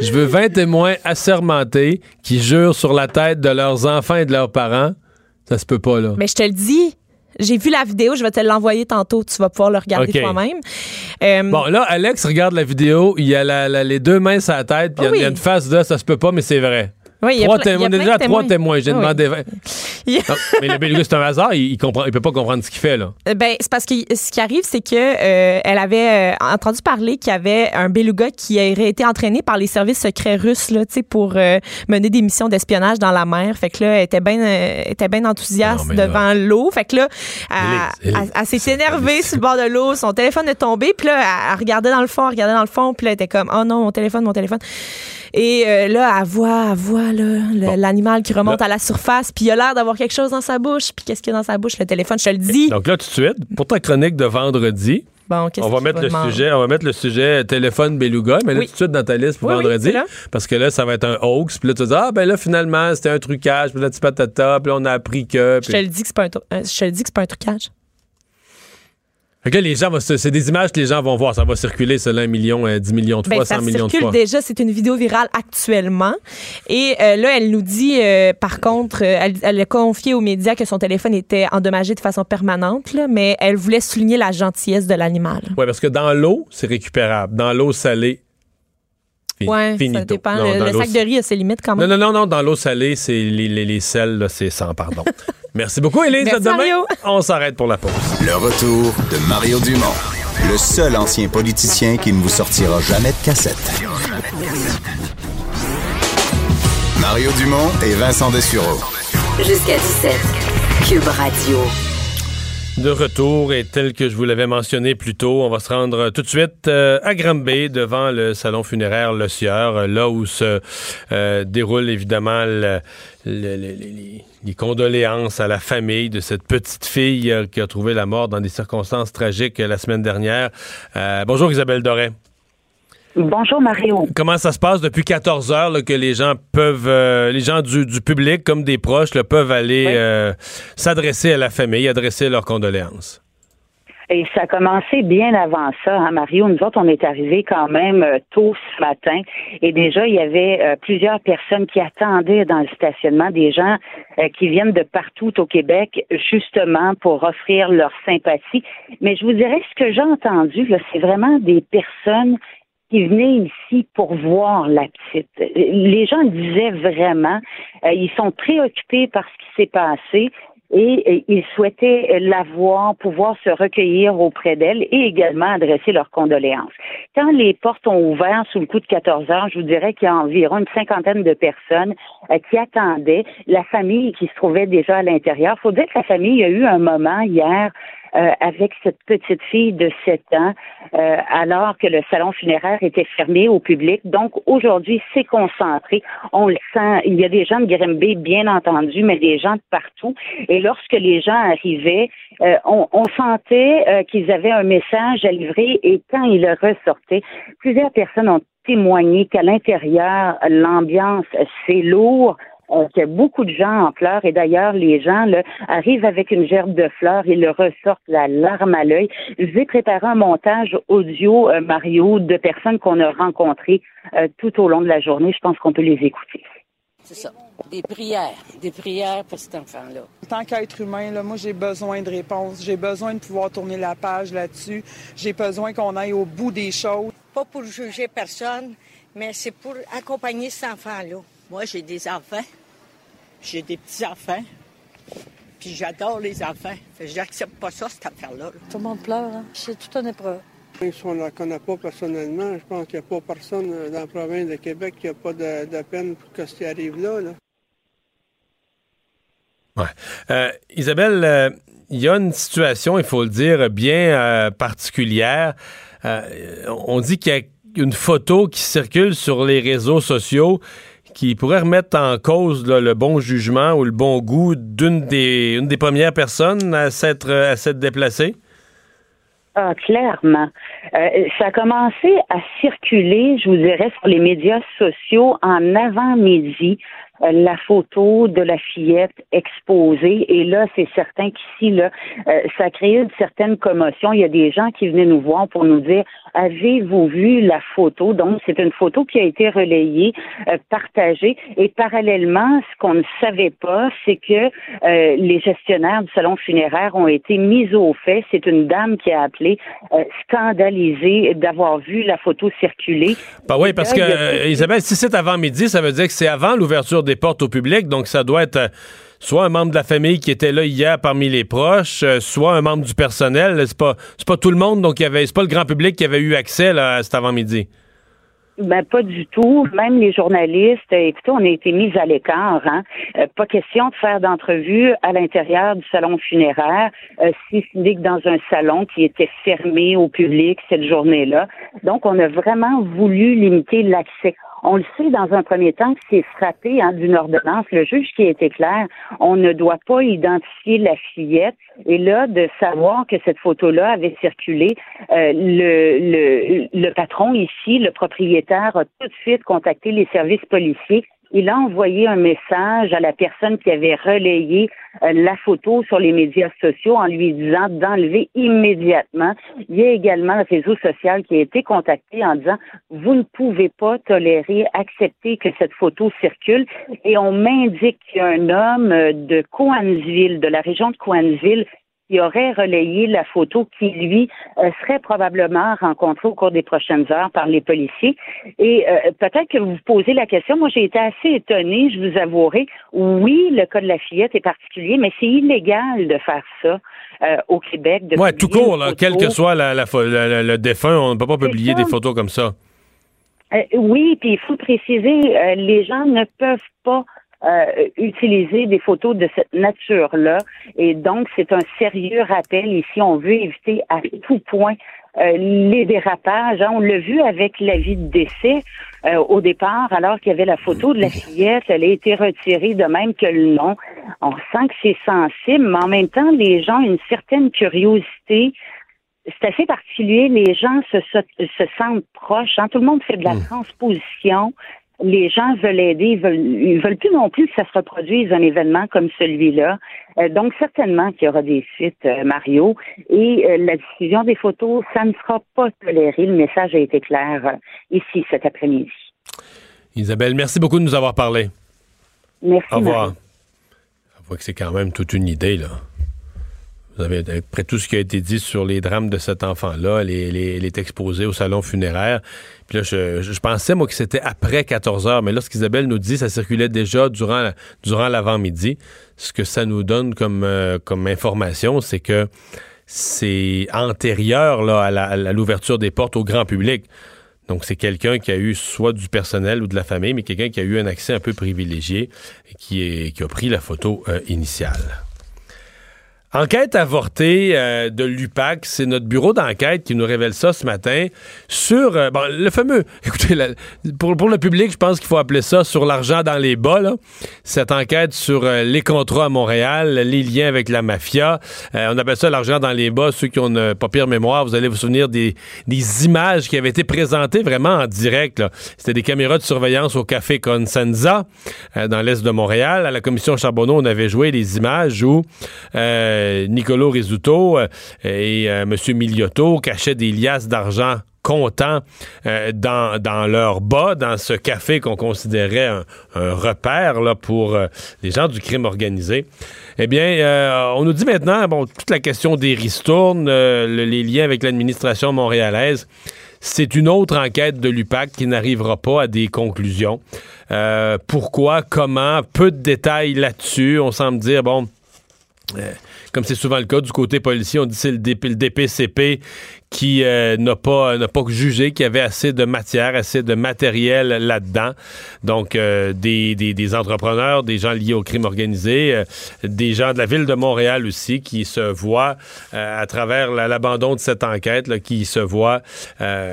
Je veux 20 témoins assermentés qui jurent sur la tête de leurs enfants et de leurs parents. Ça se peut pas, là. Mais je te le dis, j'ai vu la vidéo, je vais te l'envoyer tantôt. Tu vas pouvoir le regarder toi-même. Euh, Bon, là, Alex regarde la vidéo, il y a la- la- les deux mains sur la tête, puis il y a- Oui. il y a une face de ça se peut pas, mais c'est vrai. Oui, il y a Trois plein- il y témoins, a plein déjà de trois témoins. J'ai oui. demandé 20. Il- Non, mais le beluga, c'est un hasard, il, comprend, il peut pas comprendre ce qu'il fait, là. Euh, Ben, c'est parce que ce qui arrive, c'est que euh, elle avait euh, entendu parler qu'il y avait un beluga qui aurait été entraîné par les services secrets russes là, tu sais, pour euh, mener des missions d'espionnage dans la mer. Fait que là, elle était bien enthousiaste Non, devant l'eau. Fait que là, elle, Élise, elle- elle s'est énervée sur le bord de l'eau. Son téléphone est tombé. Puis là, elle, elle regardait dans le fond, elle regardait dans le fond. Puis là, elle était comme, oh non, mon téléphone, mon téléphone. Et euh, là, elle voit, elle voit Bon. l'animal qui remonte Là- à la surface. Puis il a l'air d'avoir quelque chose dans sa bouche. Puis qu'est-ce qu'il y a dans sa bouche? Le téléphone, je te le dis. Donc là, tout de suite, pour ta chronique de vendredi, Bon, on va mettre le demander? sujet, on va mettre le sujet téléphone beluga, mais là, Oui. tout de suite dans ta liste pour Oui, vendredi, parce que là, ça va être un hoax, puis là, tu vas dire, ah, ben là, finalement, c'était un trucage, puis là, tu patata, puis là, on a appris que. Je te le dis que c'est pas un, euh, je te le dis que c'est pas un trucage. Fait que là, les gens, vont c'est des images que les gens vont voir. Ça va circuler, cela, un million, euh, 10 millions de Ben, fois, ça 100 millions de circule fois. déjà, c'est une vidéo virale actuellement. Et euh, là, elle nous dit, euh, par contre, euh, elle, elle a confié aux médias que son téléphone était endommagé de façon permanente, là, mais elle voulait souligner la gentillesse de l'animal. Oui, parce que dans l'eau, c'est récupérable. Dans l'eau salée, fi- Ouais, ça finito. dépend. Non, le sac de riz a ses limites quand Non, même. non, non, non, dans l'eau salée, c'est les, les, les sels, c'est sans pardon. Merci beaucoup, Élise. Merci, À demain. Mario. On s'arrête pour la pause. Le retour de Mario Dumont, le seul ancien politicien qui ne vous sortira jamais de cassette. Mario Dumont et Vincent Dessureau. Jusqu'à 17. Cube Radio. De retour, et tel que je vous l'avais mentionné plus tôt, on va se rendre tout de suite euh, à Granby, devant le salon funéraire Le Sieur, euh, là où se euh, déroulent évidemment le- le- le- les, condoléances à la famille de cette petite fille euh, qui a trouvé la mort dans des circonstances tragiques euh, la semaine dernière. Euh, bonjour Isabelle Doré. Bonjour Mario. Comment ça se passe depuis 14 heures là, que les gens peuvent, euh, les gens du, du public comme des proches là, peuvent aller euh, s'adresser à la famille, adresser leurs condoléances? Et ça a commencé bien avant ça, hein, Mario. Nous autres, on est arrivés quand même euh, tôt ce matin et déjà, il y avait euh, plusieurs personnes qui attendaient dans le stationnement, des gens euh, qui viennent de partout au Québec, justement pour offrir leur sympathie. Mais je vous dirais, ce que j'ai entendu, c'est vraiment des personnes qui venaient ici pour voir la petite. Les gens disaient vraiment, euh, ils sont préoccupés par ce qui s'est passé et, ils souhaitaient la voir, pouvoir se recueillir auprès d'elle et également adresser leurs condoléances. Quand les portes ont ouvert sous le coup de 14 heures, je vous dirais qu'il y a environ une cinquantaine de personnes euh, qui attendaient la famille qui se trouvait déjà à l'intérieur. faut dire que la famille a eu un moment hier euh, avec cette petite fille de 7 ans, euh, alors que le salon funéraire était fermé au public. Donc aujourd'hui, c'est concentré. On le sent. Il y a des gens de Grimby, bien entendu, mais des gens de partout. Et lorsque les gens arrivaient, euh, on, on sentait euh, qu'ils avaient un message à livrer. Et quand ils ressortaient, plusieurs personnes ont témoigné qu'à l'intérieur, l'ambiance, c'est lourd euh, qu'il y a beaucoup de gens en pleurs et d'ailleurs les gens là, arrivent avec une gerbe de fleurs et le ressortent la larme à l'œil. Je vais préparer un montage audio, euh, Mario, de personnes qu'on a rencontrées euh, tout au long de la journée. Je pense qu'on peut les écouter. C'est ça. Des prières. Des prières pour cet enfant-là. En tant qu'être humain, là, moi, j'ai besoin de réponses. J'ai besoin de pouvoir tourner la page là-dessus. J'ai besoin qu'on aille au bout des choses. Pas pour juger personne, mais c'est pour accompagner cet enfant-là. Moi, j'ai des enfants. J'ai des petits-enfants. Puis j'adore les enfants. J'accepte pas ça, cette affaire-là. là. Tout le monde pleure, hein? C'est toute une épreuve. Même si on ne la connaît pas personnellement, je pense qu'il n'y a pas personne euh, dans la province de Québec qui n'a pas de, de peine pour que ce qui arrive là. là. Ouais. Euh, Isabelle, euh, il y a une situation, il faut le dire, bien euh, particulière. Euh, on dit qu'il y a une photo qui circule sur les réseaux sociaux qui pourrait remettre en cause le bon jugement ou le bon goût d'une des, une des premières personnes à s'être à s'être déplacée? Ah, clairement. Euh, ça a commencé à circuler, je vous dirais, sur les médias sociaux en avant-midi, euh, la photo de la fillette exposée. Et là, c'est certain qu'ici, là, euh, ça a créé une certaine commotion. Il y a des gens qui venaient nous voir pour nous dire Avez-vous vu la photo? Donc, c'est une photo qui a été relayée, euh, partagée. Et parallèlement, ce qu'on ne savait pas, c'est que euh, les gestionnaires du salon funéraire ont été mis au fait. C'est une dame qui a appelé euh, scandalisée d'avoir vu la photo circuler. Ben oui, parce que, Isabelle, si c'est avant midi, ça veut dire que c'est avant l'ouverture des portes au public, donc ça doit être soit un membre de la famille qui était là hier parmi les proches, euh, soit un membre du personnel. C'est pas, pas tout le monde, donc il y avait, pas le grand public qui avait eu accès à cet avant-midi. Ben pas du tout. Même les journalistes, euh, écoutez, on a été mis à l'écart. Hein. Euh, pas question de faire d'entrevue à l'intérieur du salon funéraire, si ce n'est que dans un salon qui était fermé au public cette journée-là. Donc, on a vraiment voulu limiter l'accès. On le sait dans un premier temps que c'est frappé hein, d'une ordonnance. Le juge qui a été clair, on ne doit pas identifier la fillette. Et là, de savoir que cette photo-là avait circulé, euh, le, le, le patron ici, le propriétaire, a tout de suite contacté les services policiers. Il a envoyé un message à la personne qui avait relayé euh, la photo sur les médias sociaux en lui disant d'enlever immédiatement. Il y a également le réseau social qui a été contacté en disant vous ne pouvez pas tolérer, accepter que cette photo circule. Et on m'indique qu'il y a un homme euh, de Coansville, de la région de Coansville, qui aurait relayé la photo qui, lui, euh, serait probablement rencontré au cours des prochaines heures par les policiers. Et euh, peut-être que vous vous posez la question, moi j'ai été assez étonnée, je vous avouerai, oui, le cas de la fillette est particulier, mais c'est illégal de faire ça euh, au Québec. Oui, tout court, là, quel que soit la, le défunt, on ne peut pas publier des photos comme ça. oui, puis il faut préciser, les gens ne peuvent pas euh, utiliser des photos de cette nature-là. Et donc, c'est un sérieux rappel ici. On veut éviter à tout point euh, les dérapages. Hein. On l'a vu avec l'avis de décès euh, au départ, alors qu'il y avait la photo de la fillette, elle a été retirée de même que le nom. On sent que c'est sensible, mais en même temps, les gens ont une certaine curiosité. C'est assez particulier. Les gens se, se, sentent proches. Hein. Tout le monde fait de la mmh. transposition les gens veulent aider, ils veulent, ils veulent plus non plus que ça se reproduise un événement comme celui-là. Euh, donc certainement qu'il y aura des suites, euh, Mario, et euh, la diffusion des photos, ça ne sera pas toléré. Le message a été clair ici cet après-midi. Isabelle, merci beaucoup de nous avoir parlé. Merci. Au revoir. Je vois que c'est quand même toute une idée là. Vous avez, après tout ce qui a été dit sur les drames de cet enfant-là, elle, est exposée au salon funéraire. Puis là, je, pensais, moi, que c'était après 14 heures, mais là, ce qu'Isabelle nous dit, ça circulait déjà durant, durant l'avant-midi. Ce que ça nous donne comme, euh, comme information, c'est que c'est antérieur là, à l'ouverture des portes au grand public. Donc, c'est quelqu'un qui a eu soit du personnel ou de la famille, mais quelqu'un qui a eu un accès un peu privilégié et qui, est, qui a pris la photo euh, initiale. Enquête avortée euh, de l'UPAC, c'est notre bureau d'enquête qui nous révèle ça ce matin sur euh, le fameux, écoutez, pour, le public, je pense qu'il faut appeler ça sur l'argent dans les bas, cette enquête sur euh, les contrats à Montréal, les liens avec la mafia. on appelle ça l'argent dans les bas. Ceux qui ont pas pire mémoire, vous allez vous souvenir des, des images qui avaient été présentées vraiment en direct. C'était des caméras de surveillance au café Consenza dans l'est de Montréal. À la commission Charbonneau, on avait joué des images où euh, Nicolo Rizzuto euh, et euh, M. Miliotto cachaient des liasses d'argent comptant dans, dans leur bas, dans ce café qu'on considérait un, repère là, pour les gens du crime organisé. Eh bien, on nous dit maintenant, bon, toute la question des ristournes, les liens avec l'administration montréalaise, c'est une autre enquête de l'UPAC qui n'arrivera pas à des conclusions. pourquoi, comment, peu de détails là-dessus. On semble dire, bon, comme c'est souvent le cas du côté policier, on dit c'est le, DPCP qui euh, n'a pas n'a pas jugé qu'il y avait assez de matière, assez de matériel là-dedans. Donc euh, des, des, entrepreneurs, des gens liés au crime organisé, euh, des gens de la ville de Montréal aussi qui se voient à travers l'abandon de cette enquête, qui se voient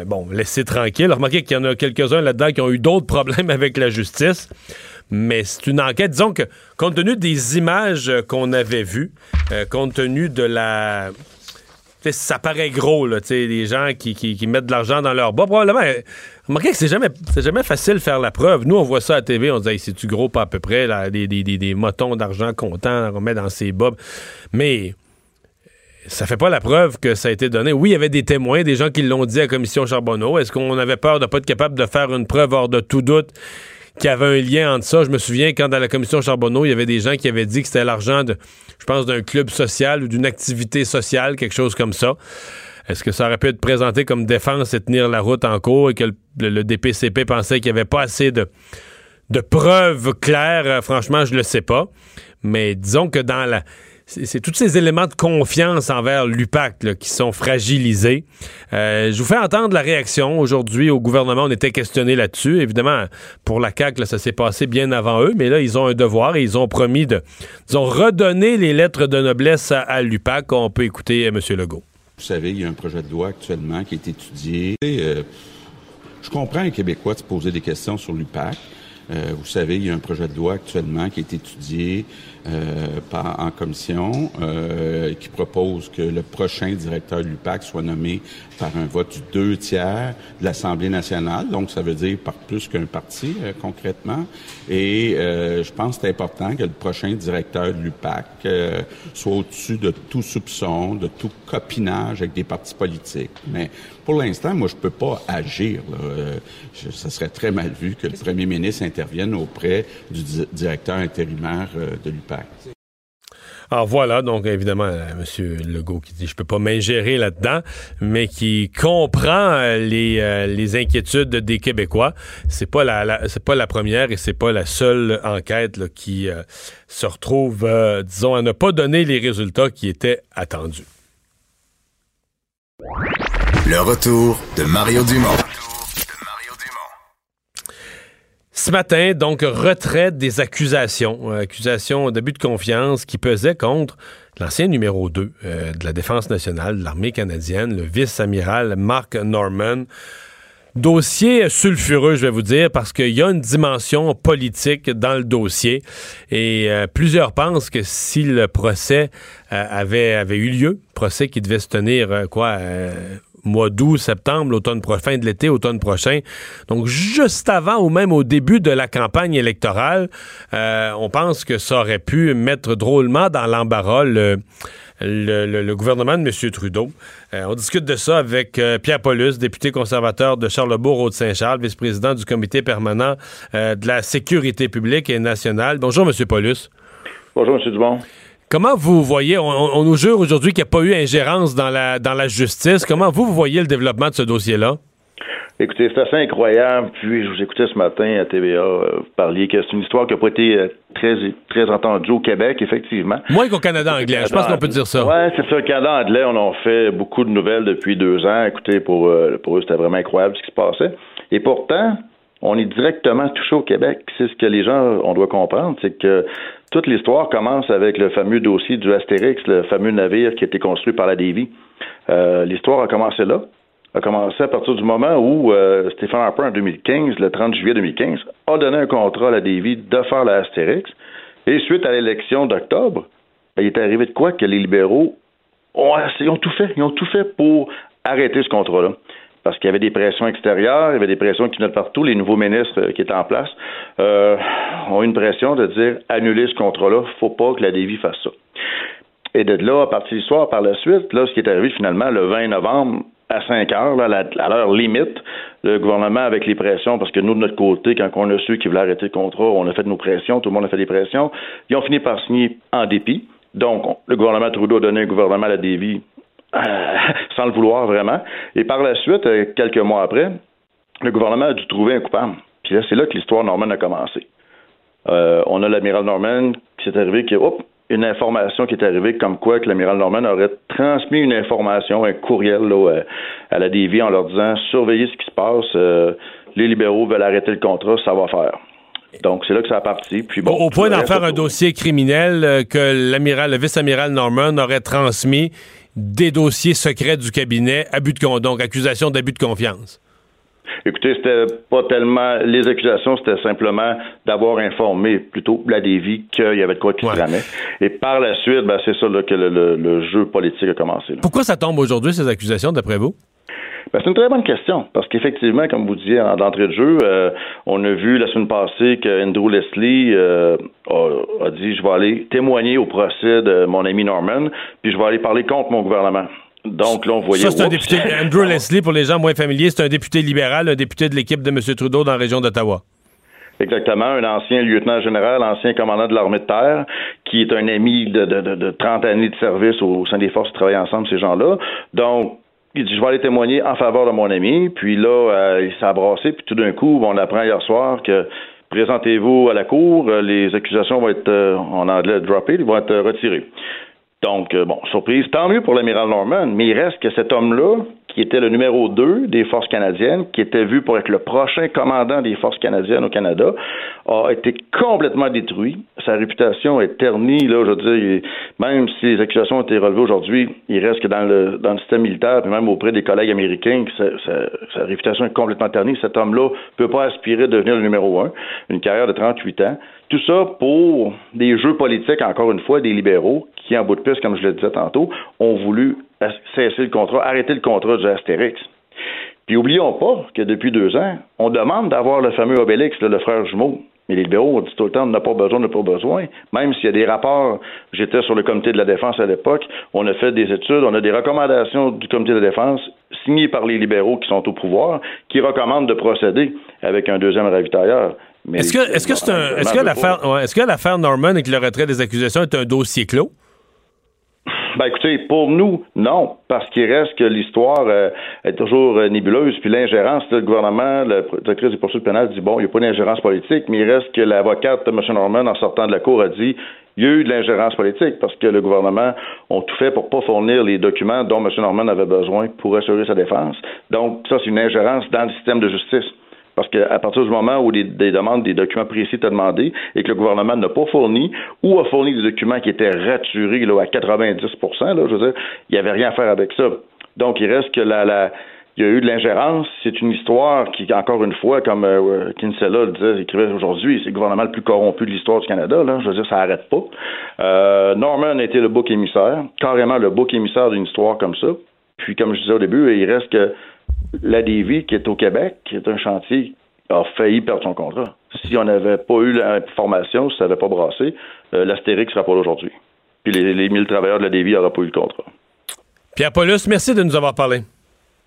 bon laissés tranquilles. Remarquez qu'il y en a quelques-uns là-dedans qui ont eu d'autres problèmes avec la justice. Mais c'est une enquête, disons que compte tenu des images qu'on avait vues, euh, compte tenu de la... Ça paraît gros, là, les gens qui, mettent de l'argent dans leur bas. Probablement, euh, remarquez que c'est jamais, jamais facile de faire la preuve. Nous, on voit ça à TV, on se dit, c'est-tu gros, pas à peu près, là, des, des, des, motons d'argent comptant qu'on met dans ses bas. Mais ça fait pas la preuve que ça a été donné. Oui, il y avait des témoins, des gens qui l'ont dit à la commission Charbonneau. Est-ce qu'on avait peur de pas être capable de faire une preuve hors de tout doute? Qu'il y avait un lien entre ça. Je me souviens quand dans la commission Charbonneau, il y avait des gens qui avaient dit que c'était l'argent de, je pense, d'un club social ou d'une activité sociale, quelque chose comme ça. Est-ce que ça aurait pu être présenté comme défense et tenir la route en cours et que le, DPCP pensait qu'il n'y avait pas assez de, de preuves claires? Franchement, je le sais pas. Mais disons que dans la c'est tous ces éléments de confiance envers l'UPAC qui sont fragilisés. Euh, je vous fais entendre la réaction. Aujourd'hui, au gouvernement, on était questionné là-dessus. Évidemment, pour la CAQ, ça s'est passé bien avant eux, mais là, ils ont un devoir et ils ont promis de ils ont redonné les lettres de noblesse à, l'UPAC. On peut écouter euh, M. Legault. Vous savez, il y a un projet de loi actuellement qui est étudié. Euh, je comprends les Québécois de se poser des questions sur l'UPAC. Vous savez, il y a un projet de loi actuellement qui est étudié par, en commission euh, qui propose que le prochain directeur de l'UPAC soit nommé par un vote du deux tiers de l'Assemblée nationale. Donc, ça veut dire par plus qu'un parti, euh, concrètement. Et euh, je pense que c'est important que le prochain directeur de l'UPAC euh, soit au-dessus de tout soupçon, de tout copinage avec des partis politiques. Mais pour l'instant, moi, je peux pas agir. Là. Euh, je- ça serait très mal vu que le premier ministre intervienne auprès du di- directeur intérimaire euh, de l'UPAC. Alors voilà, donc évidemment, euh, M. Legault qui dit je peux pas m'ingérer là-dedans, mais qui comprend euh, les, euh, les inquiétudes des Québécois. C'est pas la, la- c'est pas la première et c'est pas la seule enquête là, qui euh, se retrouve, euh, disons, à ne pas donner les résultats qui étaient attendus. Le retour de Mario Dumont. Ce matin, donc, retrait des accusations, euh, accusations d'abus de confiance qui pesaient contre l'ancien numéro 2 euh, de la Défense nationale de l'armée canadienne, le vice-amiral Mark Norman. Dossier sulfureux, je vais vous dire, parce qu'il y a une dimension politique dans le dossier et euh, plusieurs pensent que si le procès avait, avait eu lieu, procès qui devait se tenir, quoi, mois d'août, septembre, l'automne pro- fin de l'été, automne prochain. Donc, juste avant ou même au début de la campagne électorale, euh, on pense que ça aurait pu mettre drôlement dans l'embarras le, gouvernement de M. Trudeau. Euh, on discute de ça avec euh, Pierre Paulus, député conservateur de Charlebourg-Haute-Saint-Charles, vice-président du comité permanent de la sécurité publique et nationale. Bonjour, M. Paulus. Bonjour, M. Dumont. Comment vous voyez, on, nous jure aujourd'hui qu'il n'y a pas eu ingérence dans la, dans la justice. Comment vous, vous voyez le développement de ce dossier-là? Écoutez, c'est assez incroyable. Puis, je vous écoutais ce matin à TVA, euh, vous parliez que c'est une histoire qui n'a pas été euh, très, très entendue au Québec, effectivement. Moins qu'au Canada anglais, je pense qu'on peut dire ça. Ouais, c'est ça. Le Canada anglais, on en fait beaucoup de nouvelles depuis deux ans. Écoutez, pour, euh, pour eux, c'était vraiment incroyable ce qui se passait. Et pourtant, on est directement touché au Québec. C'est ce que les gens, on doit comprendre, c'est que toute l'histoire commence avec le fameux dossier du Astérix, le fameux navire qui a été construit par la Davy. Euh, l'histoire a commencé là. A commencé à partir du moment où euh, Stéphane Harper, en 2015, le 30 juillet 2015, a donné un contrat à la Davy de faire la Astérix. Et suite à l'élection d'octobre, ben, il est arrivé de quoi que les libéraux ont, tout fait. Ils ont tout fait pour arrêter ce contrat-là. Parce qu'il y avait des pressions extérieures, il y avait des pressions qui venaient de partout. Les nouveaux ministres euh, qui étaient en place euh, ont eu une pression de dire annuler ce contrat-là, faut pas que la Davy fasse ça. Et de là, à partir du soir, par la suite, là, ce qui est arrivé finalement le 20 novembre à 5 heures, à l'heure limite, le gouvernement avec les pressions, parce que nous, de notre côté, quand on a su qu'ils voulaient arrêter le contrat, on a fait nos pressions, tout le monde a fait des pressions, ils ont fini par signer en dépit. Donc, on- le gouvernement Trudeau a donné un gouvernement à la Davy euh, sans le vouloir vraiment. Et par la suite, euh, quelques mois après, le gouvernement a dû trouver un coupable. Puis là, c'est là que l'histoire Norman a commencé. Euh, on a l'amiral Norman qui s'est arrivé que, hop, une information qui est arrivée comme quoi que l'amiral Norman aurait transmis une information, un courriel là, à la DV en leur disant surveillez ce qui se passe, euh, les libéraux veulent arrêter le contrat, ça va faire. Donc c'est là que ça a parti. Puis bon, Au point d'en faire un dossier criminel euh, que l'amiral, le vice-amiral Norman aurait transmis des dossiers secrets du cabinet, abus de donc accusation d'abus de confiance. Écoutez, c'était pas tellement les accusations, c'était simplement d'avoir informé plutôt la Davy qu'il y avait de quoi qui se tramait. Et par la suite, ben, c'est ça là, que le, le- le jeu politique a commencé. là. Pourquoi ça tombe aujourd'hui, ces accusations, d'après vous? Ben, c'est une très bonne question, parce qu'effectivement, comme vous disiez en d'entrée de jeu, euh, on a vu la semaine passée que Andrew Leslie euh, a, a dit je vais aller témoigner au procès de mon ami Norman, puis je vais aller parler contre mon gouvernement. Donc là, on voyait. Ça, c'est un député. Andrew Leslie, pour les gens moins familiers, c'est un député libéral, un député de l'équipe de M. Trudeau dans la région d'Ottawa. Exactement, un ancien lieutenant général, ancien commandant de l'armée de terre, qui est un ami de, de, de, de 30 années de service au sein des forces qui travaillent ensemble, ces gens-là. Donc, il dit, je vais aller témoigner en faveur de mon ami. Puis là, euh, il s'est abrassé, puis tout d'un coup, on apprend hier soir que présentez-vous à la cour, euh, les accusations vont être, euh, en anglais, droppées, ils vont être euh, retirées. Donc, bon, surprise, tant mieux pour l'amiral Norman, mais il reste que cet homme-là, qui était le numéro 2 des forces canadiennes, qui était vu pour être le prochain commandant des forces canadiennes au Canada, a été complètement détruit sa réputation est ternie, là, je veux dire, même si les accusations ont été relevées aujourd'hui, il reste que dans le, dans le système militaire, puis même auprès des collègues américains, que sa, réputation est complètement ternie. Cet homme-là peut pas aspirer à devenir le numéro un, une carrière de 38 ans. Tout ça pour des jeux politiques, encore une fois, des libéraux qui, en bout de piste, comme je le disais tantôt, ont voulu cesser le contrat, arrêter le contrat du Astérix. Puis oublions pas que depuis deux ans, on demande d'avoir le fameux Obélix, le frère jumeau. Mais les libéraux ont dit tout le temps, on n'a pas besoin, on n'a pas besoin. Même s'il y a des rapports, j'étais sur le comité de la défense à l'époque, on a fait des études, on a des recommandations du comité de la défense signées par les libéraux qui sont au pouvoir, qui recommandent de procéder avec un deuxième ravitailleur. Est-ce que, est-ce que c'est un, est-ce que l'affaire, est-ce que l'affaire Norman et que le retrait des accusations est un dossier clos? Ben écoutez, pour nous, non, parce qu'il reste que l'histoire euh, est toujours euh, nébuleuse, puis l'ingérence, le gouvernement, le directrice des poursuites pénales dit bon, il n'y a pas d'ingérence politique, mais il reste que l'avocate de M. Norman, en sortant de la cour, a dit il y a eu de l'ingérence politique parce que le gouvernement a tout fait pour pas fournir les documents dont M. Norman avait besoin pour assurer sa défense. Donc, ça, c'est une ingérence dans le système de justice. Parce qu'à partir du moment où des, demandes, des documents précis étaient demandés et que le gouvernement n'a pas fourni ou a fourni des documents qui étaient raturés là, à 90 là, je veux dire, il n'y avait rien à faire avec ça. Donc, il reste que la, la il y a eu de l'ingérence. C'est une histoire qui, encore une fois, comme euh, Kinsella le disait, écrivait aujourd'hui, c'est le gouvernement le plus corrompu de l'histoire du Canada. Là. Je veux dire, ça n'arrête pas. Euh, Norman a été le bouc émissaire, carrément le bouc émissaire d'une histoire comme ça. Puis, comme je disais au début, il reste que la DV, qui est au Québec, qui est un chantier, a failli perdre son contrat. Si on n'avait pas eu l'information, si ça n'avait pas brassé, euh, l'Astérix ne serait pas là aujourd'hui. Puis les, les 1000 travailleurs de la DV n'auraient pas eu le contrat. Pierre Paulus, merci de nous avoir parlé.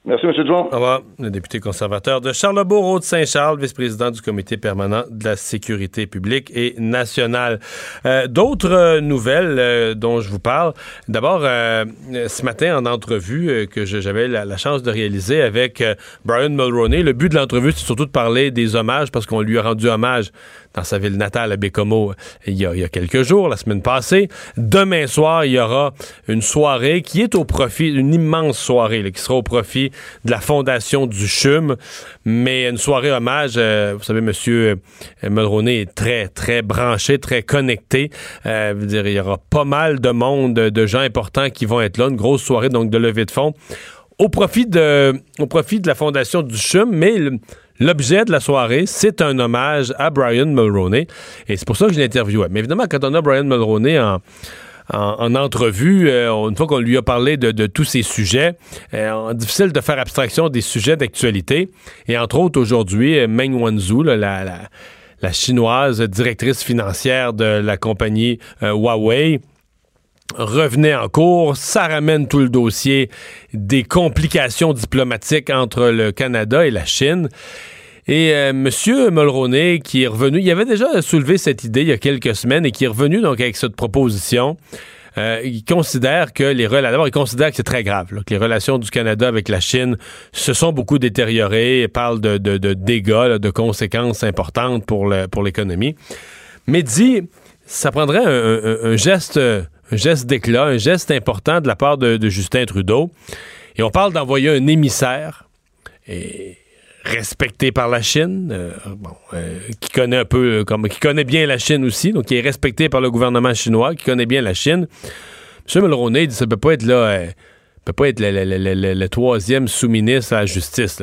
Merci, M. Dumont. Au revoir. Le député conservateur de Charlebourg, de Saint-Charles, vice-président du comité permanent de la sécurité publique et nationale. Euh, d'autres euh, nouvelles euh, dont je vous parle. D'abord, ce matin, en entrevue que j'avais la, chance de réaliser avec Brian Mulroney, le but de l'entrevue, c'est surtout de parler des hommages parce qu'on lui a rendu hommage dans sa ville natale, à Bécomo, il y, a, quelques jours, la semaine passée. Demain soir, il y aura une soirée qui est au profit, une immense soirée, qui sera au profit de la fondation du CHUM, mais une soirée hommage, euh, vous savez, Monsieur euh, Mulroney est très, très branché, très connecté. Euh, dire, il y aura pas mal de monde, de gens importants qui vont être là, une grosse soirée donc de levée de fonds au profit de, au profit de la fondation du CHUM, mais... L'objet de la soirée, c'est un hommage à Brian Mulroney. Et c'est pour ça que je l'interviewais. Mais évidemment, quand on a Brian Mulroney en, en, entrevue, euh, une fois qu'on lui a parlé de, tous ces sujets, euh, difficile de faire abstraction des sujets d'actualité. Et entre autres, aujourd'hui, euh, Meng Wanzhou, la, la, chinoise directrice financière de la compagnie Huawei, revenait en cours. Ça ramène tout le dossier des complications diplomatiques entre le Canada et la Chine. Et euh, M. Mulroney, qui est revenu, il avait déjà soulevé cette idée il y a quelques semaines et qui est revenu donc avec cette proposition. Euh, il considère que les relations, il considère que c'est très grave, que les relations du Canada avec la Chine se sont beaucoup détériorées. Il parle de, dégâts, de conséquences importantes pour l'économie. Mais dit, ça prendrait un geste un geste d'éclat, un geste important de la part de, Justin Trudeau. Et on parle d'envoyer un émissaire respecté par la Chine, euh, euh, qui connaît un peu, comme, qui connaît bien la Chine aussi, donc qui est respecté par le gouvernement chinois, qui connaît bien la Chine. M. Mulroney dit ça peut pas être là. Euh, peut pas être le, troisième sous-ministre à la justice.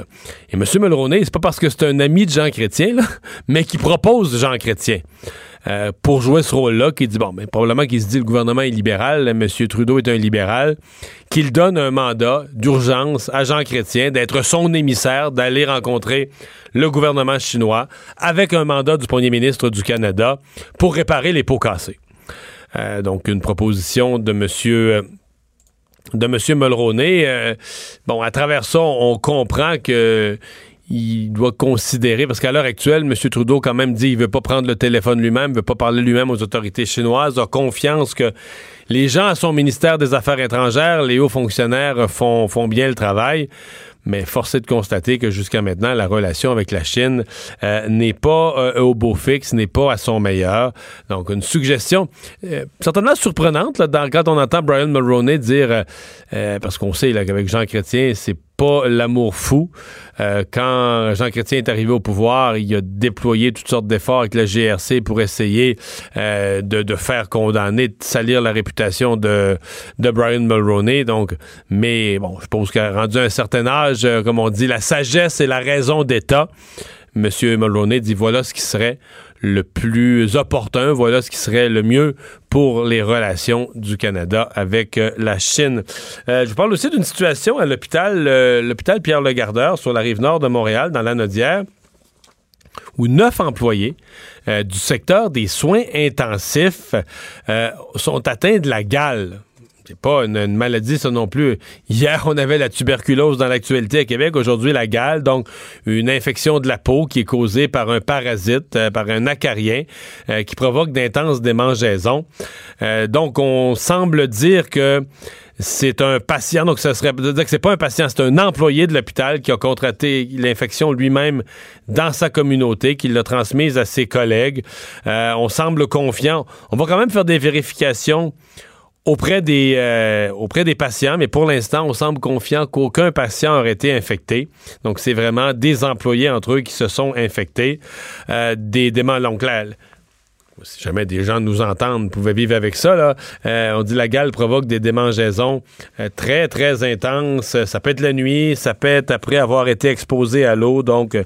Et M. Mulroney, c'est pas parce que c'est un ami de Jean Chrétien, mais qui propose Jean Chrétien. Euh, pour jouer ce rôle-là, qui dit, bon, mais probablement qu'il se dit le gouvernement est libéral, M. Trudeau est un libéral, qu'il donne un mandat d'urgence à Jean Chrétien d'être son émissaire, d'aller rencontrer le gouvernement chinois avec un mandat du premier ministre du Canada pour réparer les pots cassés. Euh, donc, une proposition de M. de M. Mulroney. Euh, bon, à travers ça, on comprend que il doit considérer, parce qu'à l'heure actuelle, M. Trudeau quand même dit qu'il veut pas prendre le téléphone lui-même, veut pas parler lui-même aux autorités chinoises, a confiance que les gens à son ministère des Affaires étrangères, les hauts fonctionnaires font, font bien le travail. Mais force est de constater que jusqu'à maintenant, la relation avec la Chine euh, n'est pas euh, au beau fixe, n'est pas à son meilleur. Donc, une suggestion euh, certainement surprenante là, quand on entend Brian Mulroney dire, parce qu'on sait qu'avec Jean Chrétien, c'est l'amour fou. Euh, quand Jean Chrétien est arrivé au pouvoir, il a déployé toutes sortes d'efforts avec la GRC pour essayer euh, de, faire condamner, de salir la réputation de, de Brian Mulroney. Donc, mais bon, je pense qu'à rendu un certain âge, euh, comme on dit, la sagesse et la raison d'État. Monsieur Mulroney dit voilà ce qui serait le plus opportun, voilà ce qui serait le mieux pour les relations du Canada avec euh, la Chine. Euh, je vous parle aussi d'une situation à l'hôpital euh, l'hôpital Pierre Le Gardeur sur la rive nord de Montréal dans la Nodière où neuf employés du secteur des soins intensifs sont atteints de la gale. C'est pas une, maladie, ça non plus. Hier, on avait la tuberculose dans l'actualité à Québec. Aujourd'hui, la gale, donc une infection de la peau qui est causée par un parasite, euh, par un acarien, euh, qui provoque d'intenses démangeaisons. Euh, donc, on semble dire que c'est un patient, donc ça serait dire que c'est pas un patient, c'est un employé de l'hôpital qui a contracté l'infection lui-même dans sa communauté, qui l'a transmise à ses collègues. On semble confiant. On va quand même faire des vérifications auprès des, euh, auprès des patients, mais pour l'instant, on semble confiant qu'aucun patient aurait été infecté. Donc, c'est vraiment des employés entre eux qui se sont infectés. Euh, des, des donc si jamais des gens nous entendent, pouvaient vivre avec ça. Là. Euh, on dit la gale provoque des démangeaisons euh, très, très intenses. Ça peut être la nuit, ça peut être après avoir été exposé à l'eau. Donc,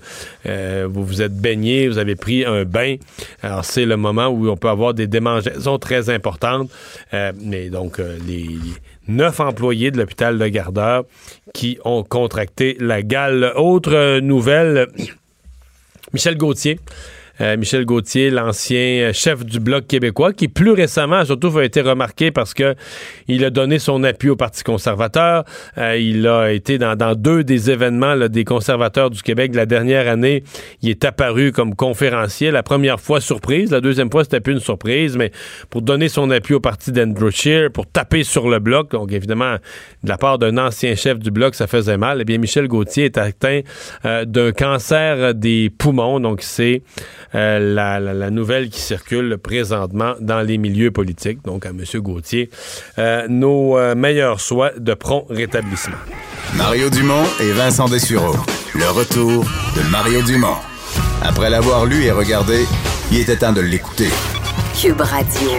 euh, vous vous êtes baigné, vous avez pris un bain. Alors, c'est le moment où on peut avoir des démangeaisons très importantes. Mais donc, les neuf employés de l'hôpital de Gardeur qui ont contracté la gale. Autre nouvelle, Michel Gauthier. Euh, Michel Gauthier, l'ancien chef du Bloc québécois, qui plus récemment, surtout, a été remarqué parce que il a donné son appui au Parti conservateur. Euh, il a été dans, deux des événements des conservateurs du Québec la dernière année. Il est apparu comme conférencier. La première fois, surprise. La deuxième fois, c'était plus une surprise, mais pour donner son appui au Parti d'Andrew Scheer, pour taper sur le Bloc. Donc, évidemment, de la part d'un ancien chef du Bloc, ça faisait mal. Eh bien, Michel Gauthier est atteint euh, d'un cancer des poumons. Donc, c'est euh, la, la, la, nouvelle qui circule présentement dans les milieux politiques. Donc, à M. Gauthier, euh, nos euh, meilleurs souhaits de prompt rétablissement. Mario Dumont et Vincent Dessureau. Le retour de Mario Dumont. Après l'avoir lu et regardé, il était temps de l'écouter. Cube Radio.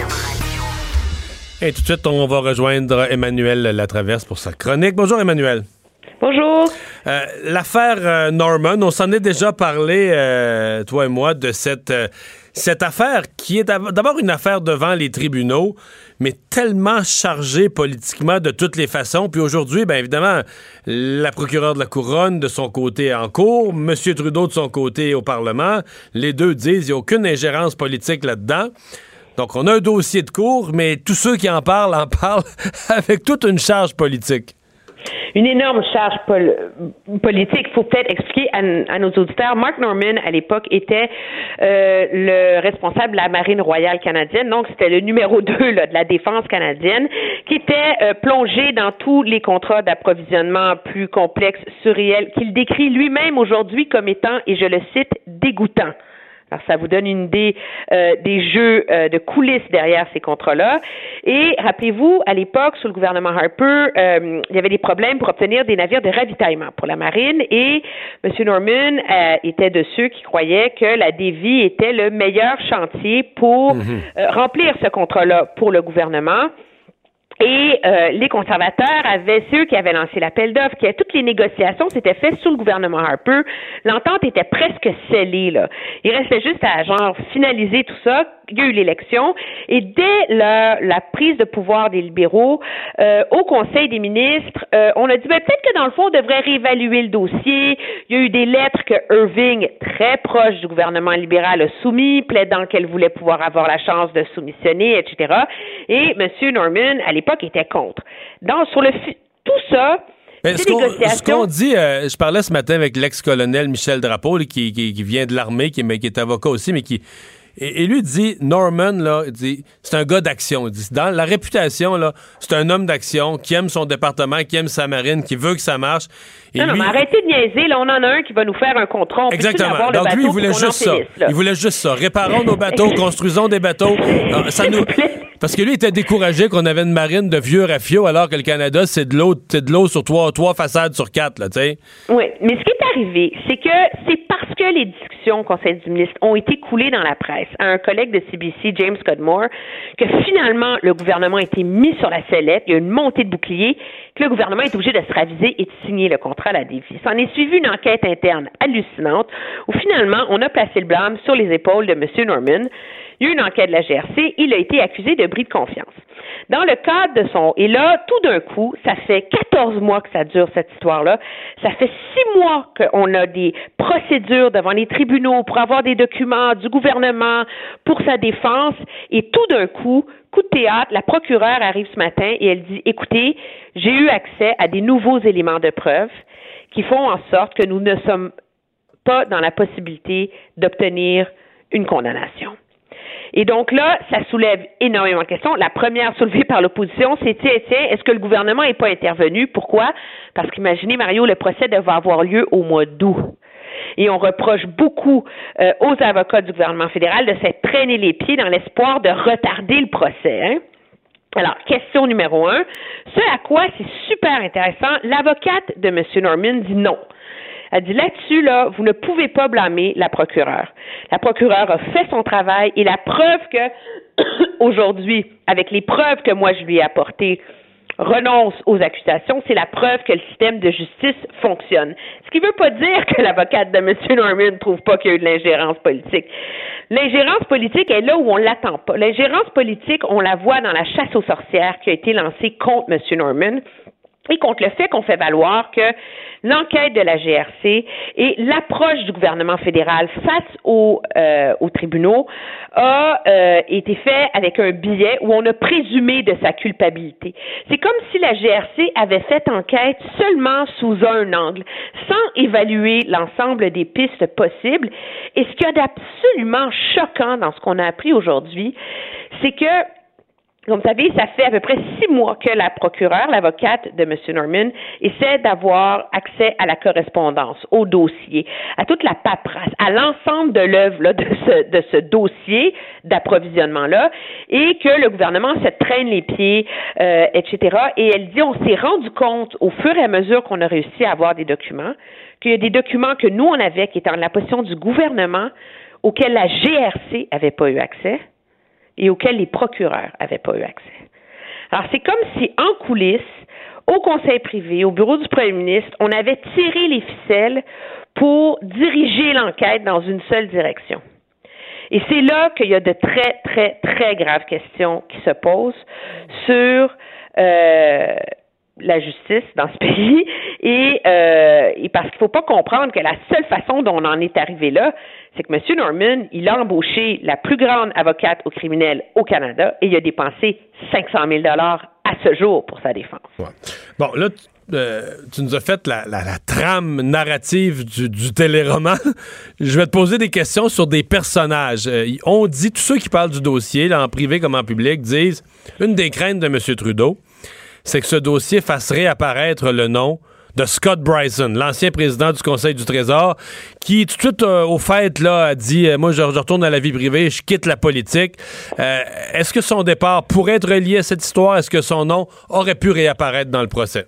Et tout de suite, on va rejoindre Emmanuel Latraverse pour sa chronique. Bonjour, Emmanuel. Bonjour. Euh, L'affaire euh, Norman, on s'en est déjà parlé, euh, toi et moi, de cette, cette affaire qui est d'abord une affaire devant les tribunaux, mais tellement chargée politiquement de toutes les façons. Puis aujourd'hui, bien évidemment, la procureure de la Couronne de son côté en cours, M. Trudeau de son côté au Parlement, les deux disent qu'il n'y a aucune ingérence politique là-dedans. Donc on a un dossier de cours, mais tous ceux qui en parlent en parlent avec toute une charge politique une énorme charge pol politique. Il faut peut-être expliquer à, à, nos auditeurs. Mark Norman, à l'époque, était euh, le responsable de la Marine royale canadienne. Donc, c'était le numéro 2 là, de la défense canadienne, qui était euh, plongé dans tous les contrats d'approvisionnement plus complexes, surréels, qu'il décrit lui-même aujourd'hui comme étant, et je le cite, dégoûtant. Alors, ça vous donne une idée euh, des jeux euh, de coulisses derrière ces contrats-là. Et rappelez-vous, à l'époque, sous le gouvernement Harper, euh, il y avait des problèmes pour obtenir des navires de ravitaillement pour la marine et M. Norman était de ceux qui croyaient que la Davy était le meilleur chantier pour mm-hmm. remplir ce contrat-là pour le gouvernement. Et euh, les conservateurs avaient ceux qui avaient lancé l'appel d'offres, qui toutes les négociations s'étaient faites sous le gouvernement Harper. L'entente était presque scellée là. Il restait juste à genre finaliser tout ça. Il y a eu l'élection et dès la, la, prise de pouvoir des libéraux euh, au Conseil des ministres, euh, on a dit ben, peut-être que dans le fond on devrait réévaluer le dossier. Il y a eu des lettres que Irving, très proche du gouvernement libéral, a soumis, plaidant qu'elle voulait pouvoir avoir la chance de soumissionner, etc. Et M. Norman, à l'époque, était contre. Donc, sur le tout ça, mais ce qu'on dit, euh, je parlais ce matin avec l'ex-colonel Michel Drapeau, qui, qui, qui, vient de l'armée, qui, qui, est avocat aussi, mais qui. Et, lui dit, Norman, là, c'est un gars d'action. Dans la réputation, là, c'est un homme d'action qui aime son département, qui aime sa marine, qui veut que ça marche. Et non, lui, non, mais arrêtez de niaiser. Là, on en a un qui va nous faire un contrat. On Exactement. Donc, lui, il voulait juste ça. Il voulait juste ça. Réparons nos bateaux, construisons des bateaux. Ça nous Parce que lui était découragé qu'on avait une marine de vieux rafio alors que le Canada, c'est de l'eau, c'est de l'eau sur trois, trois façades sur quatre, là, tu sais. Oui, mais ce qui est arrivé, c'est que c'est parce que les discussions au Conseil du ministre ont été coulées dans la presse à un collègue de CBC, James Cudmore, que finalement le gouvernement a été mis sur la sellette, il y a une montée de boucliers, que le gouvernement est obligé de se raviser et de signer le contrat à la. S'en est suivi une enquête interne hallucinante où finalement on a placé le blâme sur les épaules de M. Norman. Il y a eu une enquête de la GRC, il a été accusé de bris de confiance. Dans le cadre de son... Et là, tout d'un coup, ça fait 14 mois que ça dure, cette histoire-là. Ça fait six mois qu'on a des procédures devant les tribunaux pour avoir des documents du gouvernement pour sa défense. Et tout d'un coup, de théâtre, la procureure arrive ce matin et elle dit, écoutez, j'ai eu accès à des nouveaux éléments de preuve qui font en sorte que nous ne sommes pas dans la possibilité d'obtenir une condamnation. Et donc là, ça soulève énormément de questions. La première soulevée par l'opposition, c'est tiens, tiens, est-ce que le gouvernement n'est pas intervenu? Pourquoi? Parce qu'imaginez, Mario, le procès devait avoir lieu au mois d'août. Et on reproche beaucoup euh, aux avocats du gouvernement fédéral de s'être traîné les pieds dans l'espoir de retarder le procès. Hein? Alors, question numéro un. Ce à quoi c'est super intéressant, l'avocate de M. Norman dit non. Elle dit là-dessus, là, vous ne pouvez pas blâmer la procureure. La procureure a fait son travail et la preuve que, aujourd'hui, avec les preuves que moi je lui ai apportées, renonce aux accusations, c'est la preuve que le système de justice fonctionne. Ce qui ne veut pas dire que l'avocate de M. Norman ne trouve pas qu'il y a eu de l'ingérence politique. L'ingérence politique est là où on l'attend pas. L'ingérence politique, on la voit dans la chasse aux sorcières qui a été lancée contre M. Norman et contre le fait qu'on fait valoir que l'enquête de la GRC et l'approche du gouvernement fédéral face aux, euh, aux tribunaux a euh, été fait avec un billet où on a présumé de sa culpabilité. C'est comme si la GRC avait fait enquête seulement sous un angle, sans évaluer l'ensemble des pistes possibles. Et ce qu'il y a d'absolument choquant dans ce qu'on a appris aujourd'hui, c'est que comme vous savez, ça fait à peu près six mois que la procureure, l'avocate de M. Norman, essaie d'avoir accès à la correspondance, au dossier, à toute la paperasse, à l'ensemble de l'œuvre de ce, de ce dossier d'approvisionnement-là, et que le gouvernement se traîne les pieds, euh, etc. Et elle dit, on s'est rendu compte au fur et à mesure qu'on a réussi à avoir des documents, qu'il y a des documents que nous, on avait, qui étaient en la position du gouvernement, auxquels la GRC n'avait pas eu accès et auxquels les procureurs n'avaient pas eu accès. Alors, c'est comme si, en coulisses, au conseil privé, au bureau du premier ministre, on avait tiré les ficelles pour diriger l'enquête dans une seule direction. Et c'est là qu'il y a de très, très, très graves questions qui se posent sur euh, la justice dans ce pays et, euh, et parce qu'il ne faut pas comprendre que la seule façon dont on en est arrivé là, c'est que M. Norman, il a embauché la plus grande avocate au criminel au Canada et il a dépensé 500 000 à ce jour pour sa défense. Bon, là, euh, tu nous as fait la, trame narrative du, du, téléroman. Je vais te poser des questions sur des personnages. Euh, on dit, tous ceux qui parlent du dossier, en privé comme en public, disent une des craintes de M. Trudeau, c'est que ce dossier fasse réapparaître le nom de Scott Bryson, l'ancien président du Conseil du Trésor, qui tout de suite euh, au fait là a dit euh, moi je, retourne à la vie privée, je quitte la politique. Euh, est-ce que son départ pourrait être lié à cette histoire? Est-ce que son nom aurait pu réapparaître dans le procès?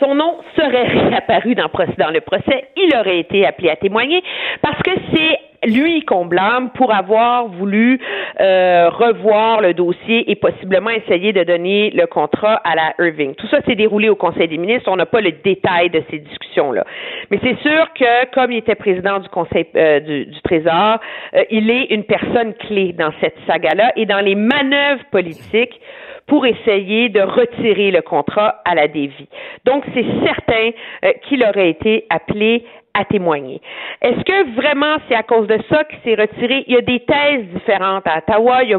Son nom serait réapparu dans, dans le procès, il aurait été appelé à témoigner parce que c'est lui qu'on blâme pour avoir voulu euh, revoir le dossier et possiblement essayer de donner le contrat à la Irving. Tout ça s'est déroulé au Conseil des ministres. On n'a pas le détail de ces discussions-là. Mais c'est sûr que, comme il était président du Conseil euh, du, Trésor, euh, il est une personne clé dans cette saga-là et dans les manœuvres politiques pour essayer de retirer le contrat à la Dévie. Donc, c'est certain qu'il aurait été appelé à témoigner. Est-ce que vraiment c'est à cause de ça qu'il s'est retiré? Il y a des thèses différentes à Ottawa. Il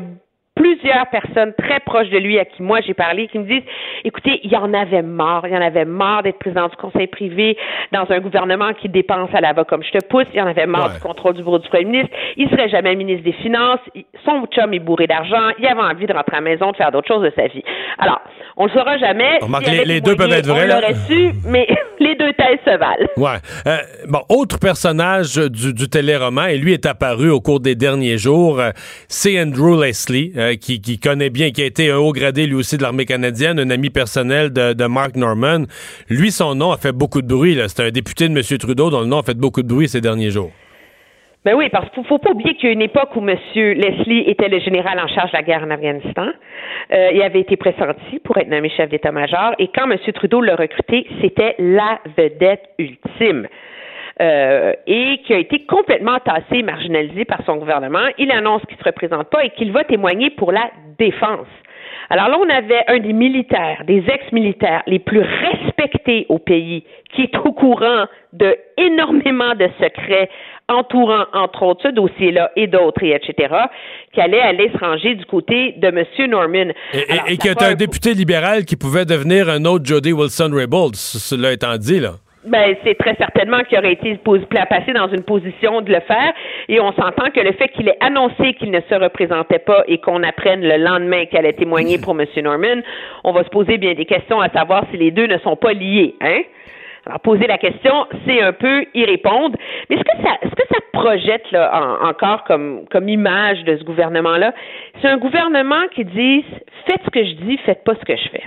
plusieurs personnes très proches de lui à qui moi j'ai parlé qui me disent écoutez, il y en avait marre, il y en avait marre d'être président du conseil privé dans un gouvernement qui dépense à la va comme je te pousse, il y en avait marre du contrôle du bureau du premier ministre, il serait jamais ministre des Finances, son chum est bourré d'argent, il avait envie de rentrer à la maison, de faire d'autres choses de sa vie. Alors, on le saura jamais. Remarque, les- les deux peuvent être vrais, On l'aurait su, mais les deux thèses se valent. Ouais. Euh, bon, autre personnage du, du téléroman, et lui est apparu au cours des derniers jours, euh, c'est Andrew Leslie, euh, qui, qui connaît bien, qui a été un haut gradé lui aussi de l'armée canadienne, un ami personnel de, Mark Norman. Lui, son nom a fait beaucoup de bruit. C'est un député de M. Trudeau dont le nom a fait beaucoup de bruit ces derniers jours. Ben oui, parce qu'il faut, faut pas oublier qu'il y a une époque où M. Leslie était le général en charge de la guerre en Afghanistan. Euh, il avait été pressenti pour être nommé chef d'état-major. Et quand M. Trudeau l'a recruté, c'était la vedette ultime. Euh, et qui a été complètement tassé, marginalisé par son gouvernement. Il annonce qu'il ne se représente pas et qu'il va témoigner pour la défense. Alors là, on avait un des militaires, des ex-militaires les plus respectés au pays, qui est au courant de énormément de secrets entourant, entre autres, ce dossier-là et d'autres, et etc., qui allait aller se ranger du côté de M. Norman. Et, Alors, qui est un député libéral qui pouvait devenir un autre Jody Wilson-Raybould, cela étant dit, là. Ben, c'est très certainement qu'il aurait été placé dans une position de le faire. Et on s'entend que le fait qu'il ait annoncé qu'il ne se représentait pas et qu'on apprenne le lendemain qu'elle allait témoigner pour M. Norman, on va se poser bien des questions à savoir si les deux ne sont pas liés, hein? Alors, poser la question, c'est un peu y répondre. Mais ce que ça, ce que ça projette là, en- encore comme, comme image de ce gouvernement-là, c'est un gouvernement qui dit faites ce que je dis, faites pas ce que je fais.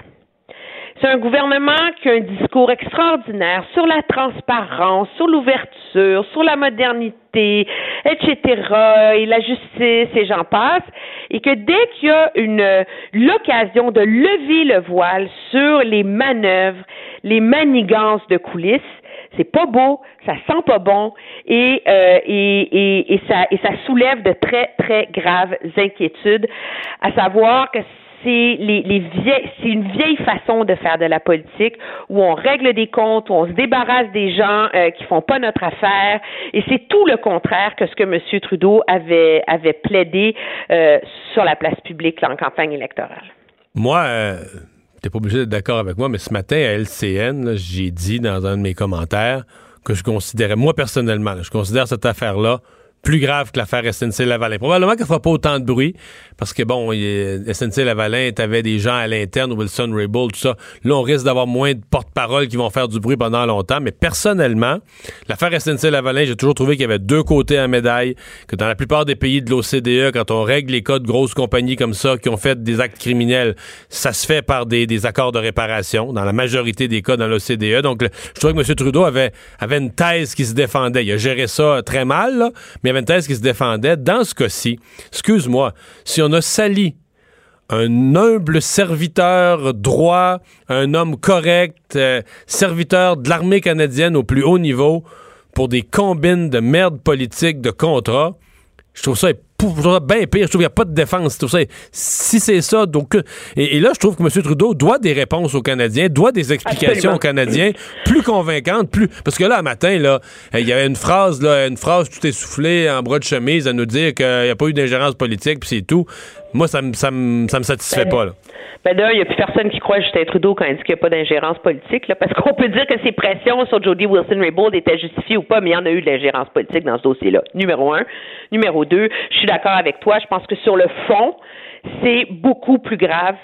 C'est un gouvernement qui a un discours extraordinaire sur la transparence, sur l'ouverture, sur la modernité, etc., et la justice, et j'en passe, et que dès qu'il y a une l'occasion de lever le voile sur les manœuvres, les manigances de coulisses, c'est pas beau, ça sent pas bon et, euh, ça, et ça soulève de très, très graves inquiétudes, à savoir que c'est les, les vieilles, c'est une vieille façon de faire de la politique où on règle des comptes, où on se débarrasse des gens euh, qui font pas notre affaire, et c'est tout le contraire que ce que M. Trudeau avait avait plaidé euh, sur la place publique là, en campagne électorale. Moi, euh, t'es pas obligé d'être d'accord avec moi, mais ce matin à LCN, j'ai dit dans un de mes commentaires que je considérais, moi personnellement, je considère cette affaire-là plus grave que l'affaire SNC-Lavalin. Probablement qu'elle fera pas autant de bruit, parce que, bon, SNC-Lavalin, t'avais des gens à l'interne, Wilson, Raybould, tout ça. Là, on risque d'avoir moins de porte-parole qui vont faire du bruit pendant longtemps, mais personnellement, l'affaire SNC-Lavalin, j'ai toujours trouvé qu'il y avait deux côtés à médaille, que dans la plupart des pays de l'OCDE, quand on règle les cas de grosses compagnies comme ça qui ont fait des actes criminels, ça se fait par des, accords de réparation, dans la majorité des cas dans l'OCDE. Donc, je trouvais que M. Trudeau avait, avait une thèse qui se défendait. Il a géré ça très mal, là, qui se défendait. Dans ce cas-ci, excuse-moi, si on a sali un humble serviteur droit, un homme correct, euh, serviteur de l'armée canadienne au plus haut niveau pour des combines de merde politique de contrat. Je trouve ça bien pire. Je trouve qu'il n'y a pas de défense. Trouve ça- si c'est ça, donc. Et, et là, je trouve que M. Trudeau doit des réponses aux Canadiens, doit des explications Absolument. aux Canadiens plus convaincantes, plus. Parce que là, un matin, là, il y avait une phrase, là, une phrase tout essoufflée en bras de chemise à nous dire qu'il n'y a pas eu d'ingérence politique, puis c'est tout. Moi, ça me ça me- ça me satisfait Ben, pas, là. Ben il n'y a plus personne qui croit Justin Trudeau quand il dit qu'il n'y a pas d'ingérence politique, là, parce qu'on peut dire que ses pressions sur Jody Wilson-Raybould étaient justifiées ou pas, mais il y en a eu de l'ingérence politique dans ce dossier-là. Numéro un. Numéro deux, je suis d'accord avec toi. Je pense que sur le fond, c'est beaucoup plus grave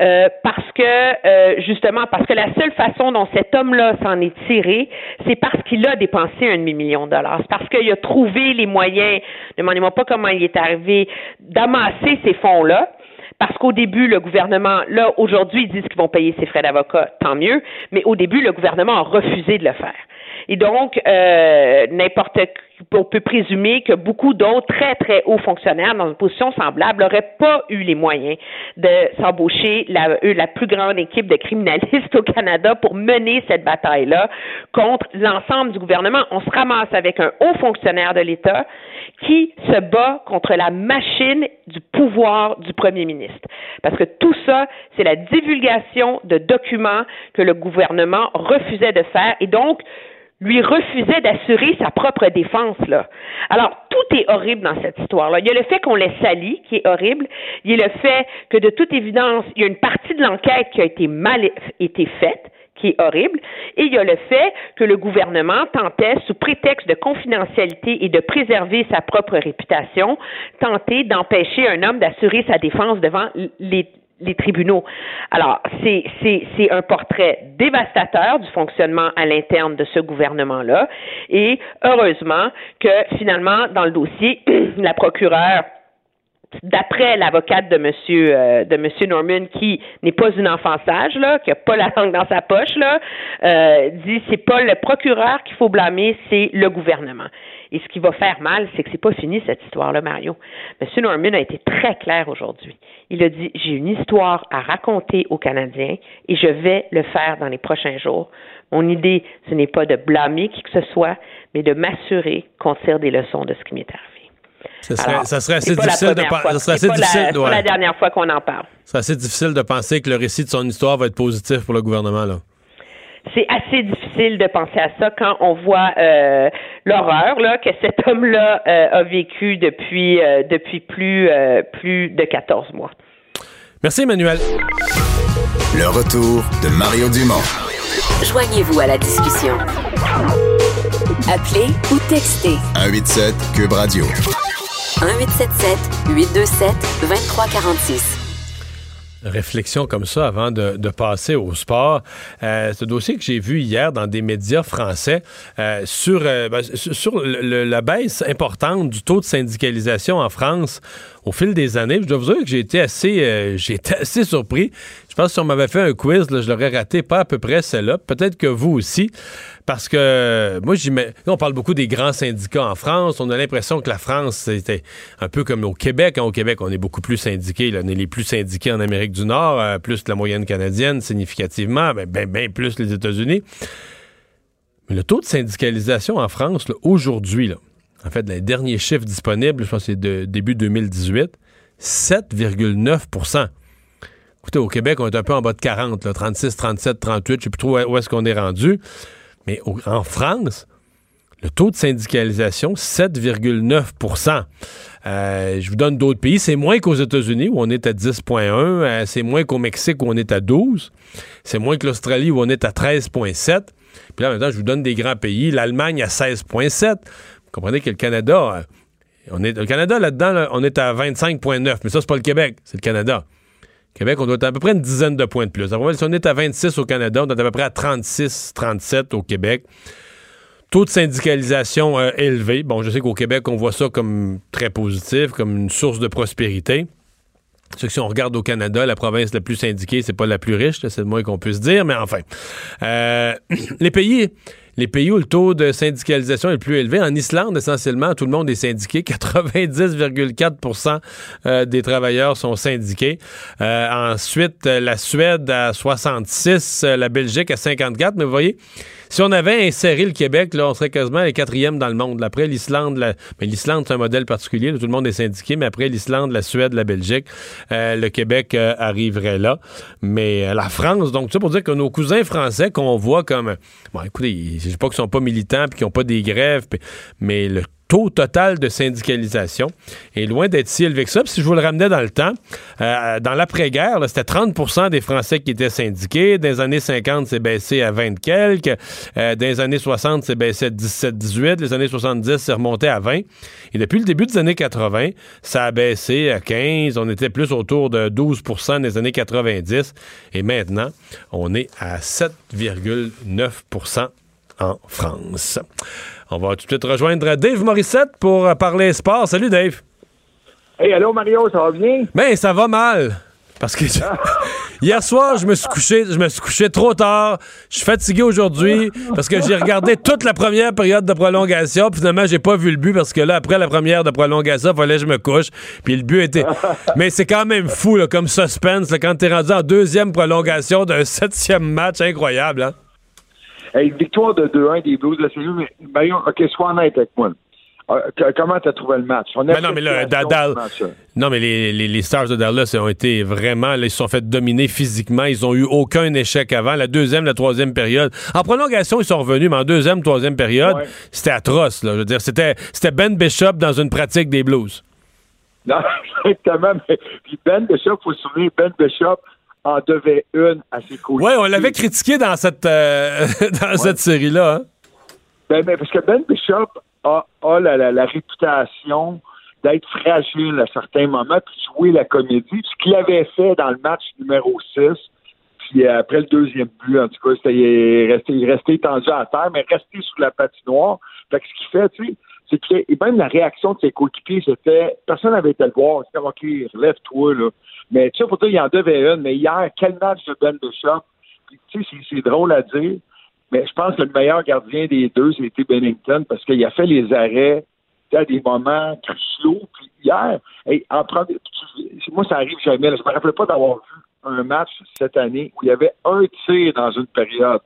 euh, parce que euh, justement parce que la seule façon dont cet homme-là s'en est tiré, c'est parce qu'il a dépensé un demi-million de dollars. C'est parce qu'il a trouvé les moyens. Demandez-moi pas comment il est arrivé d'amasser ces fonds-là. Parce qu'au début, le gouvernement, là, aujourd'hui, ils disent qu'ils vont payer ses frais d'avocat, tant mieux, mais au début, le gouvernement a refusé de le faire. Et donc, euh, n'importe on peut présumer que beaucoup d'autres très, très hauts fonctionnaires dans une position semblable n'auraient pas eu les moyens de s'embaucher la, la plus grande équipe de criminalistes au Canada pour mener cette bataille-là contre l'ensemble du gouvernement. On se ramasse avec un haut fonctionnaire de l'État qui se bat contre la machine du pouvoir du premier ministre. Parce que tout ça, c'est la divulgation de documents que le gouvernement refusait de faire et donc lui refusait d'assurer sa propre défense. Là. Alors, tout est horrible dans cette histoire-là. Il y a le fait qu'on l'ait sali, qui est horrible. Il y a le fait que, de toute évidence, il y a une partie de l'enquête qui a été mal été faite qui est horrible, et il y a le fait que le gouvernement tentait, sous prétexte de confidentialité et de préserver sa propre réputation, tenter d'empêcher un homme d'assurer sa défense devant les les tribunaux. Alors, c'est, un portrait dévastateur du fonctionnement à l'interne de ce gouvernement-là. Et heureusement que finalement, dans le dossier, la procureure d'après l'avocate de monsieur euh, de monsieur Norman qui n'est pas une enfant sage là, qui a pas la langue dans sa poche là, euh, dit c'est pas le procureur qu'il faut blâmer, c'est le gouvernement. Et ce qui va faire mal, c'est que c'est pas fini cette histoire-là, Mario. Monsieur Norman a été très clair aujourd'hui. Il a dit j'ai une histoire à raconter aux Canadiens et je vais le faire dans les prochains jours. Mon idée, ce n'est pas de blâmer qui que ce soit, mais de m'assurer qu'on tire des leçons de ce qui m'est arrivé. Ça serait, Alors, ça serait assez difficile de C'est pas la- pas ouais. la dernière fois qu'on en parle. C'est assez difficile de penser que le récit de son histoire va être positif pour le gouvernement. Là. C'est assez difficile de penser à ça quand on voit euh, l'horreur là que cet homme-là euh, a vécu depuis euh, depuis plus euh, plus de 14 mois. Merci, Emmanuel. Le retour de Mario Dumont. Joignez-vous à la discussion. Appelez ou textez 187 Cube Radio. 1877 827 2346. Réflexion comme ça avant de, de passer au sport. Euh, ce dossier que j'ai vu hier dans des médias français euh, sur, euh, ben, sur le- le- la baisse importante du taux de syndicalisation en France au fil des années. Je dois vous dire que j'ai été assez, euh, j'ai été assez surpris. Je pense que si on m'avait fait un quiz, je l'aurais raté pas à peu près celle-là. Peut-être que vous aussi. Parce que moi, j'y mets- on parle beaucoup des grands syndicats en France. On a l'impression que la France, c'était un peu comme au Québec. hein. Au Québec, on est beaucoup plus syndiqués. On est les plus syndiqués en Amérique du Nord, euh, plus la moyenne canadienne, significativement, ben, ben, ben plus les États-Unis. Mais le taux de syndicalisation en France, aujourd'hui, en fait, les derniers chiffres disponibles, je pense que c'est de début 2018, 7,9 Au Québec, on est un peu en bas de 40, là, 36, 37, 38, je sais plus trop où est-ce qu'on est rendu. Mais en France, le taux de syndicalisation, 7,9% Euh, Je vous donne d'autres pays. C'est moins qu'aux États-Unis, où on est à 10,1. Euh, c'est moins qu'au Mexique, où on est à 12. C'est moins que l'Australie, où on est à 13,7. Puis là, en même temps, je vous donne des grands pays. L'Allemagne à 16,7. Vous comprenez que le Canada, euh, on est, le Canada, là-dedans, là, on est à 25,9. Mais ça, c'est pas le Québec, c'est le Canada. Québec, on doit être à peu près une dizaine de points de plus. Alors, si on est à 26 au Canada, on est à peu près à 36, 37 au Québec. Taux de syndicalisation euh, élevé. Bon, je sais qu'au Québec, on voit ça comme très positif, comme une source de prospérité. C'est que si on regarde au Canada, la province la plus syndiquée, c'est pas la plus riche, c'est le moins qu'on puisse dire, mais enfin. Euh, les pays. Les pays où le taux de syndicalisation est le plus élevé, en Islande, essentiellement, tout le monde est syndiqué. 90,4% euh, des travailleurs sont syndiqués. Euh, ensuite, la Suède à 66, euh, la Belgique à 54. Mais vous voyez, si on avait inséré le Québec, là, on serait quasiment les quatrièmes dans le monde. Après, l'Islande, la... mais l'Islande, c'est un modèle particulier. tout le monde est syndiqué. Mais après, l'Islande, la Suède, la Belgique, euh, le Québec euh, arriverait là. Mais euh, la France, donc, ça pour dire que nos cousins français qu'on voit comme... Bon, écoutez, je ne sais pas qu'ils sont pas militants puis qu'ils n'ont pas des grèves, puis- mais le taux total de syndicalisation est loin d'être si élevé que ça. Si je vous le ramenais dans le temps, euh, dans l'après-guerre, c'était 30% des Français qui étaient syndiqués. Dans les années 50, c'est baissé à 20 quelques. Euh, dans les années 60, c'est baissé à 17-18. Les années 70, c'est remonté à 20. Et depuis le début des années 80, ça a baissé à 15. On était plus autour de 12% dans les années 90. Et maintenant, on est à 7,9% en France. On va tout de suite rejoindre Dave Morissette pour parler sport. Salut Dave. Hey, allô Mario, ça va bien? Ben, ça va mal. Parce que hier soir, je me suis couché, je me suis couché trop tard. Je suis fatigué aujourd'hui parce que j'ai regardé toute la première période de prolongation. Puis finalement, j'ai pas vu le but parce que là, après la première de prolongation, fallait que je me couche. Puis le but était. Mais c'est quand même fou, là, comme suspense, là, quand t'es rendu en deuxième prolongation d'un septième match. Incroyable, hein? Victoire de 2-1 des Blues de Saint-Louis, mais Mario, ok, sois honnête avec moi. Euh, que- comment t'as trouvé le match? Son Ben non, mais là, match, là. Non, mais les, les- les Stars de Dallas ont été vraiment, là, ils se sont fait dominer physiquement. Ils ont eu aucun échec avant. La deuxième, la troisième période. En prolongation, ils sont revenus, mais en deuxième, troisième période, c'était atroce. Là. Je veux dire, c'était, c'était Ben Bishop dans une pratique des Blues. Non, exactement. Mais, puis Ben Bishop, faut se souvenir, Ben Bishop en devait une à ses côtés. Ouais, on l'avait critiqué dans cette, euh, dans cette série-là. hein. Ben, mais parce que Ben Bishop a, a la, la- la réputation d'être fragile à certains moments, puis jouer la comédie. Ce qu'il avait fait dans le match numéro 6, puis euh, après le deuxième but, en tout cas, c'était, il est resté, il est resté tendu à terre, mais resté sous la patinoire. Fait que ce qu'il fait, tu sais, et même la réaction de ses coéquipiers, c'était personne n'avait été le voir. C'était OK, relève-toi, là. Mais tu sais, pour dire, il en devait une. Mais hier, quel match de Ben Bishop. Tu sais, c'est, drôle à dire, mais je pense que le meilleur gardien des deux, c'était Bennington, parce qu'il a fait les arrêts à des moments cruciaux. Puis hier, hey, en tu- moi, ça arrive jamais. Je me rappelle pas d'avoir vu un match cette année où il y avait un tir dans une période.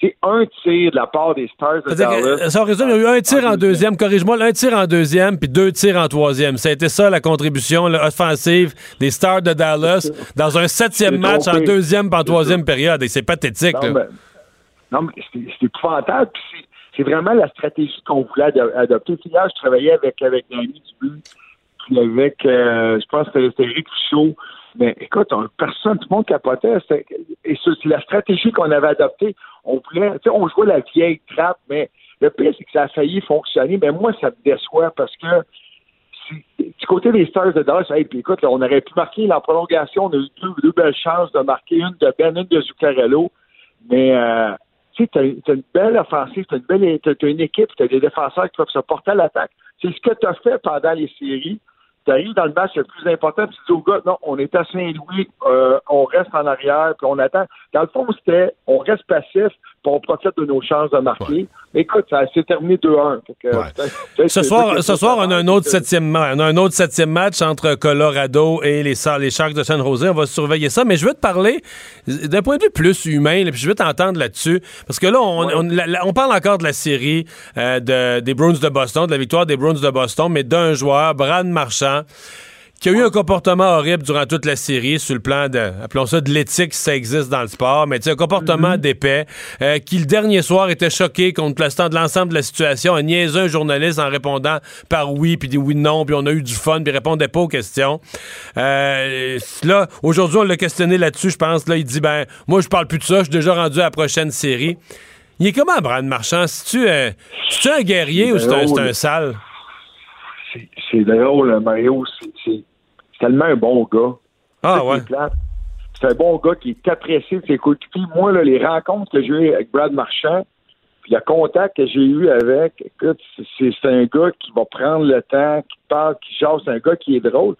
C'est un tir de la part des Stars de Dallas. ça, résume, il y a eu un tir en deuxième, corrige-moi, un tir en deuxième, puis deux tirs en troisième. Ça a été ça, la contribution là, offensive des Stars de Dallas dans un septième match en deuxième puis en troisième période. Et c'est pathétique. Non, là. mais, non, mais c'est épouvantable. C'est- vraiment la stratégie qu'on voulait ado- adopter. Puis Hier, je travaillais avec, avec Danny Dubu, puis avec, euh, je pense que c'était Eric Fichaud. Mais écoute, on- personne, tout le monde capotait. Et c'est la stratégie qu'on avait adoptée. On voulait, on jouait la vieille trappe, mais le pire, c'est que ça a failli fonctionner. Mais moi, ça me déçoit parce que du côté des Stars de Dallas, hey, écoute, on aurait pu marquer la prolongation. On a eu deux, belles chances de marquer une de Ben, une de Zuccarello. Mais euh, tu sais, t'as une belle offensive, t'as une belle t'as une équipe, t'as des défenseurs qui peuvent se porter à l'attaque. C'est ce que tu as fait pendant les séries. Tu arrives dans le match le plus important, puis tu dis au gars, non, on est à Saint-Louis, euh, on reste en arrière, puis on attend. Dans le fond, c'était on reste passif, puis on profite de nos chances de marquer. Écoute, ça s'est terminé 2-1. Fait que, c'est- Ce soir, ce soir, on a un autre septième match. On a un autre septième match entre Colorado et les, les Sharks de San Jose. On va surveiller ça. Mais je veux te parler d'un point de vue plus humain, là, puis je veux t'entendre là-dessus. Parce que là, on, on- la- la- on parle encore de la série euh, de- des Bruins de Boston, de la victoire des Bruins de Boston, mais d'un joueur, Brad Marchand, qui a eu un comportement horrible durant toute la série sur le plan de, appelons ça de l'éthique si ça existe dans le sport, mais tu sais, un comportement d'épais, euh, qui le dernier soir était choqué contre l'instant de l'ensemble de la situation, a niaisé un journaliste en répondant par oui, puis oui non, puis on a eu du fun, puis il répondait pas aux questions. Euh, là, aujourd'hui, on l'a questionné là-dessus, je pense, là, il dit, ben, moi, je parle plus de ça, je suis déjà rendu à la prochaine série. Il est comment, Brad Marchand? Si-tu euh, c'est-tu un guerrier ou c'est un, c'est un sale? C'est- drôle, Mario. C'est- tellement un bon gars. Ah, ouais. C'est un bon gars qui est apprécié de ses coéquipiers. Moi, là, les rencontres que j'ai eues avec Brad Marchand, puis le contact que j'ai eu avec, écoute, c'est un gars qui va prendre le temps, qui parle, qui jase, c'est un gars qui est drôle.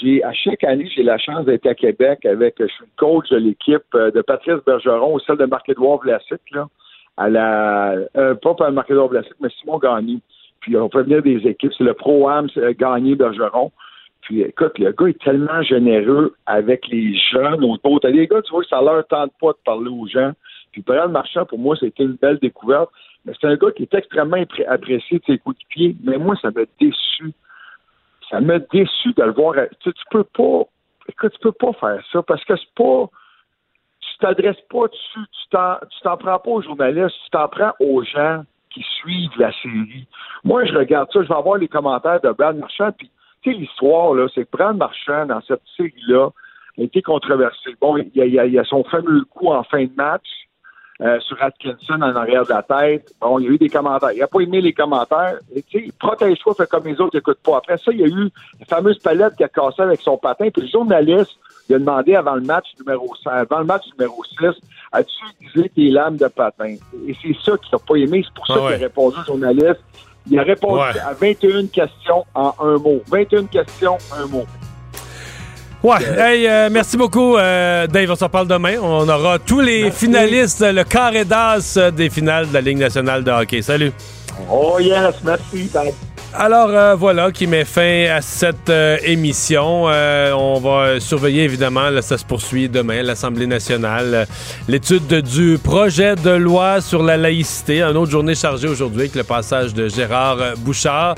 J'ai à chaque année, j'ai la chance d'être à Québec avec, je suis coach de l'équipe euh, de Patrice Bergeron, ou celle de Marc-Édouard Vlasic, là, à la, euh, pas par Marc-Édouard Vlasic, mais Simon Gagné. Puis on peut venir des équipes, c'est le Pro-Am euh, Gagné Bergeron. Puis écoute, le gars est tellement généreux avec les jeunes autour. T'as des gars, tu vois, ça leur tente pas de parler aux gens. Puis Brad Marchand, pour moi, c'était une belle découverte. Mais c'est un gars qui est extrêmement appré- apprécié de ses coups de pied. Mais moi, ça m'a déçu. Ça m'a déçu de le voir. Tu, tu peux pas. Écoute, tu peux pas faire ça parce que c'est pas. Tu t'adresses pas dessus. Tu t'en, tu t'en prends pas aux journalistes. Tu t'en prends aux gens qui suivent la série. Moi, je regarde ça. Je vais avoir les commentaires de Brad Marchand. Puis, tu sais, l'histoire, là, c'est que Brad Marchand, dans cette série-là, a été controversé. Bon, il y a, son fameux coup en fin de match euh, sur Atkinson en arrière de la tête. Bon, il y a eu des commentaires. Il n'a pas aimé les commentaires. Tu sais, protège-toi, fais comme les autres, écoute pas. Après ça, il y a eu la fameuse palette qui a cassé avec son patin. Puis le journaliste, il a demandé avant le match numéro 5, avant le match numéro 6, as-tu utilisé tes lames de patin? Et c'est ça qu'il n'a pas aimé. C'est pour ça Ah ouais. qu'il a répondu au journaliste. Il a répondu Ouais. à 21 questions en un mot. 21 questions, un mot. Ouais, hey, euh, merci beaucoup, euh, Dave. On s'en parle demain. On aura tous les finalistes, le carré d'as euh, des finales de la Ligue nationale de hockey. Salut. Oh yes, merci. Bye. Alors euh, voilà qui met fin à cette euh, émission. Euh, on va surveiller évidemment, ça se poursuit demain, l'Assemblée nationale, l'étude de- du projet de loi sur la laïcité. Une autre journée chargée aujourd'hui avec le passage de Gérard Bouchard.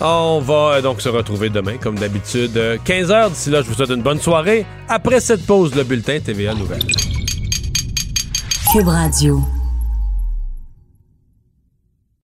On va donc se retrouver demain comme d'habitude, 15h. D'ici là, je vous souhaite une bonne soirée. Après cette pause, le bulletin TVA Nouvelles. Cube Radio.